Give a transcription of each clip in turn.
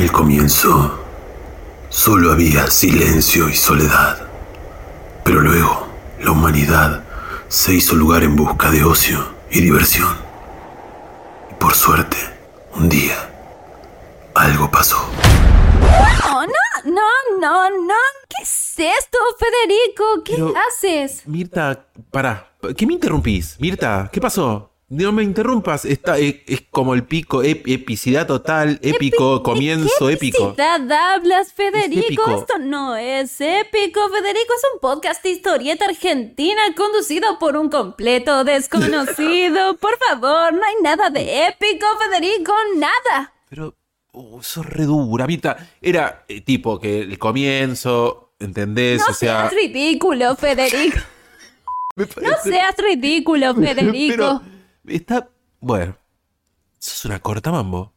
el comienzo solo había silencio y soledad, pero luego la humanidad se hizo lugar en busca de ocio y diversión. Y por suerte, un día, algo pasó. No, no, no, no, no. ¿Qué es esto, Federico? ¿Qué Pero- haces? Mirta, pará. ¿Qué me interrumpís? Mirta, ¿qué pasó? No me interrumpas. Está, es como el pico, ep- epicidad total, épico, ¿De comienzo qué épico. epicidad hablas, Federico? Esto no es épico. Federico es un podcast de historieta argentina conducido por un completo desconocido. Por favor, no hay nada de épico, Federico, nada. Pero, oh, sos re dura. Era eh, tipo que el comienzo, ¿entendés? No o sea. seas ridículo, Federico. No seas ridículo, Federico. Pero está. Bueno. Sos una cortamambo.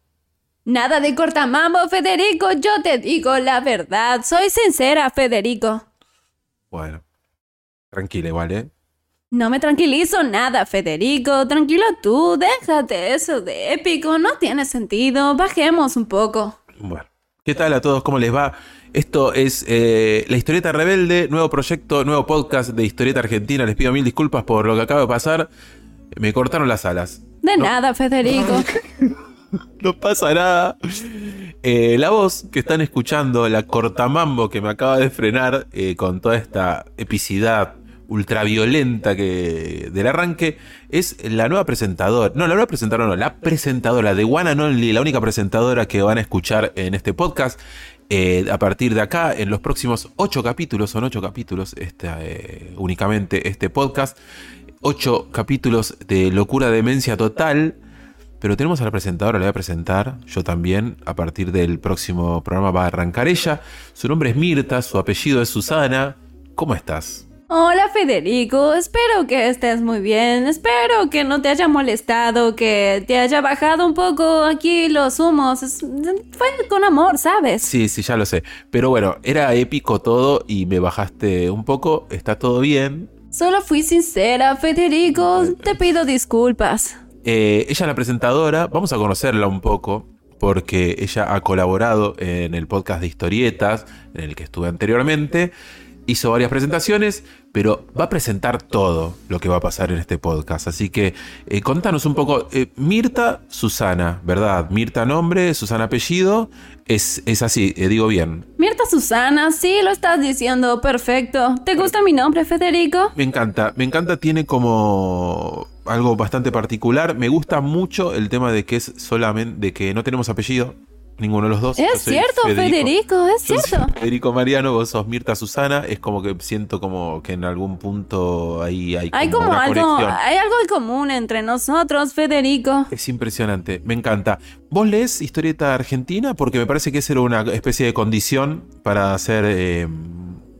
Nada de cortamambo, Federico. Yo te digo la verdad. Soy sincera, Federico. Bueno. Tranquila igual, ¿eh? No me tranquilizo nada, Federico. Tranquilo tú. Déjate eso de épico. No tiene sentido. Bajemos un poco. Bueno, ¿qué tal a todos? ¿Cómo les va? Esto es eh, La Historieta Rebelde, nuevo proyecto, nuevo podcast de Historieta Argentina. Les pido mil disculpas por lo que acaba de pasar. Me cortaron las alas. De nada, Federico. No pasa nada. Eh, la voz que están escuchando, la cortamambo que me acaba de frenar eh, con toda esta epicidad ultraviolenta que del arranque, es la nueva presentadora. No, la nueva presentadora no, la presentadora de One and Only, la única presentadora que van a escuchar en este podcast. Eh, a partir de acá, en los próximos ocho capítulos, son ocho capítulos este, únicamente este podcast, ocho capítulos de locura, demencia total. Pero tenemos a la presentadora, la voy a presentar yo también. A partir del próximo programa va a arrancar ella. Su nombre es Mirta, su apellido es Susana. ¿Cómo estás? Hola, Federico. Espero que estés muy bien. Espero que no te haya molestado, que te haya bajado un poco aquí los humos. Fue con amor, ¿sabes? Sí, sí, ya lo sé. Pero bueno, era épico todo y me bajaste un poco. Está todo bien. Solo fui sincera, Federico. Te pido disculpas. Eh, ella es la presentadora. Vamos a conocerla un poco. Porque ella ha colaborado en el podcast de historietas, en el que estuve anteriormente. Hizo varias presentaciones, pero va a presentar todo lo que va a pasar en este podcast. Así que eh, contanos un poco. eh, Mirta Susana, ¿verdad? Mirta nombre, Susana apellido. Es, es así, eh, digo bien. Mirta Susana, sí, lo estás diciendo perfecto. ¿Te gusta mi nombre, Federico? Me encanta, me encanta, tiene como algo bastante particular. Me gusta mucho el tema de que es solamente, de que no tenemos apellido, ninguno de los dos. Es cierto, Federico, es Yo soy cierto. Federico Mariano, vos sos Mirta Susana. Es como que siento como que en algún punto ahí hay como, Hay como una algo, conexión. hay algo en común entre nosotros, Federico. Es impresionante, me encanta. ¿Vos lees historieta argentina? Porque me parece que esa era una especie de condición para hacer eh,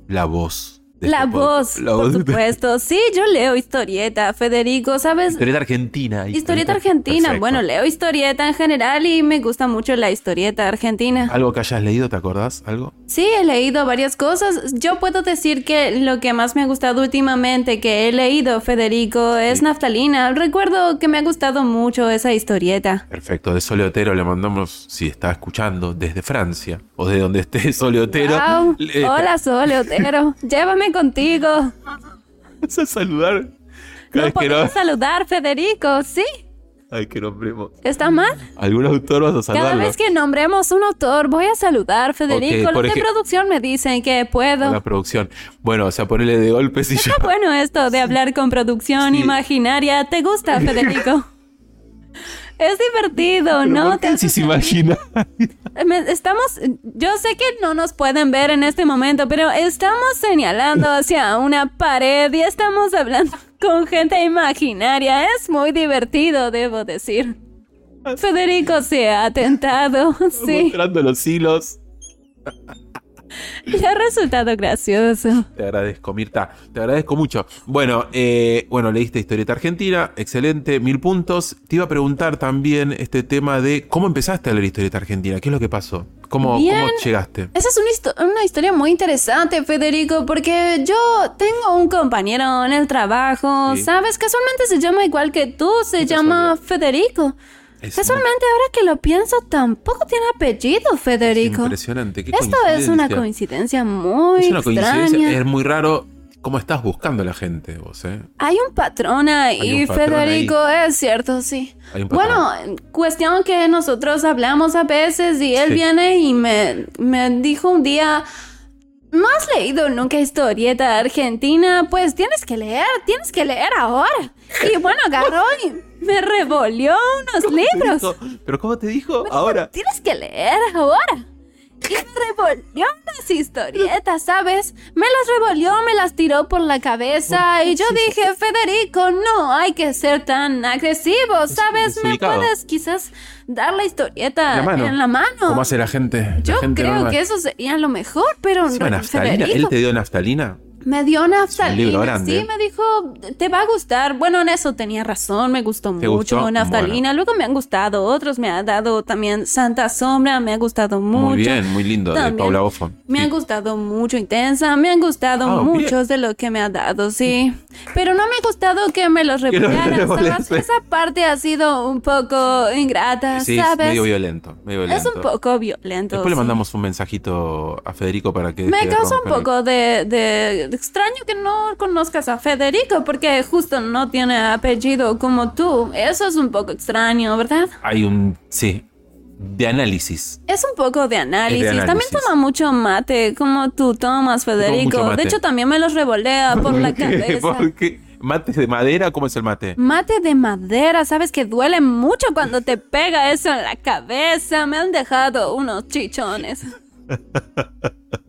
la voz. La este podcast. voz, La por voz de- supuesto. Sí, yo leo historieta, Federico, ¿sabes? Historieta argentina. Historieta argentina. Perfecto. Bueno, leo historieta en general y me gusta mucho la historieta argentina. ¿Algo que hayas leído, te acordás? ¿Algo? Sí, he leído varias cosas. Yo puedo decir que lo que más me ha gustado últimamente que he leído, Federico, es. Naftalina. Recuerdo que me ha gustado mucho esa historieta. Perfecto, de Sole Otero le mandamos, si está escuchando, desde Francia o de donde esté Sole Otero. Guau. le- Hola, Sole Otero. Llévame contigo. vas a saludar. No podemos no. saludar, Federico. Sí, Ay, que nombremos. ¿está mal? ¿Algún autor vas a Cada saludarlo? vez que nombremos un autor, voy a saludar, Federico. Ok, por Los de producción me dicen que puedo. La producción. Bueno, o sea, ponele de golpes y ya. Bueno, esto de hablar con producción Sí. imaginaria, ¿te gusta, Federico? Es divertido, ¿no? ¿Por qué Te si se imagina? Estamos, yo sé que no nos pueden ver en este momento, pero estamos señalando hacia una pared y estamos hablando con gente imaginaria. Es muy divertido, debo decir. Federico se ha tentado, sí, Mostrando los hilos. le ha resultado gracioso. Te agradezco, Mirta. Te agradezco mucho. Bueno, eh, bueno, leíste Historieta Argentina. Excelente, mil puntos. Te iba a preguntar también este tema de cómo empezaste a leer Historieta Argentina. ¿Qué es lo que pasó? ¿Cómo, llegaste? Esa es una, histo- una historia muy interesante, Federico, porque yo tengo un compañero en el trabajo, Sí. ¿sabes? Casualmente se llama igual que tú, se llama Federico. Es Casualmente, ahora que lo pienso, tampoco tiene apellido, Federico. impresionante. qué Esto es una coincidencia. coincidencia muy Es una coincidencia. extraña. Es muy raro cómo estás buscando a la gente, vos, ¿eh? Hay un patrón ahí, un patrón Federico, es cierto, sí. Bueno, cuestión que nosotros hablamos a veces y él Sí. viene y me, me dijo un día, ¿no has leído nunca historieta argentina? Pues tienes que leer, tienes que leer ahora. Y bueno, agarró y me revolvió unos ¿Cómo te libros. ¿Pero cómo te dijo? Ahora. Tienes que leer ahora. Y me revolvió unas historietas, ¿sabes? Me las revolvió, me las tiró por la cabeza y yo dije, Federico, no hay que ser tan agresivo, ¿sabes? Me puedes quizás dar la historieta La en la mano. ¿Cómo hace la gente? La Yo gente creo normal. que eso sería lo mejor, pero naftalina. ¿Él te dio naftalina? Me dio naftalina. libro grande. Sí, me dijo, te va a gustar. Bueno, en eso tenía razón, me gustó ¿Te mucho gustó? naftalina. Luego me han gustado otros, me ha dado también Santa Sombra, me ha gustado mucho. Muy bien, muy lindo, de También Paula Boffo. Me Sí. han gustado mucho Intensa, me han gustado Ah, bien. muchos de lo que me ha dado, sí. Pero no me ha gustado que me los revolease. ¿sabes? Esa parte ha sido un poco ingrata, Sí, es ¿sabes? medio violento, medio es un poco violento. Después le mandamos un mensajito a Federico para que... Me de causa un poco de, de extraño que no conozcas a Federico porque justo no tiene apellido como tú. Eso es un poco extraño, ¿verdad? Hay un... Sí, de análisis. Es un poco de análisis. También análisis. toma mucho mate, como tú tomas, Federico. De hecho, también me los revolea por la cabeza. ¿Por qué? ¿Mates de madera? ¿Cómo es el mate? Mate de madera, sabes que duele mucho cuando te pega eso en la cabeza. Me han dejado unos chichones.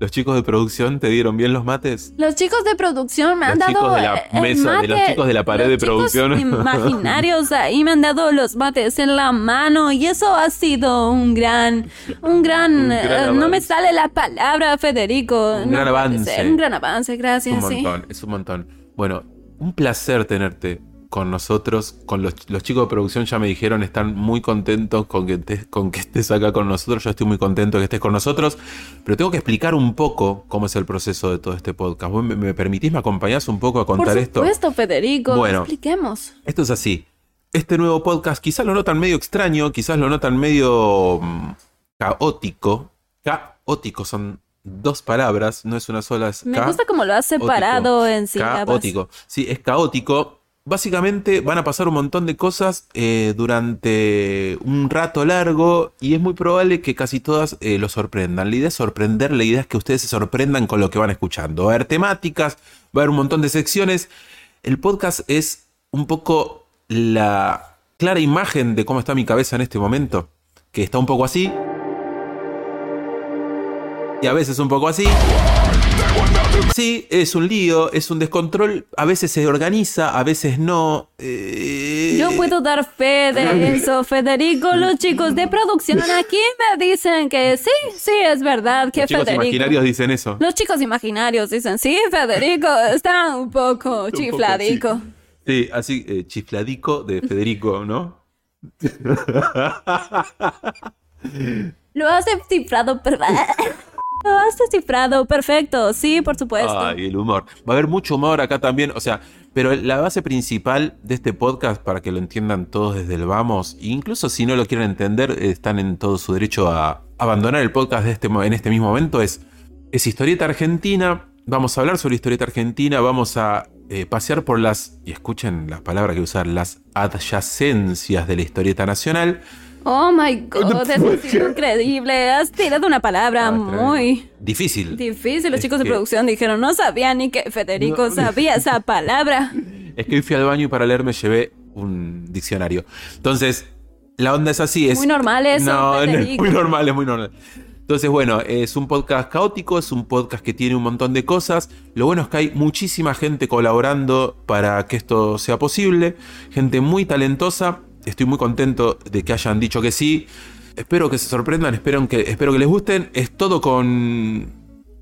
¿Los chicos de producción te dieron bien los mates? Los chicos de producción me han Los dado chicos de la mesa, de los mate. chicos de la pared Los de producción. imaginarios ahí me han dado los mates en la mano y eso ha sido un gran, un gran, Un gran eh, no me sale la palabra, Federico. Un No gran avance. ser, Un gran avance, Es gracias. un sí. montón, es un montón. Bueno, un placer tenerte con nosotros. Con los, los chicos de producción ya me dijeron, están muy contentos con que, estés- con que estés acá con nosotros. Yo estoy muy contento que estés con nosotros. Pero tengo que explicar un poco cómo es el proceso de todo este podcast. ¿Vos me, me permitís, me acompañás un poco a Por contar esto? supuesto, Federico. Bueno. Expliquemos. Esto es así. Este nuevo podcast quizás lo notan medio extraño, quizás lo notan medio mm, caótico. Caótico son dos palabras, no es una sola. Es Me gusta como lo has separado en sílabas. Caótico. Sí, es caótico. Básicamente van a pasar un montón de cosas eh, durante un rato largo y es muy probable que casi todas eh, lo sorprendan. La idea es sorprender, la idea es que ustedes se sorprendan con lo que van escuchando. Va a haber temáticas, va a haber un montón de secciones. El podcast es un poco la clara imagen de cómo está mi cabeza en este momento, que está un poco así. Y a veces un poco así. Sí, es un lío, es un descontrol. A veces se organiza, a veces no. eh, Yo puedo dar fe de eso, Federico. Los chicos de producción aquí me dicen que sí, sí, es verdad que Los chicos Federico. imaginarios dicen eso. Los chicos imaginarios dicen, sí, Federico está un poco Un poco, chifladico. Sí, Sí, así, eh, chifladico de Federico, ¿no? Lo has descifrado, per- Lo has descifrado, perfecto. Sí, por supuesto. Ay, el humor. Va a haber mucho humor acá también, o sea, pero la base principal de este podcast, para que lo entiendan todos desde el vamos, e incluso si no lo quieren entender, están en todo su derecho a abandonar el podcast de este, en este mismo momento, es, es historieta argentina. Vamos a hablar sobre historieta argentina, vamos a eh, pasear por las, y escuchen las palabras que usar, las adyacencias de la historieta nacional. Oh my god, eso ha sido increíble. Has tirado una palabra Ah, muy Difícil. difícil. Los Es chicos de producción dijeron, no sabía ni que Federico No. sabía esa palabra. Es que hoy fui al baño y para leer me llevé un diccionario. Entonces, la onda es así. Es, Muy normal eso, No, no, es Federico. muy normal, es muy normal. Entonces, bueno, es un podcast caótico, es un podcast que tiene un montón de cosas. Lo bueno es que hay muchísima gente colaborando para que esto sea posible. Gente muy talentosa. Estoy muy contento de que hayan dicho que sí. Espero que se sorprendan, espero que, espero que les gusten. Es todo con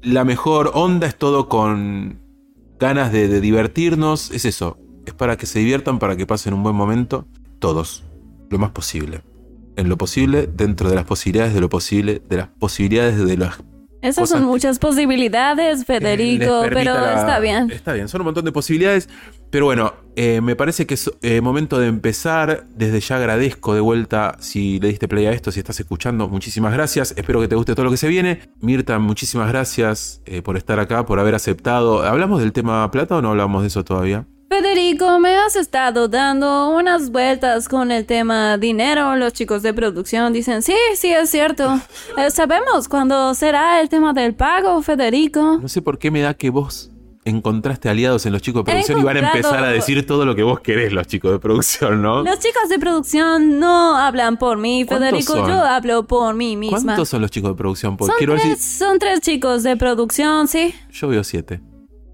la mejor onda, es todo con ganas de, de divertirnos. Es eso, es para que se diviertan, para que pasen un buen momento. Todos, lo más posible. En lo posible, dentro de las posibilidades de lo posible, de las posibilidades de las Esas son muchas posibilidades, Federico, pero la- está bien. Está bien, son un montón de posibilidades. Pero bueno, eh, me parece que es eh, momento de empezar. Desde ya agradezco de vuelta si le diste play a esto, si estás escuchando. Muchísimas gracias. Espero que te guste todo lo que se viene. Mirta, muchísimas gracias eh, por estar acá, por haber aceptado. ¿Hablamos del tema plata o no hablamos de eso todavía? Federico, me has estado dando unas vueltas con el tema dinero. Los chicos de producción dicen, sí, sí, es cierto. Sabemos cuándo será el tema del pago, Federico. No sé por qué me da que vos encontraste aliados en los chicos de producción y van a empezar a decir todo lo que vos querés, los chicos de producción, ¿no? Los chicos de producción no hablan por mí, ¿Cuántos Federico. son? Yo hablo por mí misma. ¿Cuántos son los chicos de producción? Porque Son tres, decir, son tres chicos de producción, ¿sí? yo veo siete.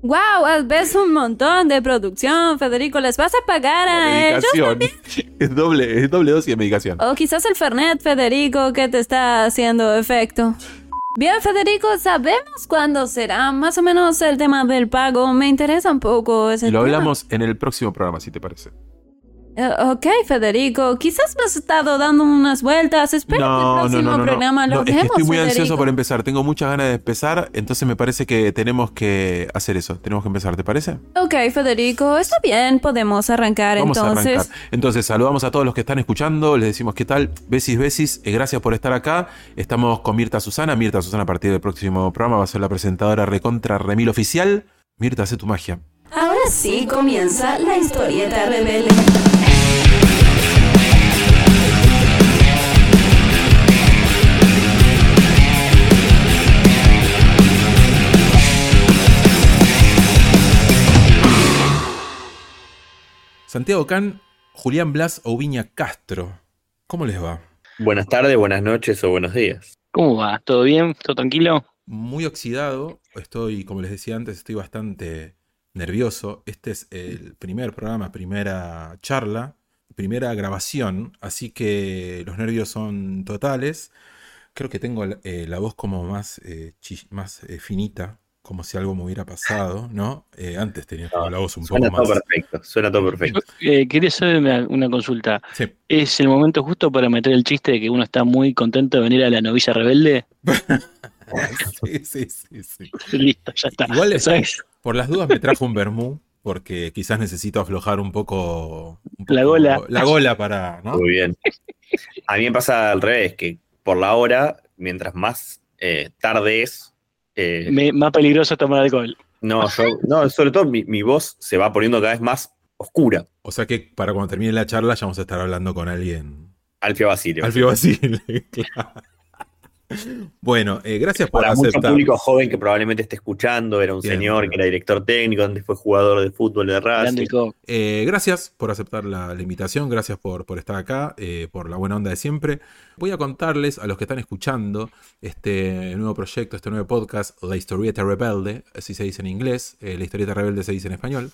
Wow, ves un montón de producción, Federico. ¿Les vas a pagar a ellos? medicación. Es doble, es doble dosis de medicación. O quizás el Fernet, Federico, que te está haciendo efecto. Bien, Federico, sabemos cuándo será más o menos el tema del pago. Me interesa un poco ese Y lo tema. hablamos en el próximo programa, si te parece. Eh, ok, Federico, quizás me has estado dando unas vueltas. Espero que el próximo programa lo No, es que hablemos, estoy muy Federico. ansioso por empezar. Tengo muchas ganas de empezar, entonces me parece que tenemos que hacer eso. Tenemos que empezar, ¿te parece? Ok, Federico, está bien, podemos arrancar Vamos a entonces. arrancar. Entonces, saludamos a todos los que están escuchando, les decimos qué tal, besis, besis, eh, gracias por estar acá. Estamos con Mirta Susana. Mirta Susana a partir del próximo programa va a ser la presentadora recontra remil oficial. Mirta, hace tu magia. Ahora sí comienza la historieta rebelde. Santiago Can, Julián Blas o Viña Castro. ¿Cómo les va? Buenas tardes, buenas noches o buenos días. ¿Cómo va? ¿Todo bien? ¿Todo tranquilo? muy oxidado. Estoy, como les decía antes, estoy bastante nervioso. Este es el primer programa, primera charla, primera grabación, así que los nervios son totales. Creo que tengo la, eh, la voz como más, eh, más eh, finita, como si algo me hubiera pasado, ¿no? Eh, antes tenía la voz un poco Suena más. todo perfecto, suena todo perfecto. Eh, quería hacer una, una consulta. Sí. ¿Es el momento justo para meter el chiste de que uno está muy contento de venir a la novilla rebelde? sí, sí, sí, sí. Listo, ya está. Igual es- ¿Sabes? Por las dudas me trajo un vermú, porque quizás necesito aflojar un poco, un La gola. La gola para, ¿no? Muy bien. A mí me pasa al revés, que por la hora, mientras más eh, tarde es, eh, Me- más peligroso es tomar alcohol. no, yo, no, sobre todo mi, mi voz se va poniendo cada vez más oscura. O sea que para cuando termine la charla ya vamos a estar hablando con alguien. Alfio Basilio. Alfio Basile, claro. Bueno, eh, gracias por Para mucho aceptar. público joven que probablemente esté escuchando, era un Bien. señor que era director técnico, antes fue jugador de fútbol de Racing. Eh, gracias por aceptar la, la invitación, gracias por, por estar acá, eh, por la buena onda de siempre. Voy a contarles a los que están escuchando este nuevo proyecto, este nuevo podcast, La Historieta Rebelde, así se dice en inglés, eh, La Historieta Rebelde se dice en español.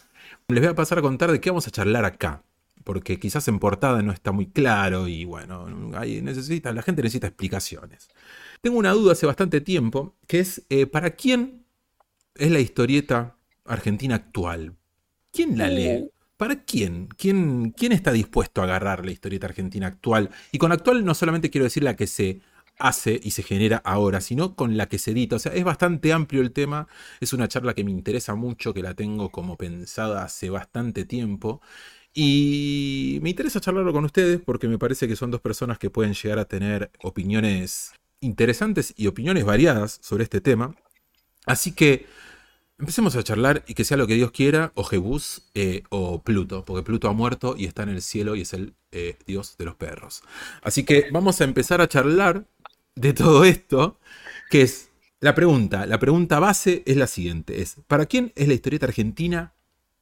Les voy a pasar a contar de qué vamos a charlar acá, porque quizás en portada no está muy claro y bueno, ahí necesita, la gente necesita explicaciones. Tengo una duda hace bastante tiempo, que es, eh, ¿para quién es la historieta argentina actual? ¿Quién la lee? ¿Para quién? quién? ¿Quién está dispuesto a agarrar la historieta argentina actual? Y con actual no solamente quiero decir la que se hace y se genera ahora, sino con la que se edita. O sea, es bastante amplio el tema. Es una charla que me interesa mucho, que la tengo como pensada hace bastante tiempo. Y me interesa charlarlo con ustedes porque me parece que son dos personas que pueden llegar a tener opiniones interesantes y opiniones variadas sobre este tema. Así que empecemos a charlar y que sea lo que Dios quiera, o Jebús eh, o Pluto, porque Pluto ha muerto y está en el cielo y es el eh, Dios de los perros. Así que vamos a empezar a charlar de todo esto, que es la pregunta. La pregunta base es la siguiente: es ¿para quién es la historieta argentina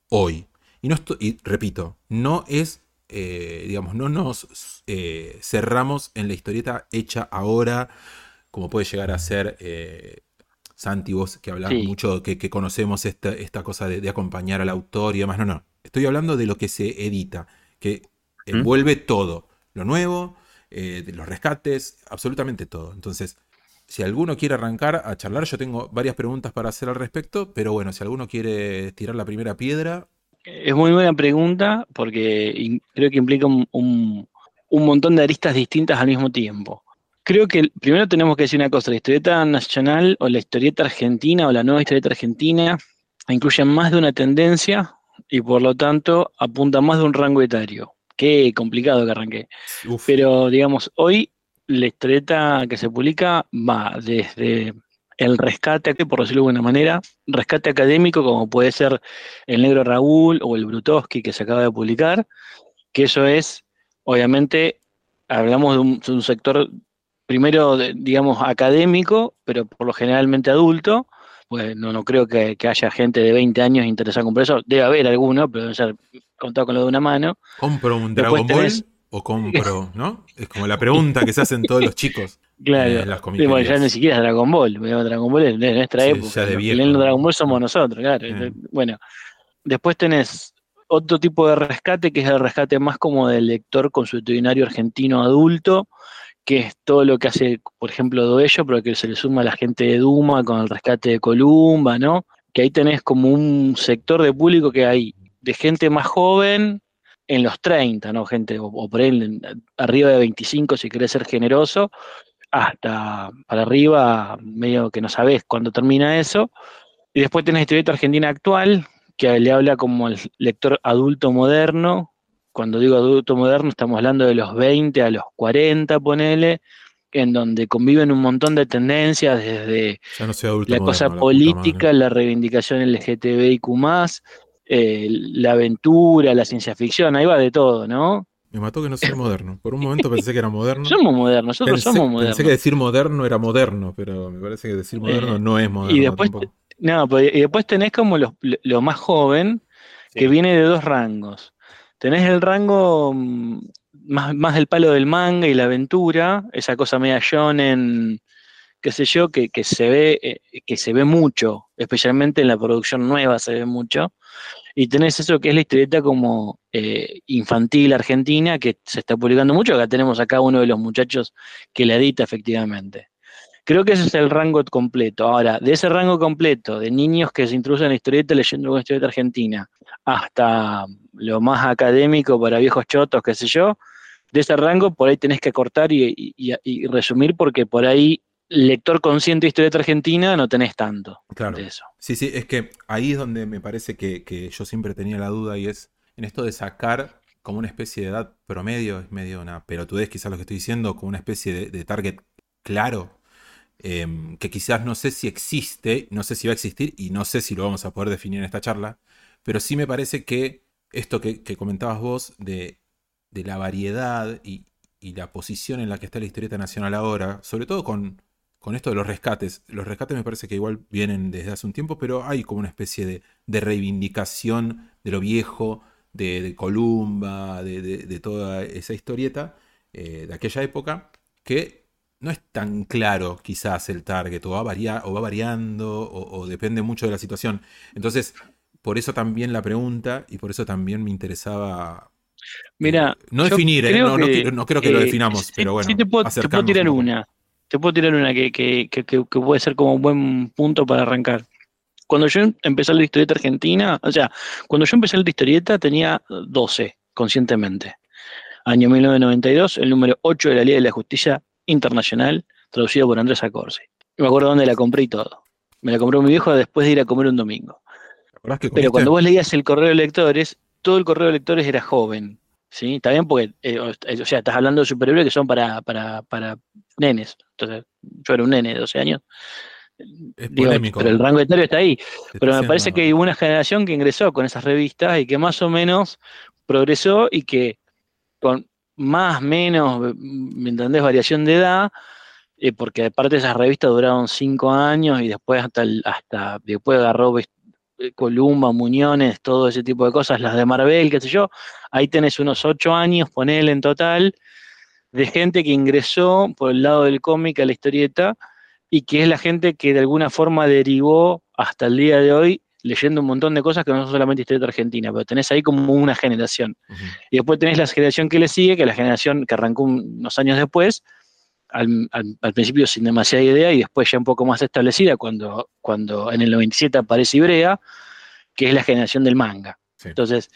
hoy? Y, no y repito, no es, eh, digamos, no nos eh, cerramos en la historieta hecha ahora, como puede llegar a ser eh, Santi, vos que hablas Sí. mucho, que, que conocemos esta, esta cosa de, de acompañar al autor y demás. No, no. Estoy hablando de lo que se edita, que envuelve todo. Lo nuevo, eh, de los rescates, absolutamente todo. Entonces, si alguno quiere arrancar a charlar, yo tengo varias preguntas para hacer al respecto, pero bueno, si alguno quiere tirar la primera piedra, Es muy buena pregunta porque creo que implica un, un- un montón de aristas distintas al mismo tiempo. Creo que primero tenemos que decir una cosa, la historieta nacional o la historieta argentina o la nueva historieta argentina incluyen más de una tendencia y por lo tanto apunta más de un rango etario. Qué complicado que arranqué. Uf. Pero digamos, hoy la historieta que se publica va desde el rescate, por decirlo de alguna manera, rescate académico, como puede ser el Negro Raúl o el Brutowski que se acaba de publicar, que eso es, obviamente, hablamos de un, de un sector, primero, de- digamos, académico, pero por lo generalmente adulto, pues no, no creo que, que haya gente de 20 años interesada en comprar eso, debe haber alguno, pero debe ser contado con lo de una mano. ¿Compro un Dragon Ball tenés- o compro, no? Es como la pregunta que se hacen todos los chicos. Claro, Eh, las Sí, bueno, ya ni siquiera es Dragon Ball, Dragon Ball es de nuestra Sí, época. de Los que viejo, ¿no? Dragon Ball somos nosotros, claro. Eh. Bueno, después tenés otro tipo de rescate, que es el rescate más como del lector consuetudinario argentino adulto, que es todo lo que hace, por ejemplo, Doello, pero que se le suma a la gente de Duma con el rescate de Columba, ¿no? Que ahí tenés como un sector de público que hay de gente más joven en los 30, ¿no? Gente, o, o por ahí arriba de 25 si querés ser generoso, hasta para arriba, medio que no sabés cuándo termina eso. Y después tenés historieta argentina actual, que le habla como el lector adulto moderno. Cuando digo adulto moderno, estamos hablando de los 20 a los 40, ponele, en donde conviven un montón de tendencias, desde no la moderno, cosa la política, la reivindicación LGTBIQ, eh, la aventura, la ciencia ficción, ahí va de todo, ¿no? Me mató que no soy moderno. Por un momento pensé que era moderno. Somos modernos, nosotros Pensé, somos modernos. pensé que decir moderno era moderno, pero me parece que decir moderno Eh, no es moderno. y después tampoco. No, pero y después tenés como los- lo más joven, que Sí. viene de dos rangos. Tenés el rango mm, más, más del palo del manga y la aventura, esa cosa media shonen, qué sé yo, que, que se ve, eh, que se ve mucho, especialmente en la producción nueva se ve mucho. Y tenés eso que es la historieta como eh, infantil argentina, que se está publicando mucho. Acá tenemos acá uno de los muchachos que la edita efectivamente. Creo que ese es el rango completo. Ahora, de ese rango completo, de niños que se introducen en la historieta leyendo una historieta argentina, hasta lo más académico para viejos chotos, qué sé yo, de ese rango por ahí tenés que cortar y, y- y- resumir porque por ahí lector consciente de historieta argentina no tenés tanto Claro. de eso. Sí, sí, es que ahí es donde me parece que, que yo siempre tenía la duda y es en esto de sacar como una especie de edad promedio, es medio una pelotudez quizás lo que estoy diciendo, como una especie de, de target claro, em, que quizás no sé si existe, no sé si va a existir y no sé si lo vamos a poder definir en esta charla, pero sí me parece que esto que, que comentabas vos de, de la variedad y, y la posición en la que está la historieta nacional ahora, sobre todo con, con esto de los rescates. Los rescates me parece que igual vienen desde hace un tiempo, pero hay como una especie de, de reivindicación de lo viejo, de, de Columba, de, toda esa historieta eh, de aquella época, que no es tan claro quizás el target, o va, varia- o va variando, o, o depende mucho de la situación. Entonces, por eso también la pregunta, y por eso también me interesaba... Mira, eh, no definir, eh, no, no que, quiero, no creo que lo definamos, pero bueno. sí te puedo, te puedo tirar un una. Te puedo tirar una que, que- que- que- que puede ser como un buen punto para arrancar. Cuando yo empecé la historieta argentina, o sea, cuando yo empecé la historieta tenía 12, conscientemente. Año 1992, el número 8 de la Liga de la Justicia Internacional, traducido por Andrés Acorsi. Me acuerdo dónde la compré y todo. Me la compró mi viejo después de ir a comer un domingo. ¿Te acordás que Pero cuando vos leías el correo de lectores, todo el correo de lectores era joven. ¿Sí? Está bien porque, eh, o, o sea, estás hablando de superhéroes que son para, para, para nenes. Entonces, yo era un nene de 12 años. Es Digo, polémico. pero el rango etario está ahí. Pero me parece que hubo una generación que ingresó con esas revistas y que más o menos progresó y que con más, menos, ¿me entendés? Variación de edad, eh, porque aparte esas revistas duraron cinco años y después hasta, el- hasta después agarró eh, Columba, Muñones, todo ese tipo de cosas, las de Marvel, qué sé yo. Ahí tenés unos ocho años, ponele en total, de gente que ingresó por el lado del cómic a la historieta y que es la gente que de alguna forma derivó hasta el día de hoy leyendo un montón de cosas que no son solamente historieta argentina, pero tenés ahí como una generación. Y después tenés la generación que le sigue, que es la generación que arrancó un- unos años después, al, al- al principio sin demasiada idea y después ya un poco más establecida cuando, cuando en el 97 aparece Ibrea, que es la generación del manga. Sí. Entonces,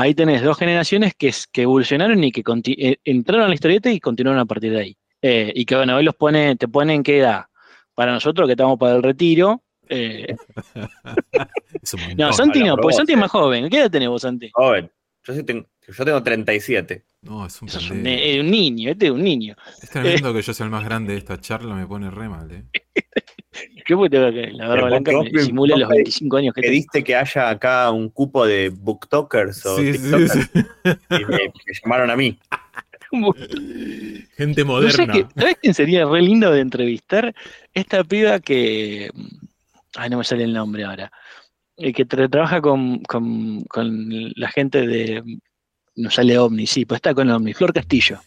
ahí tenés dos generaciones que, es- que evolucionaron y que eh, entraron a la historieta y continuaron a partir de ahí. Eh, y que bueno, hoy los pone, te ponen qué edad. Para nosotros que estamos para el retiro, Eh, Es no, Santi no, porque Santi es sí. más joven. ¿Qué edad tenés vos, Santi? Joven. Yo, sí tengo, yo tengo 37. No, es un Sos un, niño, este es un niño. Es tremendo que yo sea el más grande de esta charla, me pone re mal, ¿eh? ¿Qué puede tener que la barba blanca me simula los pedí- 25 años que tengo? Pediste que haya acá un cupo de booktokers o Sí, sí, tiktokers sí. y me, me llamaron a mí. Gente No sé moderna. qué, ¿Sabes quién sería re lindo de entrevistar? Esta piba que. Ay, no me sale el nombre ahora. Eh, que tra- trabaja con, con- con la gente de. No sale Omni, sí, pues está con Omni, Flor Castillo,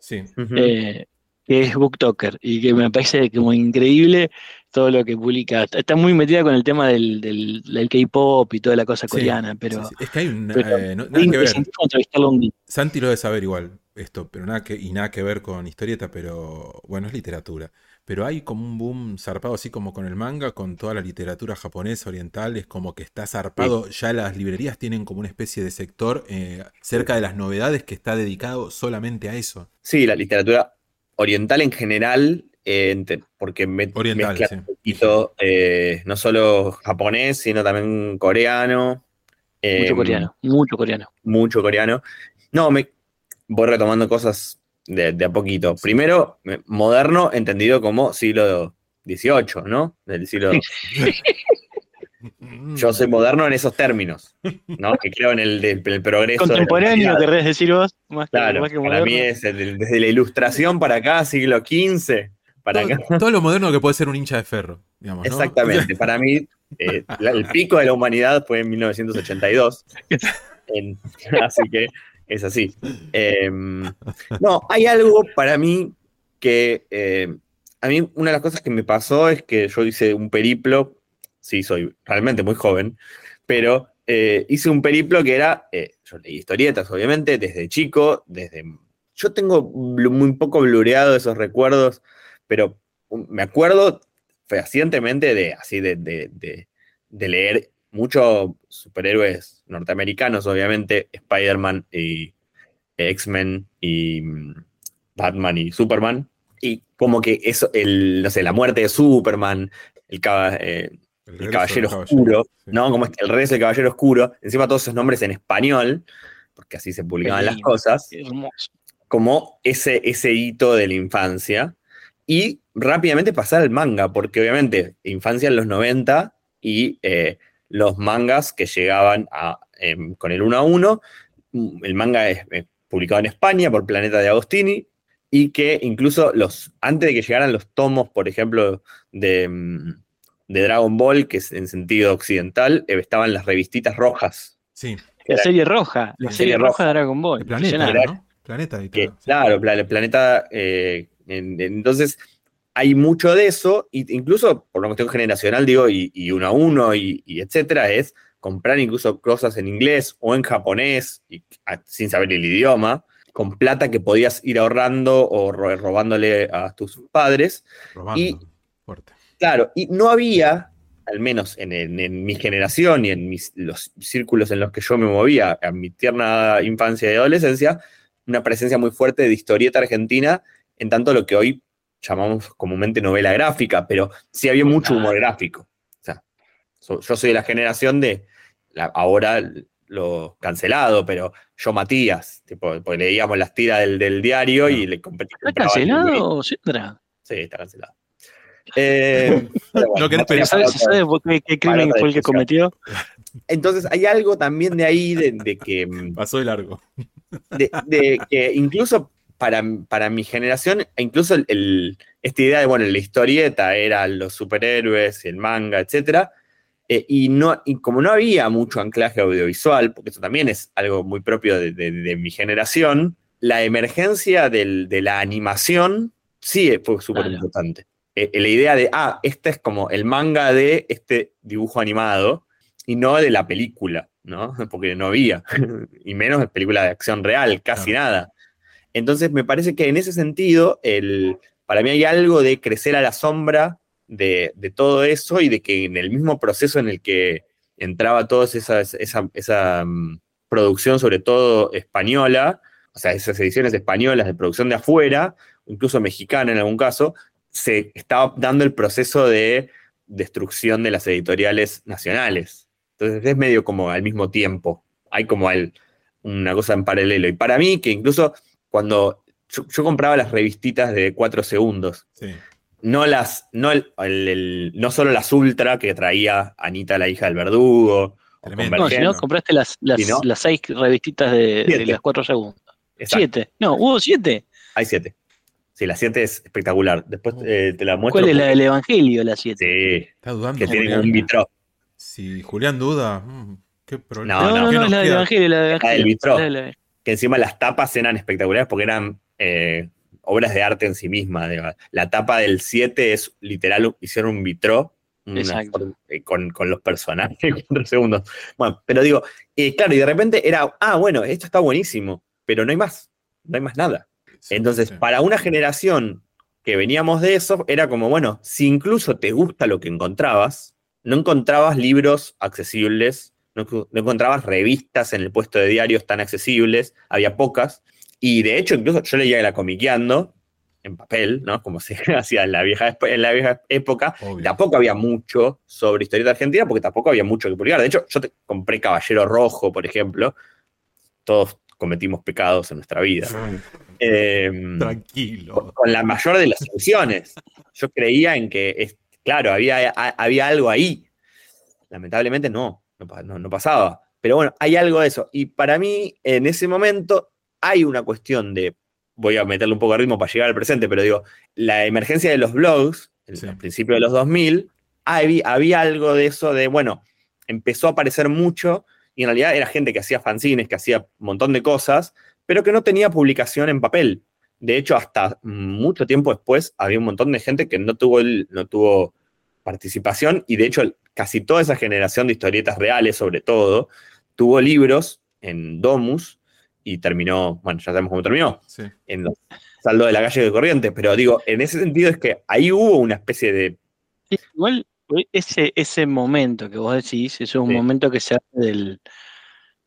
Sí. Eh, que es booktoker y que me parece como increíble todo lo que publica. Está- muy metida con el tema del, del, del K-pop y toda la cosa Sí, coreana, pero. Sí, sí. Es que hay un. pero- eh, no- nada que ver. Santi lo debe saber igual, esto, pero nada que, y nada que ver con historieta, pero bueno, es literatura. Pero hay como un boom zarpado, así como con el manga, con toda la literatura japonesa, oriental, es como que está zarpado. Ya las librerías tienen como una especie de sector eh, cerca de las novedades que está dedicado solamente a eso. Sí, la literatura oriental en general, eh, ente- porque me, Oriental, mezcla sí. un poquito eh, no solo japonés, sino también coreano. eh, Mucho coreano, mucho coreano. Mucho coreano. No, me voy retomando cosas de, de a poquito. Primero, me- moderno, entendido como siglo XVIII, ¿no? Del siglo. Yo soy moderno en esos términos, ¿no? Que creo en el, el progreso. Contemporáneo, querés decir vos, más que, Claro, más que para mí es el- desde la ilustración para acá, siglo XV, para acá. todo, lo moderno que puede ser un hincha de ferro, digamos, ¿no? Exactamente, para mí eh, la- el pico de la humanidad fue en 1982. En- así que es así. Eh, no, hay algo para mí que eh, a mí una de las cosas que me pasó es que yo hice un periplo, sí, soy realmente muy joven, pero eh, hice un periplo que era, eh, yo leí historietas, obviamente, desde chico, desde... Yo tengo muy poco blureado esos recuerdos, pero um, me acuerdo fehacientemente de, así, de, de- de- de leer muchos superhéroes norteamericanos, obviamente, Spider-Man y X-Men y mm, Batman y Superman, y como que eso, el, no sé, la muerte de Superman, el, caba- eh, El Caballero Oscuro, sí. ¿no? Como es que el regreso del Caballero Oscuro, encima todos esos nombres en español, porque así se publicaban Qué las cosas, Hermoso. como ese, ese hito de la infancia, y rápidamente pasar al manga, porque obviamente infancia en los 90 y eh, los mangas que llegaban a, em, con el 1 a 1, mm, el manga es eh, publicado en España por Planeta de Agostini, y que incluso los, antes de que llegaran los tomos, por ejemplo, de, mm, de Dragon Ball, que es en sentido occidental, eh, estaban las revistitas rojas. Sí, La Era- serie roja, la serie serie roja de Dragon Ball. el planeta. ¿no? Planeta y que, todo. claro, Pla- Planeta. eh, en- entonces, hay mucho de eso, y incluso por una cuestión generacional, digo, y, y uno a uno, y, y etcétera, es comprar incluso cosas en inglés o en japonés, y, a- sin saber el idioma, con plata que podías ir ahorrando o ro- robándole a tus padres. Robando. y- Fuerte. Claro, y no había, al menos en, en- en mi generación y en mis, los círculos en los que yo me movía, en mi tierna infancia y adolescencia, una presencia muy fuerte de historieta argentina, en tanto lo que hoy llamamos comúnmente novela gráfica, pero sí había mucho humor gráfico. O sea, so- yo soy de la generación de, la- ahora lo cancelado, pero yo Matías, tipo, porque leíamos las tiras del, del diario y le compré. ¿Está cancelado, Sandra? Sí, está cancelado. Eh, bueno, No querés Matías pensar- ¿Sabes, para ¿Sabes otro- por qué, crimen fue el que cometió? Entonces hay algo también de ahí de, de que, Pasó de largo. de, de que incluso para, para mi generación, e incluso el, el- esta idea de, bueno, la historieta era los superhéroes, el manga, etcétera, eh, y, no, y como no había mucho anclaje audiovisual, porque eso también es algo muy propio de, de- de mi generación, la emergencia del- de la animación sí fue súper Claro. importante. Eh, la idea de, ah, este es como el manga de este dibujo animado y no de la película, ¿no? Porque no había, y menos de película de acción real, casi nada. Entonces me parece que en ese sentido, el, para mí hay algo de crecer a la sombra de, todo eso y de que en el mismo proceso en el que entraba toda esa, esa, esa mm, producción, sobre todo española, o sea, esas ediciones españolas de producción de afuera, incluso mexicana en algún caso, se estaba dando el proceso de destrucción de las editoriales nacionales. Entonces es medio como al mismo tiempo. Hay como una cosa en paralelo. Y para mí, que incluso cuando yo, compraba las revistitas de cuatro segundos, no las, no, el, no solo las ultra que traía Anita, la hija del verdugo. No, si no, compraste las, las, las seis revistitas de, las cuatro segundos. Siete. No, hubo siete. Hay siete. Sí, la 7 es espectacular. Después eh, te la muestro. ¿Cuál es la del Evangelio, la 7? Sí. Está dudando. Que tiene un vitro. Si Julián duda, mm, qué problema. No, no, no, es la del Evangelio, la del Evangelio. vitro. Que encima las tapas eran espectaculares porque eran eh, obras de arte en sí mismas. La tapa del 7 es literal, hicieron un vitro eh, con, con, los personajes, cuatro segundos. Bueno, pero digo, claro, y de repente era, ah, bueno, esto está buenísimo, pero no hay más, no hay más nada. Entonces, para una generación que veníamos de eso, era como, bueno, si incluso te gusta lo que encontrabas, no encontrabas libros accesibles, no, encontrabas revistas en el puesto de diarios tan accesibles, había pocas, y de hecho, incluso yo leía la comiqueando en papel, ¿no? Como se hacía en la vieja, en la vieja época, tampoco había mucho sobre historia de argentina, porque tampoco había mucho que publicar. De hecho, yo te compré Caballero Rojo, por ejemplo, todos cometimos pecados en nuestra vida. Em, Tranquilo. Con, la mayor de las soluciones. Yo creía en que, es, claro, había, había algo ahí. Lamentablemente no, no, pasaba. Pero bueno, hay algo de eso. Y para mí, en ese momento, hay una cuestión de, voy a meterle un poco de ritmo para llegar al presente, pero digo, la emergencia de los blogs, al principio de los 2000, había, había algo de eso de, bueno, empezó a aparecer mucho y en realidad era gente que hacía fanzines, que hacía un montón de cosas, pero que no tenía publicación en papel. De hecho, hasta mucho tiempo después había un montón de gente que no tuvo, no tuvo participación y de hecho casi toda esa generación de historietas reales, sobre todo, tuvo libros en Domus y terminó, bueno, ya sabemos cómo terminó, en los saldos de la calle de Corriente, pero digo, en ese sentido es que ahí hubo una especie de... igual ese, ese momento que vos decís, es un momento que se hace del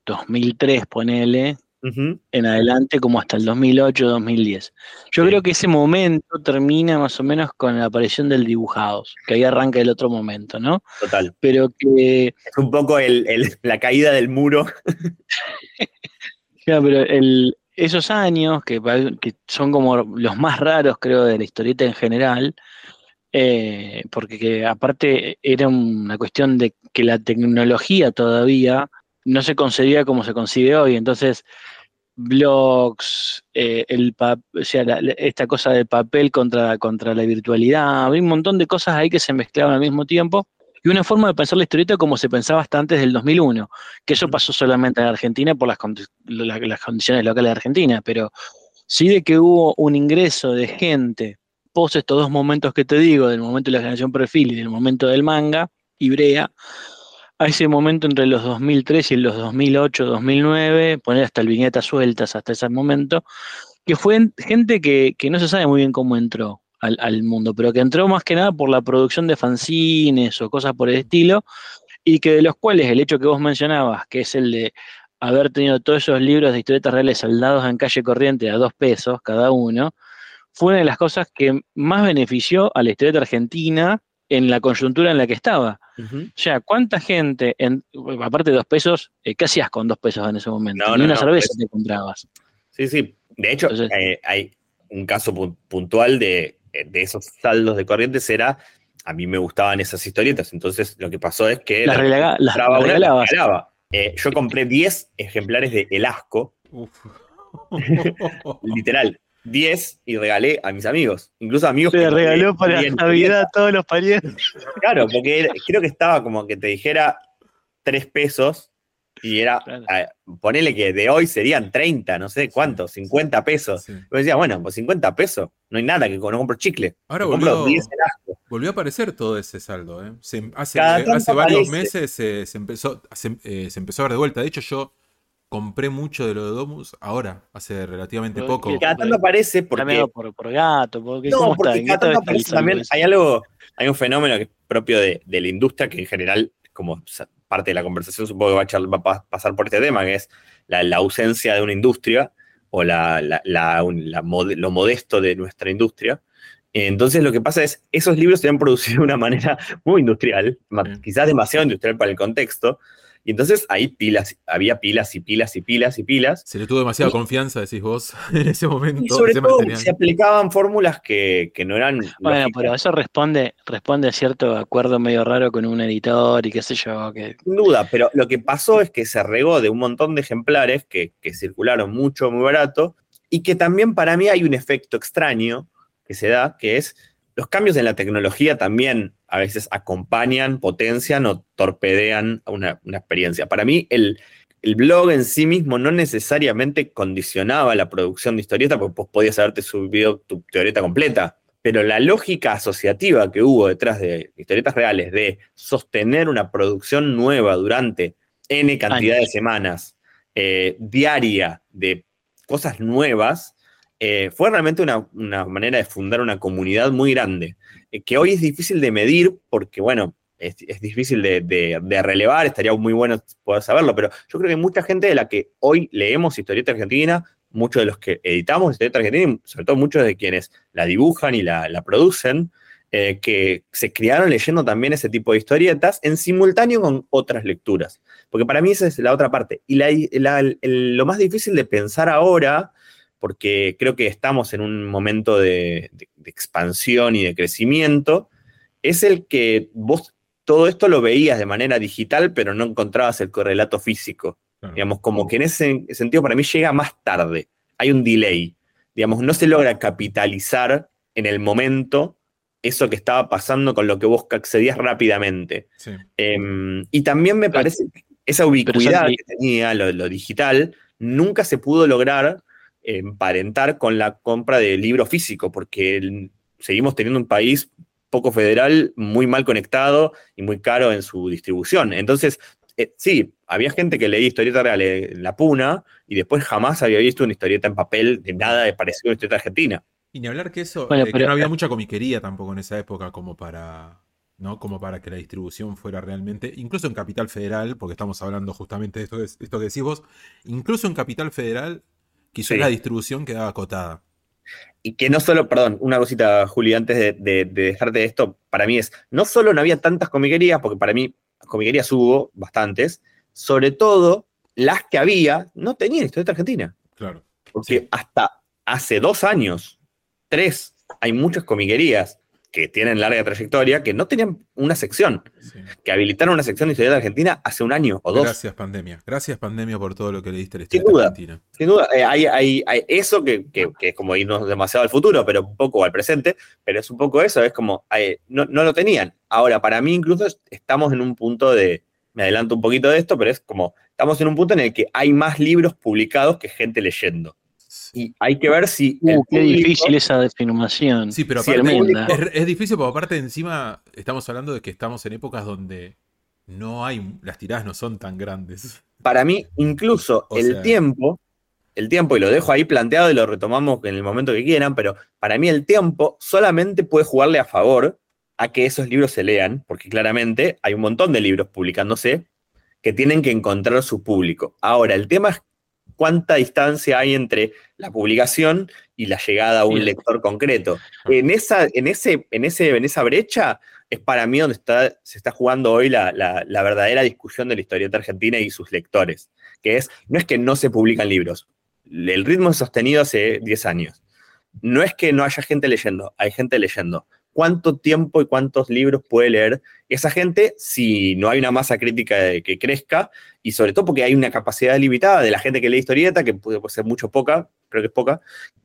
2003, ponele, en adelante, como hasta el 2008, 2010. Yo creo que ese momento termina más o menos con la aparición del dibujados, que ahí arranca el otro momento, ¿no? Total. Pero que... Es un poco la caída del muro. claro, pero el, esos años, que, que, son como los más raros, creo, de la historieta en general, eh, porque aparte era una cuestión de que la tecnología todavía no se concebía como se concibe hoy, entonces blogs, eh, el o sea, esta cosa de papel contra, contra la virtualidad, había un montón de cosas ahí que se mezclaban al mismo tiempo y una forma de pensar la historieta como se pensaba hasta antes del 2001, que eso pasó solamente en Argentina por las, las condiciones locales de Argentina, pero sí de que hubo un ingreso de gente pos estos dos momentos que te digo, del momento de la generación perfil y del momento del manga, Ibrea, a ese momento entre los 2003 y los 2008, 2009, poner hasta el viñetas sueltas hasta ese momento, que fue gente que, no se sabe muy bien cómo entró al, mundo, pero que entró más que nada por la producción de fanzines o cosas por el estilo, y que de los cuales el hecho que vos mencionabas, que es el de haber tenido todos esos libros de historietas reales soldados en calle corriente a dos pesos cada uno, fue una de las cosas que más benefició a la historieta argentina en la coyuntura en la que estaba. O sea, ¿cuánta gente, en, aparte de dos pesos, eh, qué hacías con dos pesos en ese momento? Ni una cerveza pues te comprabas. Sí, sí. De hecho, eh, hay un caso puntual de, esos saldos de corrientes era a mí me gustaban esas historietas. Entonces lo que pasó es que las, regalaba. Eh, yo compré 10 ejemplares de El Asco. Literal. 10 y regalé a mis amigos. Incluso amigos. Te regaló para Navidad a todos los parientes. Claro, porque creo que estaba como que te dijera 3 pesos y era, ponele que de hoy serían 30, no sé cuánto, 50 pesos. Yo decía, bueno, pues 50 pesos, no hay nada que no compro chicle. Ahora volvió, volvió, a aparecer todo ese saldo. ¿eh? hace, hace varios meses se, empezó, eh, se empezó a ver de vuelta. De hecho, yo compré mucho de lo de Domus ahora, hace relativamente poco. Cada tanto aparece porque... Por, por gato, porque, no, porque cada tanto aparece también, hay algo, hay un fenómeno que es propio de, la industria que en general, como parte de la conversación, supongo que va a, pasar por este tema, que es la, ausencia de una industria o la, lo modesto de nuestra industria, Entonces lo que pasa es, esos libros se han producido de una manera muy industrial, quizás demasiado industrial para el contexto, y entonces ahí pilas, había pilas y pilas y pilas y pilas. Se le tuvo demasiada confianza, decís vos, en ese momento. Y sobre todo se aplicaban fórmulas que, no eran. Bueno, pero eso responde, responde a cierto acuerdo medio raro con un editor y qué sé yo. Que... Sin duda, pero lo que pasó es que se regó de un montón de ejemplares que, que circularon mucho, muy barato, y que también para mí hay un efecto extraño que se da, que es los cambios en la tecnología también a veces acompañan, potencian o torpedean una, una experiencia. Para mí, el, blog en sí mismo no necesariamente condicionaba la producción de historietas, porque vos podías haberte subido tu historieta completa, pero la lógica asociativa que hubo detrás de historietas reales, de sostener una producción nueva durante N cantidad de semanas, eh, diaria, de cosas nuevas, eh, fue realmente una, manera de fundar una comunidad muy grande, eh, que hoy es difícil de medir porque, bueno, es, difícil de, relevar, estaría muy bueno poder saberlo, pero yo creo que mucha gente de la que hoy leemos historieta argentina, muchos de los que editamos historieta argentina, sobre todo muchos de quienes la dibujan y la, producen, eh, que se criaron leyendo también ese tipo de historietas en simultáneo con otras lecturas. Porque para mí esa es la otra parte. Y lo más difícil de pensar ahora porque creo que estamos en un momento de, expansión y de crecimiento, es el que vos todo esto lo veías de manera digital, pero no encontrabas el correlato físico. Digamos, como que en ese sentido para mí llega más tarde. Hay un delay. Digamos, no se logra capitalizar en el momento eso que estaba pasando con lo que vos accedías rápidamente. Em, y también me parece que esa ubicuidad que tenía lo, digital nunca se pudo lograr emparentar con la compra de libro físico, porque seguimos teniendo un país poco federal, muy mal conectado y muy caro en su distribución. Entonces, eh, sí, había gente que leía historieta real en la puna y después jamás había visto una historieta en papel de nada de parecido a una historieta argentina. Y ni hablar que eso, eh, que no había mucha comiquería tampoco en esa época como para, ¿no? Como para que la distribución fuera realmente, incluso en Capital Federal, porque estamos hablando justamente de esto, esto que decís vos, incluso en Capital Federal Quizás la distribución quedaba acotada. Y que no solo, perdón, una cosita, Juli, antes de, dejarte de esto, para mí es, no solo no había tantas comiquerías, porque para mí comiquerías hubo bastantes, sobre todo las que había no tenían historieta argentina. Claro. Porque hasta hace dos años, tres, hay muchas comiquerías que tienen larga trayectoria, que no tenían una sección, que habilitaron una sección de historia de Argentina hace un año o dos. Gracias, pandemia. Gracias, pandemia, por todo lo que le diste a la historia de Argentina. Sin duda, eh, hay, hay, eso que, es como irnos demasiado al futuro, pero un poco al presente, pero es un poco eso, es como, no, no lo tenían. Ahora, para mí incluso estamos en un punto de, me adelanto un poquito de esto, pero es como, estamos en un punto en el que hay más libros publicados que gente leyendo. Y hay que ver si. Uh, qué difícil esa definición. Sí, pero aparte, es, difícil porque aparte encima estamos hablando de que estamos en épocas donde no hay, las tiradas no son tan grandes. Para mí, incluso el tiempo, el tiempo, y lo dejo ahí planteado y lo retomamos en el momento que quieran, pero para mí el tiempo solamente puede jugarle a favor a que esos libros se lean, porque claramente hay un montón de libros publicándose que tienen que encontrar su público. Ahora, el tema es cuánta distancia hay entre la publicación y la llegada a un lector concreto. En esa, en, ese, en, ese, en esa brecha es para mí donde está, se está jugando hoy la, verdadera discusión de la historieta argentina y sus lectores, que es, no es que no se publican libros, el ritmo es sostenido hace 10 años. No es que no haya gente leyendo, hay gente leyendo cuánto tiempo y cuántos libros puede leer esa gente si no hay una masa crítica que crezca y sobre todo porque hay una capacidad limitada de la gente que lee historieta, que puede ser mucho poca, creo que es poca,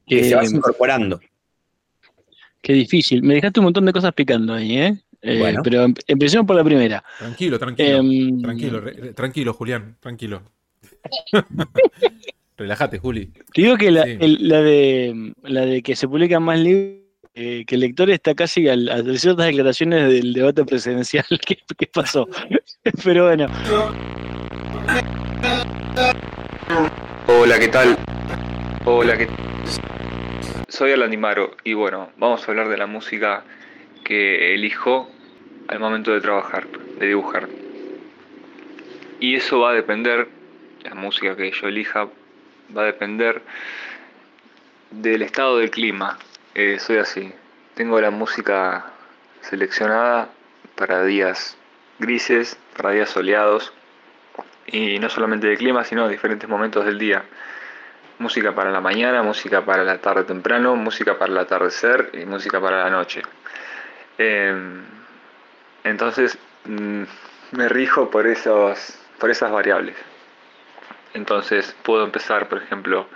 que se va incorporando. Qué difícil. Me dejaste un montón de cosas picando ahí, ¿eh? eh bueno. Pero em, empecemos por la primera. Tranquilo, tranquilo. Em, tranquilo, tranquilo, Julián, tranquilo. Relájate, Juli. Te digo que la, de, la de que se publican más libros que el lector está casi a, ciertas declaraciones del debate presidencial. ¿Qué, pasó? Pero bueno. Hola, ¿qué tal? Hola, ¿qué Soy Alan Dimaro y bueno, vamos a hablar de la música que elijo al momento de trabajar, de dibujar. Y eso va a depender, la música que yo elija va a depender del estado del clima, eh, soy así. tengo la música seleccionada para días grises, para días soleados, y no solamente de clima, sino de diferentes momentos del día. Música para la mañana, música para la tarde temprano, música para el atardecer y música para la noche. Em, entonces mm, me rijo por, esos, por esas variables. Entonces puedo empezar, por ejemplo,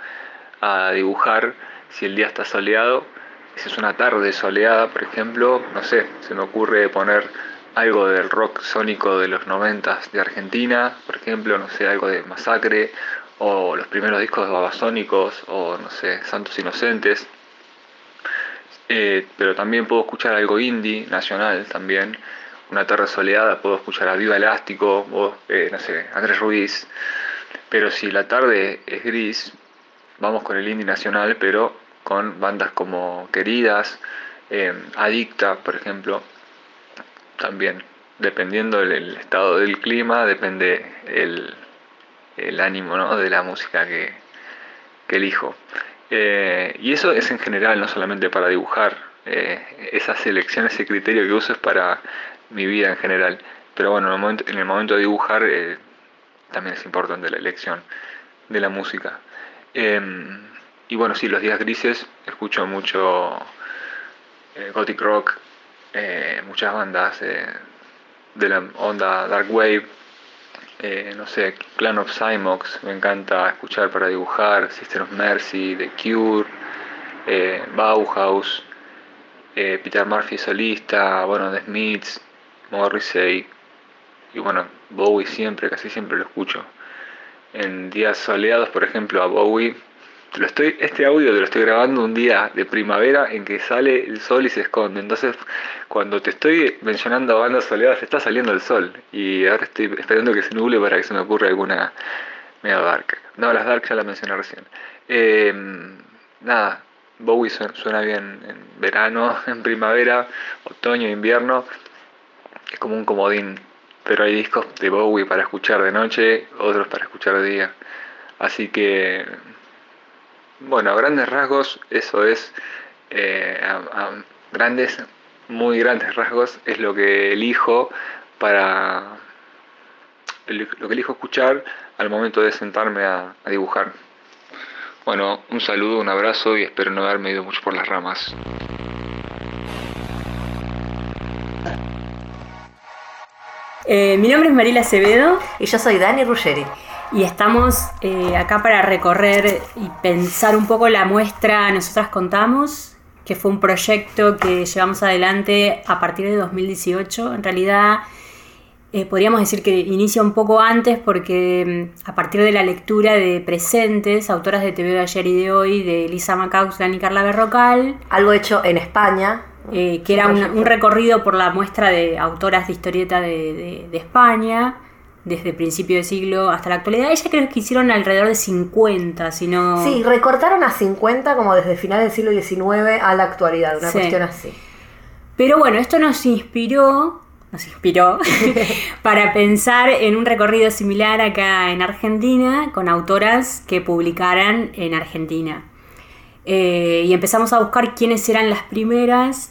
a dibujar si el día está soleado. Si es una tarde soleada, por ejemplo, no sé, se me ocurre poner algo del rock sónico de los noventas de Argentina, por ejemplo, no sé, algo de Masacre, o los primeros discos de Babasónicos, o no sé, Santos Inocentes. Eh, pero también puedo escuchar algo indie, nacional también. Una tarde soleada, puedo escuchar a Viva Elástico, o eh, no sé, Andrés Ruiz. Pero si la tarde es gris, vamos con el indie nacional, pero con bandas como Queridas, eh, Adicta, por ejemplo, también. Dependiendo del estado del clima, depende el, el ánimo ¿no? de la música que, que elijo. Eh, y eso es en general, no solamente para dibujar. Eh, esa selección, ese criterio que uso es para mi vida en general. Pero bueno, en el momento, de dibujar eh, también es importante la elección de la música. Em, y bueno, sí, los días grises escucho mucho gothic rock, eh, muchas bandas eh, de la onda Dark Wave, eh, no sé, Clan of Cymox, me encanta escuchar para dibujar, Sister of Mercy, The Cure, Bauhaus, Peter Murphy solista, bueno, The Smiths, Morrissey, y bueno, Bowie siempre, casi siempre lo escucho. En días soleados, por ejemplo, a Bowie lo estoy, este audio te lo estoy grabando un día de primavera en que sale el sol y se esconde. Entonces, cuando te estoy mencionando bandas soleadas, está saliendo el sol. Y ahora estoy esperando que se nuble para que se me ocurra alguna mega dark. No, las dark ya las mencioné recién. Eh, nada, Bowie suena bien en verano, en primavera, otoño, invierno. Es como un comodín. Pero hay discos de Bowie para escuchar de noche, otros para escuchar de día. Así que bueno, a grandes rasgos, eso es, eh, a, grandes, muy grandes rasgos, es lo que elijo para, lo que elijo escuchar al momento de sentarme a, a dibujar. Bueno, un saludo, un abrazo y espero no haberme ido mucho por las ramas. Eh, mi nombre es Marila Acevedo Y yo soy Dani Ruggeri. Y estamos eh, acá para recorrer y pensar un poco la muestra Nosotras Contamos, que fue un proyecto que llevamos adelante a partir de 2018. En realidad, eh, podríamos decir que inicia un poco antes porque mm, a partir de la lectura de presentes, autoras de TV de ayer y de hoy, de Lisa Macauslan y Carla Berrocal, Algo hecho en España. eh, que era un, un recorrido por la muestra de autoras de historieta de, de- de España, desde principio de siglo hasta la actualidad. Ella creo que hicieron alrededor de 50, si no... Sí, recortaron a 50 como desde finales del siglo XIX a la actualidad, una Sí. cuestión así. Pero bueno, esto nos inspiró, nos inspiró para pensar en un recorrido similar acá en Argentina con autoras que publicaran en Argentina. Eh, y empezamos a buscar quiénes eran las primeras,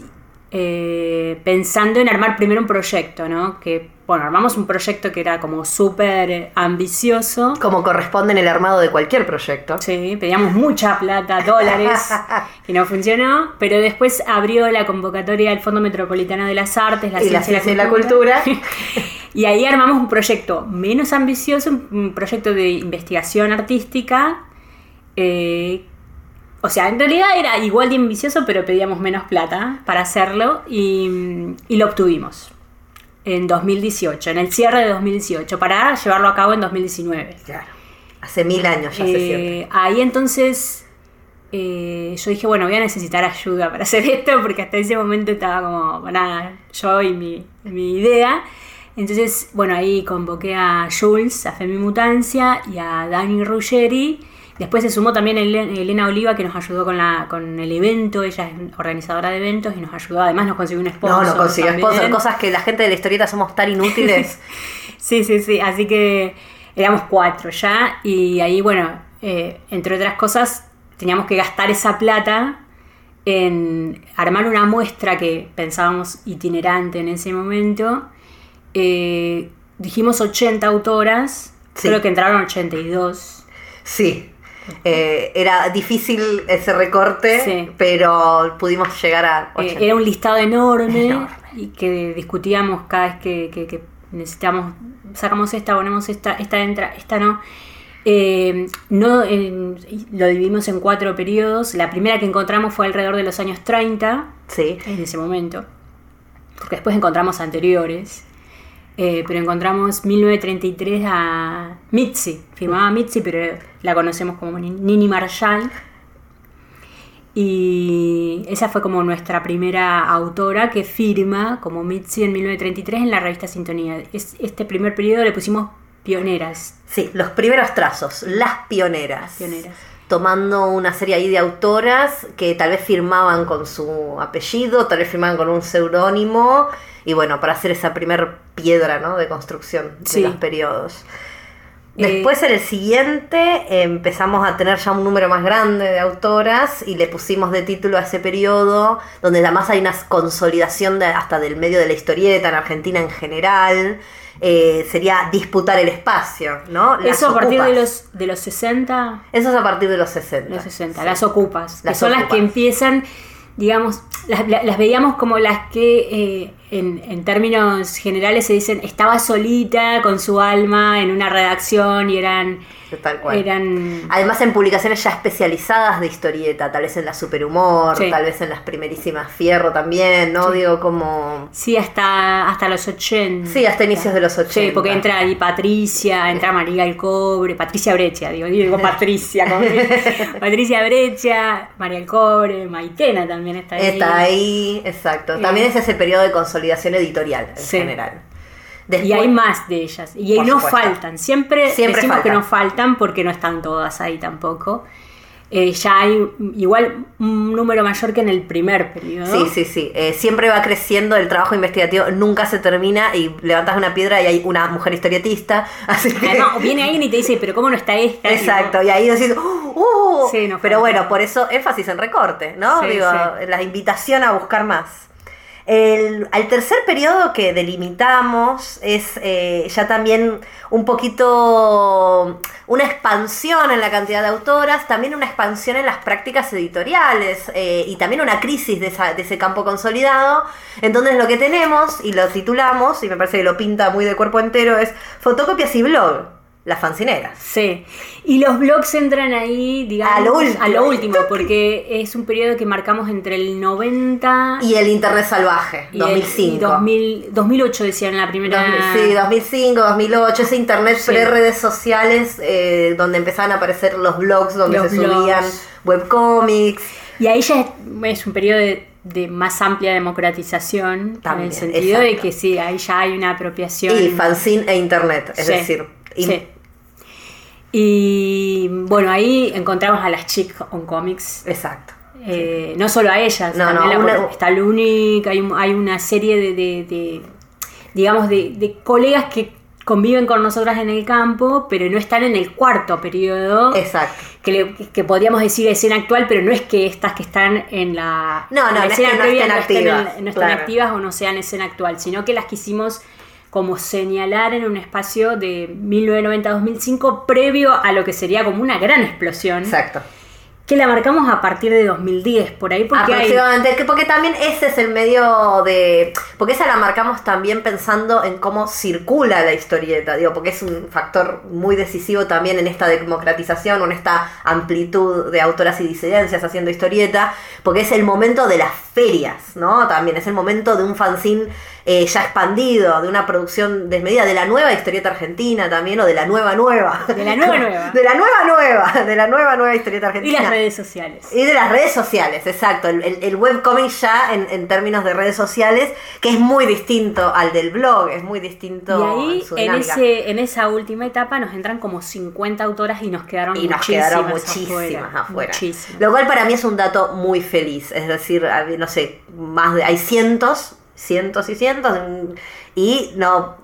eh, pensando en armar primero un proyecto, ¿no? Que, bueno, armamos un proyecto que era como súper ambicioso. Como corresponde en el armado de cualquier proyecto. Sí, pedíamos mucha plata, dólares, y no funcionó. Pero después abrió la convocatoria del Fondo Metropolitano de las Artes, la y la Ciencia y la cultura. y ahí armamos un proyecto menos ambicioso, un- un proyecto de investigación artística. eh, o sea, en realidad era igual de ambicioso, pero pedíamos menos plata para hacerlo y, y lo obtuvimos en 2018, en el cierre de 2018, para llevarlo a cabo en 2019. Claro. Hace mil años ya se siente. Eh, ahí entonces eh, yo dije, bueno, voy a necesitar ayuda para hacer esto, porque hasta ese momento estaba como, nada, yo y mi, mi idea. Entonces, bueno, ahí convoqué a Jules, a Femimutancia y a Dani Ruggeri. Después se sumó también Ele- Elena Oliva, que nos ayudó con, la, con el evento. Ella es organizadora de eventos y nos ayudó. Además, nos consiguió un sponsor. No, no consiguió sponsor. Cosas que la gente de la historieta somos tan inútiles. Sí, sí, sí. Así que éramos cuatro ya. Y ahí, bueno, eh, entre otras cosas, teníamos que gastar esa plata en armar una muestra que pensábamos itinerante en ese momento. Eh, dijimos 80 autoras, Sí. creo que entraron 82. Sí. Eh, era difícil ese recorte, Sí. pero pudimos llegar a Eh, 80. era un listado enorme, Enorme. y que discutíamos cada vez que, que- que necesitamos, sacamos esta, ponemos esta, esta entra, esta no. Eh, no lo dividimos en cuatro periodos. La primera que encontramos fue alrededor de los años 30, Sí. en ese momento, porque después encontramos anteriores. Eh, pero encontramos 1933 a Mitzi, firmaba Mitzi, pero la conocemos como Ni- Nini Marshall. Y esa fue como nuestra primera autora que firma como Mitzi en 1933 en la revista Sintonía. Es- este primer periodo le pusimos pioneras. Sí, los primeros trazos, las pioneras. Pioneras. Tomando una serie ahí de autoras que tal vez firmaban con su apellido, tal vez firmaban con un seudónimo, y bueno, para hacer esa primer piedra ¿no? de construcción Sí. de los periodos. Eh, Después en el siguiente empezamos a tener ya un número más grande de autoras y le pusimos de título a ese periodo, donde además hay una consolidación de- hasta del medio de la historieta en Argentina en general. eh, sería disputar el espacio, ¿no? Las Eso a partir de los, de los 60, Eso es a partir de los 60. los 60, Sí. las ocupas, que son las que empiezan, digamos, las, la- las veíamos como las que eh, en, en términos generales se dicen estaba solita con su alma en una redacción y eran, Tal cual. eran Además en publicaciones ya especializadas de historieta, tal vez en la Superhumor, Sí. tal vez en las primerísimas Fierro también, ¿no? Sí. Digo como... Sí, hasta, hasta los 80. Sí, hasta inicios de los 80. Sí, porque entra ahí Patricia, entra María el Cobre, Patricia Breccia, digo, digo Patricia, Patricia Breccia, María el Cobre, Maitena también está ahí. Está ahí, exacto. Eh. También es ese periodo de consolidación editorial en Sí. general. Y hay más de ellas. Y no supuesto. faltan. Siempre, Siempre decimos que no faltan porque no están todas ahí tampoco. Eh, ya hay igual un número mayor que en el primer periodo. Sí, sí, sí. Eh, siempre va creciendo el trabajo investigativo, nunca se termina y levantas una piedra y hay una mujer historietista. Así que... Además, viene alguien y te dice, pero ¿cómo no está esta? Exacto, y ahí decís, ¡uh! uh". Sí, no pero bueno, por eso énfasis en recorte, ¿no? Sí, Digo, sí. la invitación a buscar más. El, al tercer periodo que delimitamos es eh, ya también un poquito una expansión en la cantidad de autoras, también una expansión en las prácticas editoriales eh, y también una crisis de, de ese campo consolidado. Entonces lo que tenemos, y lo titulamos, y me parece que lo pinta muy de cuerpo entero, es fotocopias y blog, las fancineras. Sí. Y los blogs entran ahí, digamos, A lo último. a lo último, porque es un periodo que marcamos entre el 90 Y el Internet Salvaje, y el- 2005. y 2000 2008 decían en la primera. 2000, sí, 2005, 2008, ese internet Sí. pre-redes sociales eh, donde empezaban a aparecer los blogs donde Los se blogs. subían webcomics. Y ahí ya es, es un periodo de, de más amplia democratización, También, en el sentido de exacto. que sí, ahí ya hay una apropiación. Y fanzine e internet, es Sí, decir. Y- sí. Y bueno, ahí encontramos a las Chick on Comics. Exacto. Eh, no solo a ellas, No, también no, la- una- está Lunic, hay, un- hay una serie de, de- de, digamos, de, de colegas que conviven con nosotras en el campo, pero no están en el cuarto periodo, Exacto. que, le- que podríamos decir escena actual, pero no es que estas que están en la, No, no, en la no es escena que no previa estén no estén, activas, en- no estén claro. activas o no sean escena actual, sino que las quisimos como señalar en un espacio de 1990-2005 previo a lo que sería como una gran explosión Exacto. que la marcamos a partir de 2010 por ahí porque Aproximadamente, que- porque también ese es el medio de... Porque esa la marcamos también pensando en cómo circula la historieta, digo, porque es un factor muy decisivo también en esta democratización en esta amplitud de autoras y disidencias haciendo historieta, porque es el momento de las ferias, ¿no? También es el momento de un fanzine eh, ya expandido, de una producción desmedida, de la nueva historieta argentina también, o de la nueva nueva. De la nueva nueva. De la nueva nueva, de la nueva nueva historieta y argentina. las redes sociales Y de las redes sociales, exacto. El, el, el webcomic ya en, en términos de redes sociales, que es muy distinto al del blog, es muy distinto y ahí en en, ese, en esa última etapa nos entran como 50 autoras y nos quedaron y nos muchísimas quedaron muchísimas afuera, afuera. muchísimas. Lo cual para mí es un dato muy feliz. Es decir, no sé, más de, hay cientos, cientos y cientos, y no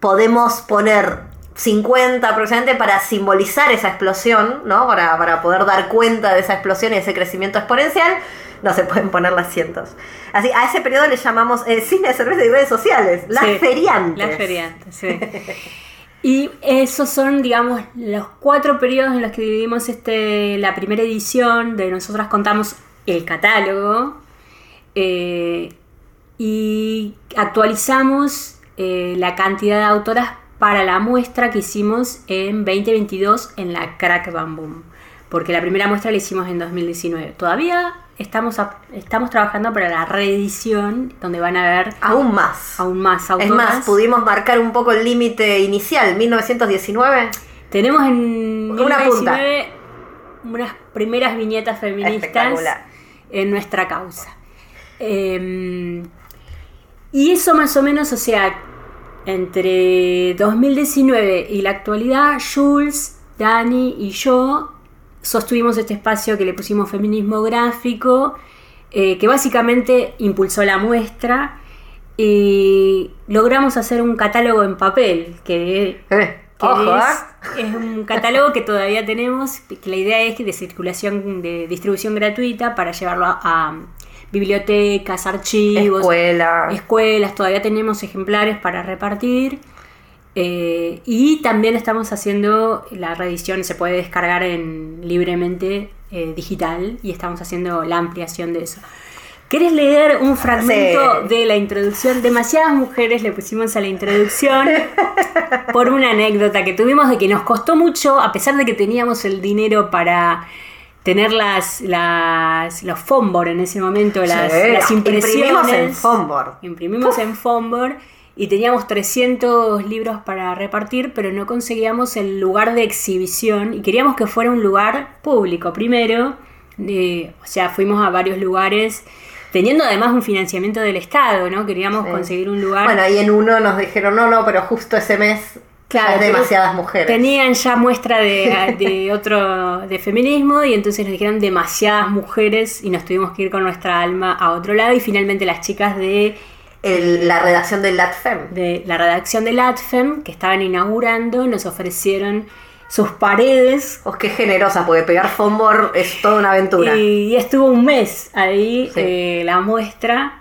podemos poner 50 aproximadamente para simbolizar esa explosión, ¿no? Para, para poder dar cuenta de esa explosión y ese crecimiento exponencial. No se pueden poner las cientos. Así, a ese periodo le llamamos eh, cine, cerveza y redes sociales. Las Sí, feriantes. Las feriantes, sí. Y esos son, digamos, los cuatro periodos en los que dividimos este, la primera edición, de nosotras contamos el catálogo eh, y actualizamos eh, la cantidad de autoras para la muestra que hicimos en 2022 en la Crack Bam Boom. Porque la primera muestra la hicimos en 2019. Todavía estamos, a- estamos trabajando para la reedición, donde van a ver Aún más. aún más autoras. Es más, pudimos marcar un poco el límite inicial, 1919. Tenemos en Una 2019 unas primeras viñetas feministas en nuestra causa. Eh, y eso más o menos, o sea, entre 2019 y la actualidad, Jules, Dani y yo sostuvimos este espacio que le pusimos feminismo gráfico, eh, que básicamente impulsó la muestra y logramos hacer un catálogo en papel, que Eh, que ojo, es, ¿eh? es un catálogo que todavía tenemos, que la idea es que de circulación, de distribución gratuita para llevarlo a, a bibliotecas, archivos, Escuela. escuelas, todavía tenemos ejemplares para repartir. eh, y también estamos haciendo la reedición, se puede descargar en, libremente eh, digital y estamos haciendo la ampliación de eso. ¿Querés leer un fragmento Sí. de la introducción? Demasiadas mujeres le pusimos a la introducción por una anécdota que tuvimos de que nos costó mucho, a pesar de que teníamos el dinero para tener las, las los Fombor en ese momento, las, Sí, las impresiones. Imprimimos en Fombor. Imprimimos en Fombor y teníamos 300 libros para repartir, pero no conseguíamos el lugar de exhibición y queríamos que fuera un lugar público primero. eh, o sea, fuimos a varios lugares, teniendo además un financiamiento del Estado, ¿no? Queríamos Sí. conseguir un lugar. Bueno, y en uno nos dijeron, no, no, pero justo ese mes Claro, hay pero demasiadas mujeres. Tenían ya muestra de, de otro de feminismo y entonces nos dijeron demasiadas mujeres y nos tuvimos que ir con nuestra alma a otro lado y finalmente las chicas de, El- la redacción del LATFEM. de la redacción del ATFEM que estaban inaugurando nos ofrecieron sus paredes Oh, qué generosa, porque pegar Fombor es toda una aventura. y estuvo un mes ahí Sí. eh, la muestra.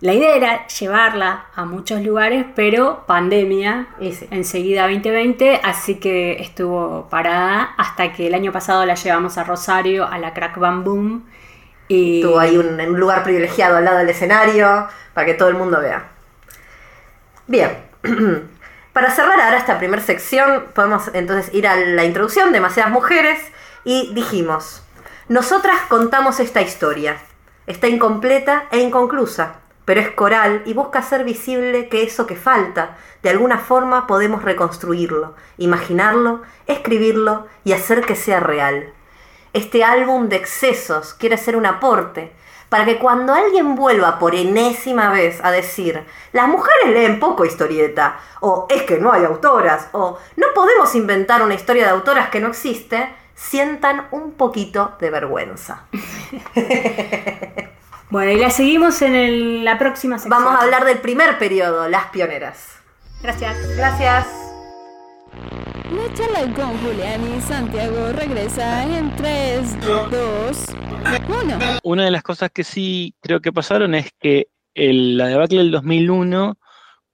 La idea era llevarla a muchos lugares, pero pandemia, sí. enseguida 2020, así que estuvo parada hasta que el año pasado la llevamos a Rosario, a la Crack Bam Boom. Y Estuvo ahí un, en un lugar privilegiado al lado del escenario para que todo el mundo vea. Bien. Para cerrar ahora esta primera sección, podemos entonces ir a la introducción, demasiadas mujeres, y dijimos, nosotras contamos esta historia. Está incompleta e inconclusa, pero es coral y busca hacer visible que eso que falta, de alguna forma podemos reconstruirlo, imaginarlo, escribirlo y hacer que sea real. Este álbum de excesos quiere ser un aporte para que cuando alguien vuelva por enésima vez a decir, las mujeres leen poco historieta, o es que no hay autoras, o no podemos inventar una historia de autoras que no existe, sientan un poquito de vergüenza. bueno, y la seguimos en el- la próxima sección. Vamos a hablar del primer periodo, las pioneras. Gracias. Gracias. La charla con Julián y Santiago regresa en 3, 2, 1. Una de las cosas que sí creo que pasaron es que el- la debacle del 2001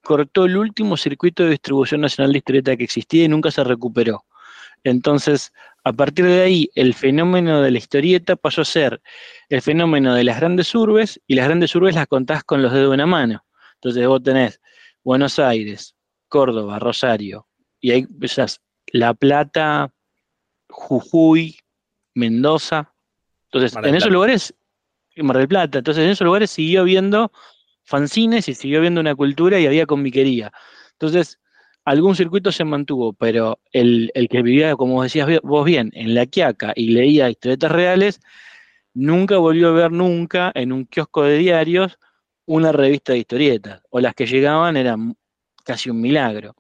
cortó el último circuito de distribución nacional de historieta que existía y nunca se recuperó. Entonces, a partir de ahí, el fenómeno de la historieta pasó a ser el fenómeno de las grandes urbes y las grandes urbes las contás con los dedos de una mano. Entonces vos tenés Buenos Aires, Córdoba, Rosario, y ahí empezás La Plata, Jujuy, Mendoza. Entonces, en esos lugares, Mar del Plata, entonces en esos lugares siguió habiendo fanzines y siguió habiendo una cultura y había comiquería. Entonces, algún circuito se mantuvo, pero el, que vivía, como decías vos bien, en La Quiaca y leía historietas reales, nunca volvió a ver nunca en un kiosco de diarios una revista de historietas, o las que llegaban eran casi un milagro.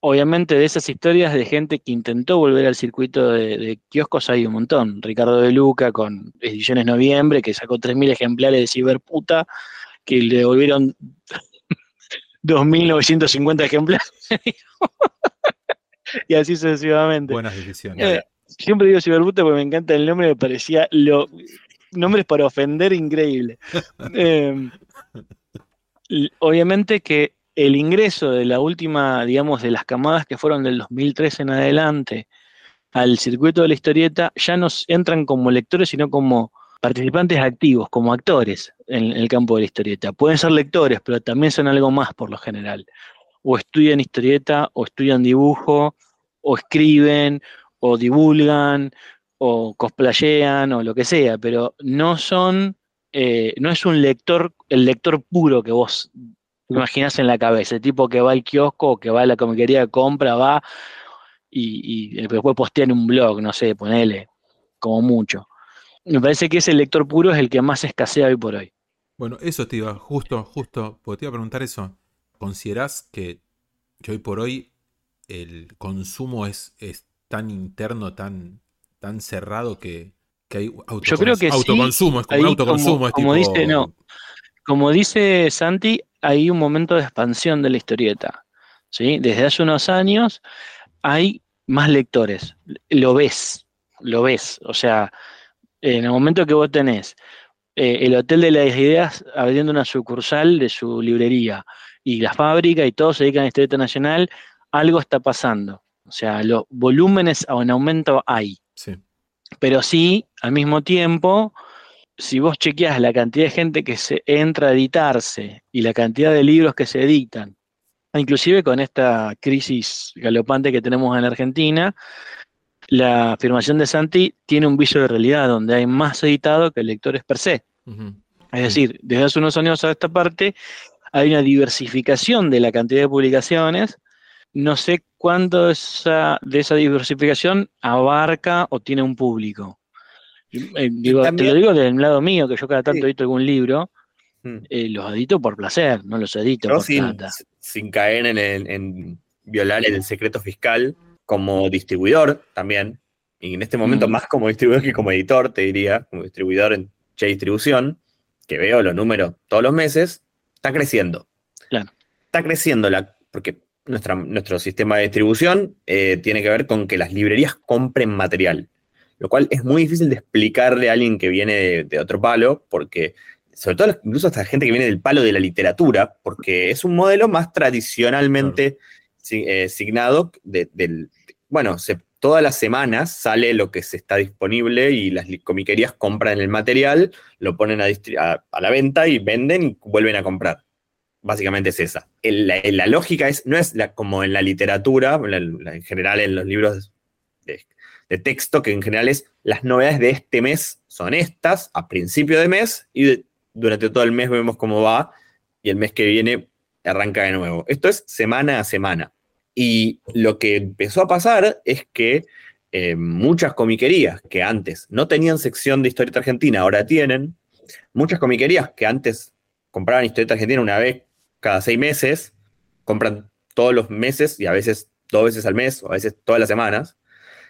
Obviamente de esas historias de gente que intentó volver al circuito de, de kioscos hay un montón. Ricardo de Luca con Ediciones Noviembre, que sacó 3.000 ejemplares de Ciberputa, que le devolvieron 2.950 ejemplares. y así sucesivamente. Buenas decisiones. Eh, siempre digo ciberputa porque me encanta el nombre, me parecía lo nombres para ofender increíble. Eh, l- obviamente que el ingreso de la última, digamos, de las camadas que fueron del 2003 en adelante al circuito de la historieta, ya no entran como lectores, sino como participantes activos, como actores en, el campo de la historieta. Pueden ser lectores, pero también son algo más por lo general. O estudian historieta, o estudian dibujo, o escriben, o divulgan, o cosplayean, o lo que sea, pero no son, eh, no es un lector, el lector puro que vos imaginás en la cabeza, el tipo que va al kiosco, que va a la comiquería, compra, va y, y después postea en un blog, no sé, ponele, como mucho. Me parece que ese lector puro es el que más escasea hoy por hoy. Bueno, eso te iba, justo, justo, porque te iba a preguntar eso. ¿Considerás que, que hoy por hoy el consumo es, es tan interno, tan, tan cerrado que, que hay autocons- Yo creo que sí, autoconsumo? es como un autoconsumo. como- es como tipo- dice, no. Como dice Santi, hay un momento de expansión de la historieta. ¿sí? Desde hace unos años hay más lectores. Lo ves, lo ves. O sea, en el momento que vos tenés eh, el Hotel de las Ideas abriendo una sucursal de su librería y la fábrica y todos se dedican a historieta nacional, algo está pasando. O sea, los volúmenes en aumento hay. Sí. Pero sí, al mismo tiempo, si vos chequeas la cantidad de gente que se entra a editarse y la cantidad de libros que se editan, inclusive con esta crisis galopante que tenemos en Argentina, la afirmación de Santi tiene un viso de realidad donde hay más editado que lectores per se. Es decir, desde hace unos años a esta parte hay una diversificación de la cantidad de publicaciones. No sé cuánto esa- de esa diversificación abarca o tiene un público. Eh, digo, te lo digo del lado mío, que yo cada tanto Sí. edito algún libro, Mm. eh, los edito por placer, no los edito Yo por sin, plata. sin caer en, el- en violar el secreto fiscal como distribuidor también, y en este momento Mm. más como distribuidor que como editor, te diría, como distribuidor en Che Distribución, que veo los números todos los meses, está creciendo. Claro. Está creciendo la, porque nuestra, nuestro sistema de distribución eh, tiene que ver con que las librerías compren material, lo cual es muy difícil de explicarle a alguien que viene de, de otro palo, porque sobre todo incluso hasta gente que viene del palo de la literatura, porque es un modelo más tradicionalmente eh, signado de- del... Bueno, todas las semanas sale lo que se está disponible y las comiquerías compran el material, lo ponen a, la venta y venden y vuelven a comprar. Básicamente es esa. La, lógica es, no es como en la literatura, en general en los libros de, texto, que en general es las novedades de este mes son estas, a principio de mes, y durante todo el mes vemos cómo va, y el mes que viene arranca de nuevo. Esto es semana a semana. Y lo que empezó a pasar es que eh, muchas comiquerías que antes no tenían sección de historieta argentina, ahora tienen. Muchas comiquerías que antes compraban historieta argentina una vez cada seis meses, compran todos los meses y a veces dos veces al mes o a veces todas las semanas.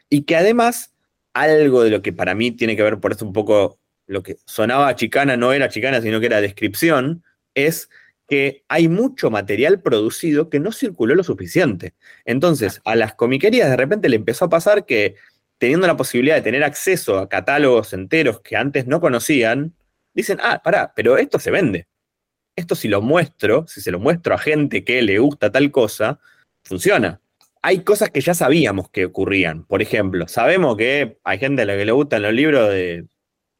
Y que además, algo de lo que para mí tiene que ver por eso un poco lo que sonaba chicana, no era chicana, sino que era descripción, es que hay mucho material producido que no circuló lo suficiente. Entonces, a las comiquerías de repente le empezó a pasar que teniendo la posibilidad de tener acceso a catálogos enteros que antes no conocían, dicen, ah, pará, pero esto se vende. Esto si lo muestro, si se lo muestro a gente que le gusta tal cosa, funciona. Hay cosas que ya sabíamos que ocurrían. Por ejemplo, sabemos que hay gente a la que le gustan los libros de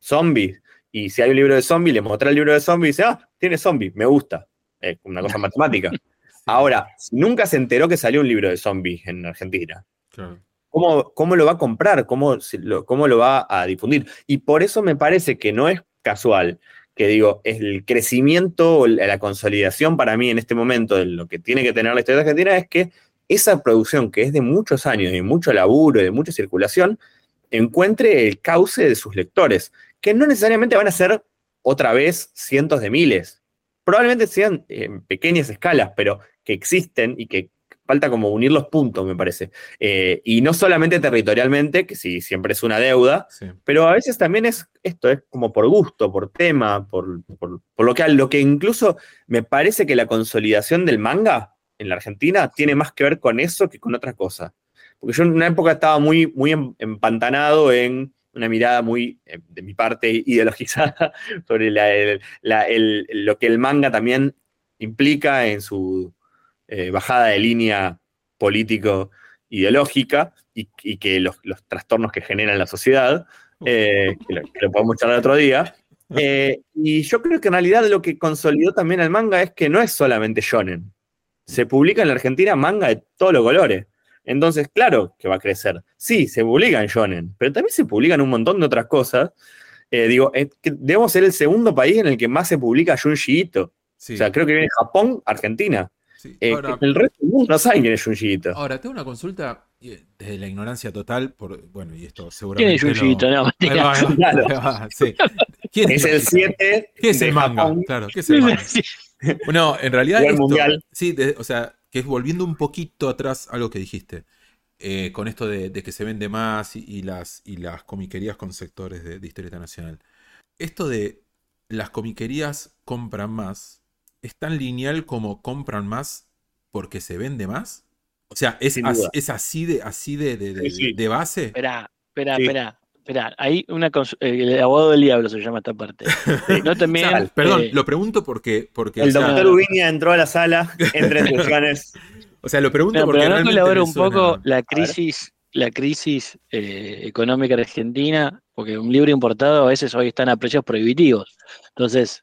zombies, y si hay un libro de zombies, le muestra el libro de zombies y dice, ah, tiene zombies, me gusta. Una cosa matemática. Ahora, si nunca se enteró que salió un libro de zombies en Argentina. Claro. ¿Cómo, cómo lo va a comprar? ¿Cómo, lo, ¿Cómo lo va a difundir? Y por eso me parece que no es casual que digo, el crecimiento o la consolidación para mí en este momento de lo que tiene que tener la historia argentina es que esa producción que es de muchos años, de mucho laburo, y de mucha circulación, encuentre el cauce de sus lectores, que no necesariamente van a ser otra vez cientos de miles, probablemente sean en pequeñas escalas, pero que existen y que falta como unir los puntos, me parece. Eh, y no solamente territorialmente, que sí, siempre es una deuda, Sí. pero a veces también es esto, es como por gusto, por tema, por, por, por lo que lo que incluso me parece que la consolidación del manga en la Argentina tiene más que ver con eso que con otra cosa. porque yo en una época estaba muy, muy em- empantanado en una mirada muy, eh, de mi parte, ideologizada sobre la- el- la- el- lo que el manga también implica en su eh, bajada de línea político-ideológica y, y que los, los trastornos que genera en la sociedad, eh, que, lo, que lo podemos charlar otro día. Eh, y yo creo que en realidad lo que consolidó también al manga es que no es solamente shonen. Se publica en la Argentina manga de todos los colores. Entonces, claro que va a crecer. Sí, se publica en shonen, pero también se publican un montón de otras cosas. Eh, digo, es que debemos ser el segundo país en el que más se publica Junji Ito. Sí, O sea, creo que viene Japón, Argentina. sí. Eh, el resto del mundo no sabe quién es Junji Ito. ahora, tengo una consulta eh, desde la ignorancia total, por, bueno, y esto ¿Quién seguramente. es Junjiito? lo- No, va, Claro. ahí va, sí. ¿Quién Es el Junji Ito? 7 ¿Qué es el manga? Claro, ¿qué es el manga? Bueno, en realidad. Esto- mundial. Sí, de- o sea, que es volviendo un poquito atrás algo que dijiste. eh, con esto de, de que se vende más y, y las, y las comiquerías con sectores de, de historieta nacional. Esto de las comiquerías compran más, ¿es tan lineal como compran más porque se vende más? O sea, ¿es, as- es así de, así de, de- de- Sí, sí. de base? Espera, espera, Sí. espera. Espera, hay una el abogado del diablo se llama esta parte. No también. perdón, eh, lo pregunto porque. porque o El sea, doctor Ubiña entró a la sala entre discusiones. o sea, lo pregunto no, porque. pero no me un poco la crisis, la crisis eh, económica argentina, porque un libro importado a veces hoy están a precios prohibitivos. Entonces,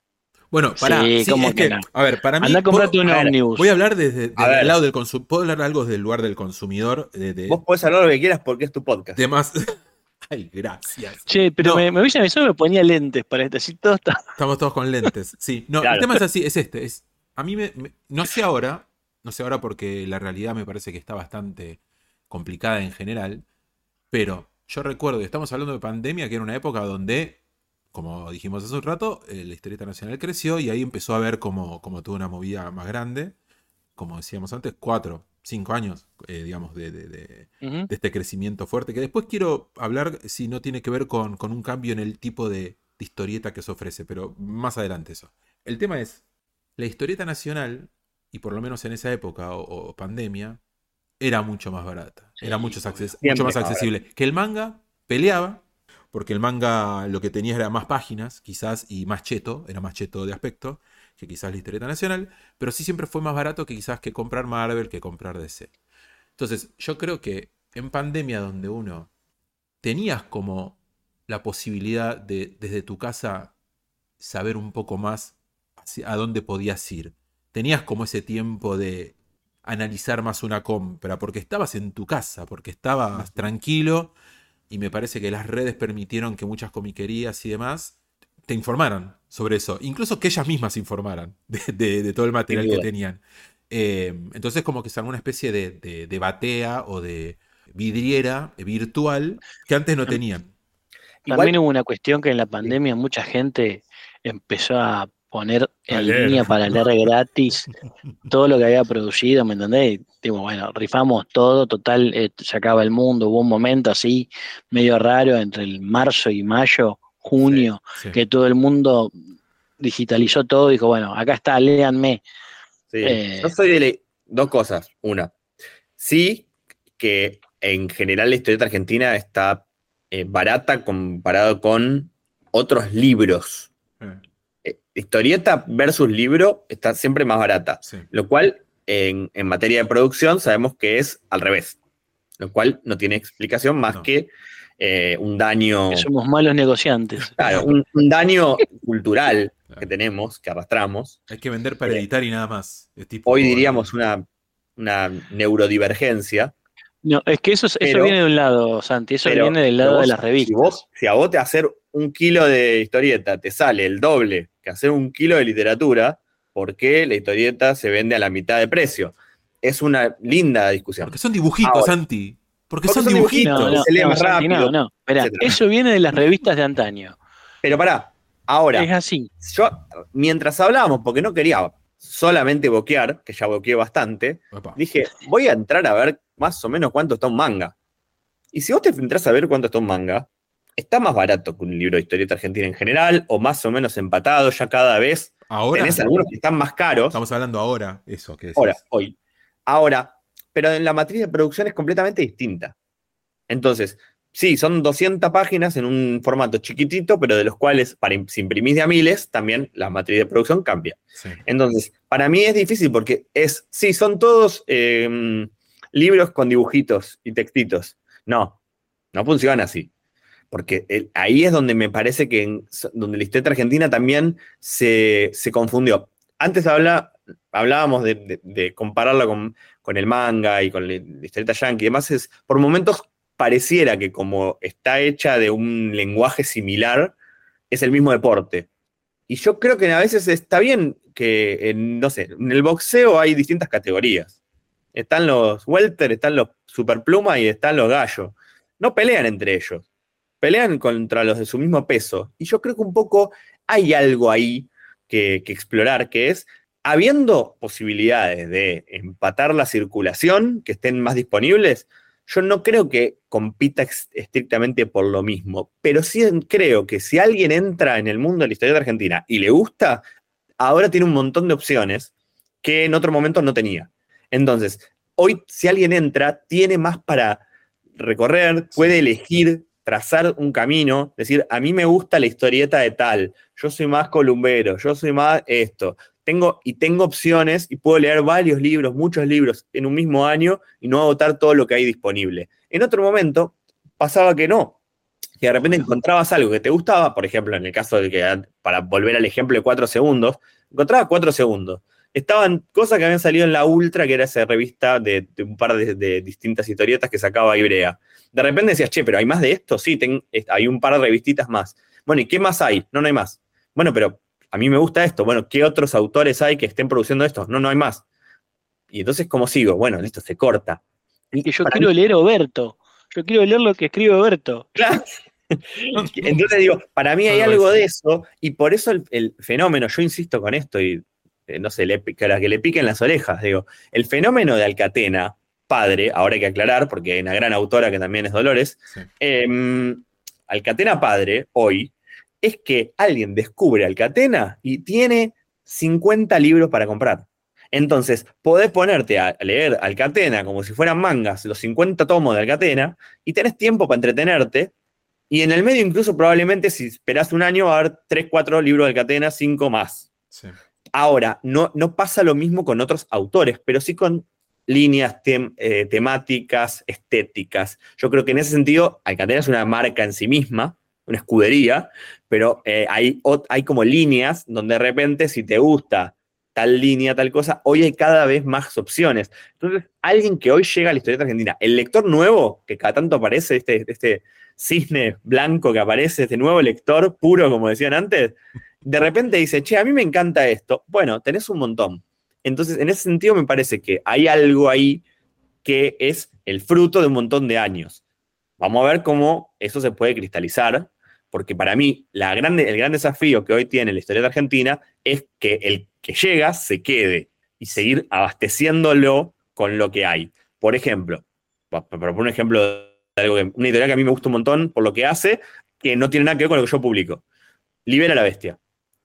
Bueno, para. Sí, Sí, ¿cómo es que no? a ver, para mí. anda a comprarte puedo- un a ver. Voy a hablar desde, desde el lado del consumidor. Puedo hablar algo del lugar del consumidor. De, de, Vos podés hablar lo que quieras porque es tu podcast. de más. Ay, gracias. Che, pero No. me, me hubiese avisado me ponía lentes para esto, así todo está. Estamos todos con lentes. Sí, no, el Claro. tema es así, es este. Es, a mí me, me- No sé ahora. No sé ahora porque la realidad me parece que está bastante complicada en general. Pero yo recuerdo que estamos hablando de pandemia, que era una época donde, como dijimos hace un rato, eh, la historieta nacional creció y ahí empezó a ver como, como tuvo una movida más grande. Como decíamos antes, cuatro, cinco años, eh, digamos, de, de- de- Ujú. de este crecimiento fuerte, que después quiero hablar si no tiene que ver con, con un cambio en el tipo de, historieta que se ofrece, pero más adelante eso. El tema es, la historieta nacional, y por lo menos en esa época o, o pandemia, era mucho más barata, Sí, era mucho, acces- mucho más más accesible. Que el manga peleaba, porque el manga lo que tenía era más páginas, quizás, y más cheto, era más cheto de aspecto, que quizás la historieta nacional, pero sí siempre fue más barato que quizás que comprar Marvel, que comprar DC. Entonces, yo creo que en pandemia donde uno tenías como la posibilidad de desde tu casa saber un poco más hacia- a dónde podías ir. Tenías como ese tiempo de analizar más una compra, porque estabas en tu casa, porque estabas tranquilo y me parece que las redes permitieron que muchas comiquerías y demás te informaran sobre eso, incluso que ellas mismas se informaran de, de- de todo el material que tenían. Eh, entonces como que se armó una especie de, de- de batea o de vidriera virtual que antes no tenían. También hubo una cuestión que en la pandemia mucha gente empezó a poner en leer. línea para leer gratis todo lo que había producido, ¿me entendés? Digo, bueno, rifamos todo, total, eh, se acaba el mundo, hubo un momento así medio raro entre el marzo y mayo, junio, Sí. que todo el mundo digitalizó todo, dijo, bueno, acá está, léanme. Sí. Eh, Yo soy de la- dos cosas. Una, sí que en general la historieta argentina está eh, barata comparado con otros libros. Eh, Eh, historieta versus libro está siempre más barata, sí. lo cual en, en materia de producción sabemos que es al revés, lo cual no tiene explicación más No. que eh, un daño, que somos malos negociantes. claro, un, un daño cultural Claro. que tenemos, que arrastramos. Hay que vender para editar y nada más. Es tipo- Hoy diríamos una, una neurodivergencia. No, es que eso, eso Pero- viene de un lado, Santi, eso pero- viene del lado de las revistas. Si, vos, si a vos te hacer un kilo de historieta te sale el doble que hacer un kilo de literatura, ¿por qué la historieta se vende a la mitad de precio? Es una linda discusión. Porque son dibujitos, Ahora. Santi. Porque, Porque son son dibujitos. dibujitos. No, no, se lee no, más rápido, No, eso viene de las revistas de antaño. Pero pará, ahora, Es así. yo, mientras hablábamos, porque no quería solamente boquear, que ya boqueé bastante, Opa. dije, voy a entrar a ver más o menos cuánto está un manga. Y si vos te entras a ver cuánto está un manga, está más barato que un libro de historieta argentina en general, o más o menos empatado ya cada vez. Ahora. Tenés algunos que están más caros. Estamos hablando ahora, eso que decís. Ahora, hoy. Ahora, pero en la matriz de producción es completamente distinta. Entonces, sí, son 200 páginas en un formato chiquitito, pero de los cuales, para si imprimís de a miles, también la matriz de producción cambia. Sí. Entonces, para mí es difícil porque es, sí, son todos eh, libros con dibujitos y textitos. No, no funciona así. Porque el- ahí es donde me parece que en- donde la historieta argentina también se, se confundió. Antes habla, hablábamos de, compararla con, con el manga y con la historieta yankee y demás. Es, por momentos pareciera que como está hecha de un lenguaje similar, es el mismo deporte. Y yo creo que a veces está bien que, en, no sé, en el boxeo hay distintas categorías. Están los welter, están los superpluma y están los gallos. No pelean entre ellos. Pelean contra los de su mismo peso. Y yo creo que un poco hay algo ahí que explorar, que es, habiendo posibilidades de empatar la circulación, que estén más disponibles, yo no creo que compita estrictamente por lo mismo, pero sí creo que si alguien entra en el mundo de la historia de Argentina y le gusta, ahora tiene un montón de opciones que en otro momento no tenía. Entonces, hoy si alguien entra, tiene más para recorrer, puede elegir, trazar un camino, decir, a mí me gusta la historieta de tal, yo soy más columbero, yo soy más esto. Tengo, y tengo opciones y puedo leer varios libros, muchos libros en un mismo año y no agotar todo lo que hay disponible. En otro momento pasaba que no, que de repente encontrabas algo que te gustaba, por ejemplo, en el caso de que, para volver al ejemplo de cuatro segundos, encontraba cuatro segundos. Estaban cosas que habían salido en la Ultra, que era esa revista de, un par de, distintas historietas que sacaba Ibrea. De repente decías, che, pero hay más de esto, sí, hay un par de revistitas más. Bueno, ¿y qué más hay? No, no hay más. Bueno, pero a mí me gusta esto. Bueno, ¿qué otros autores hay que estén produciendo esto? No, no hay más. Y entonces, ¿cómo sigo? Bueno, esto se corta. Y que yo Para quiero leer Oberto. Yo quiero leer lo que escribe Oberto. Claro. Entonces digo, para mí hay algo de eso, y por eso el, el fenómeno, yo insisto con esto, y eh, no sé, le, pica- que le piquen las orejas, digo, el fenómeno de Alcatena, padre, ahora hay que aclarar, porque hay una gran autora que también es Dolores, Sí. em, Alcatena padre, hoy, es que alguien descubre Alcatena y tiene 50 libros para comprar. Entonces, podés ponerte a leer Alcatena como si fueran mangas, los 50 tomos de Alcatena, y tenés tiempo para entretenerte. Y en el medio, incluso probablemente, si esperás un año, va a haber 3, 4 libros de Alcatena, 5 más. Sí. Ahora, no, no pasa lo mismo con otros autores, pero sí con líneas tem- eh, temáticas, estéticas. Yo creo que en ese sentido, Alcatena es una marca en sí misma, una escudería, pero eh, hay, hay como líneas donde de repente, si te gusta tal línea, tal cosa, hoy hay cada vez más opciones. Entonces, alguien que hoy llega a la historieta argentina, el lector nuevo, que cada tanto aparece, este, este cisne blanco que aparece, este nuevo lector puro, como decían antes, de repente dice, che, a mí me encanta esto. Bueno, tenés un montón. Entonces, en ese sentido, me parece que hay algo ahí que es el fruto de un montón de años. Vamos a ver cómo eso se puede cristalizar, porque para mí el gran desafío que hoy tiene la historia de Argentina es que el que llega se quede y seguir abasteciéndolo con lo que hay. Por ejemplo, pa- pa- para poner un ejemplo de algo que, una editorial que a mí me gusta un montón por lo que hace, que no tiene nada que ver con lo que yo publico. Libera la bestia.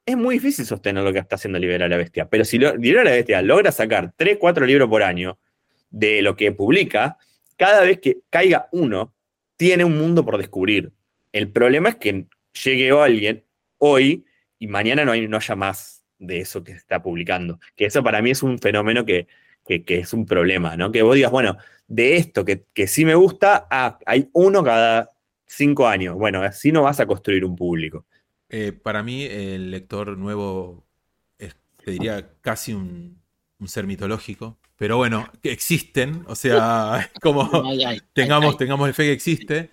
Es muy difícil sostener lo que está haciendo Libera la bestia, pero si lo- Libera la bestia logra sacar 3, 4 libros por año de lo que publica, cada vez que caiga uno, tiene un mundo por descubrir. El problema es que llegue alguien hoy y mañana no, hay, no haya más de eso que se está publicando. Que eso para mí es un fenómeno que, que- que es un problema, ¿no? Que vos digas, bueno, de esto que, que sí me gusta, ah, hay uno cada cinco años. Bueno, así no vas a construir un público. Eh, para mí, el lector nuevo es, te diría, casi un, un ser mitológico. Pero bueno, que existen, o sea, como Ay, ay, tengamos, ay, tengamos el fe que existe.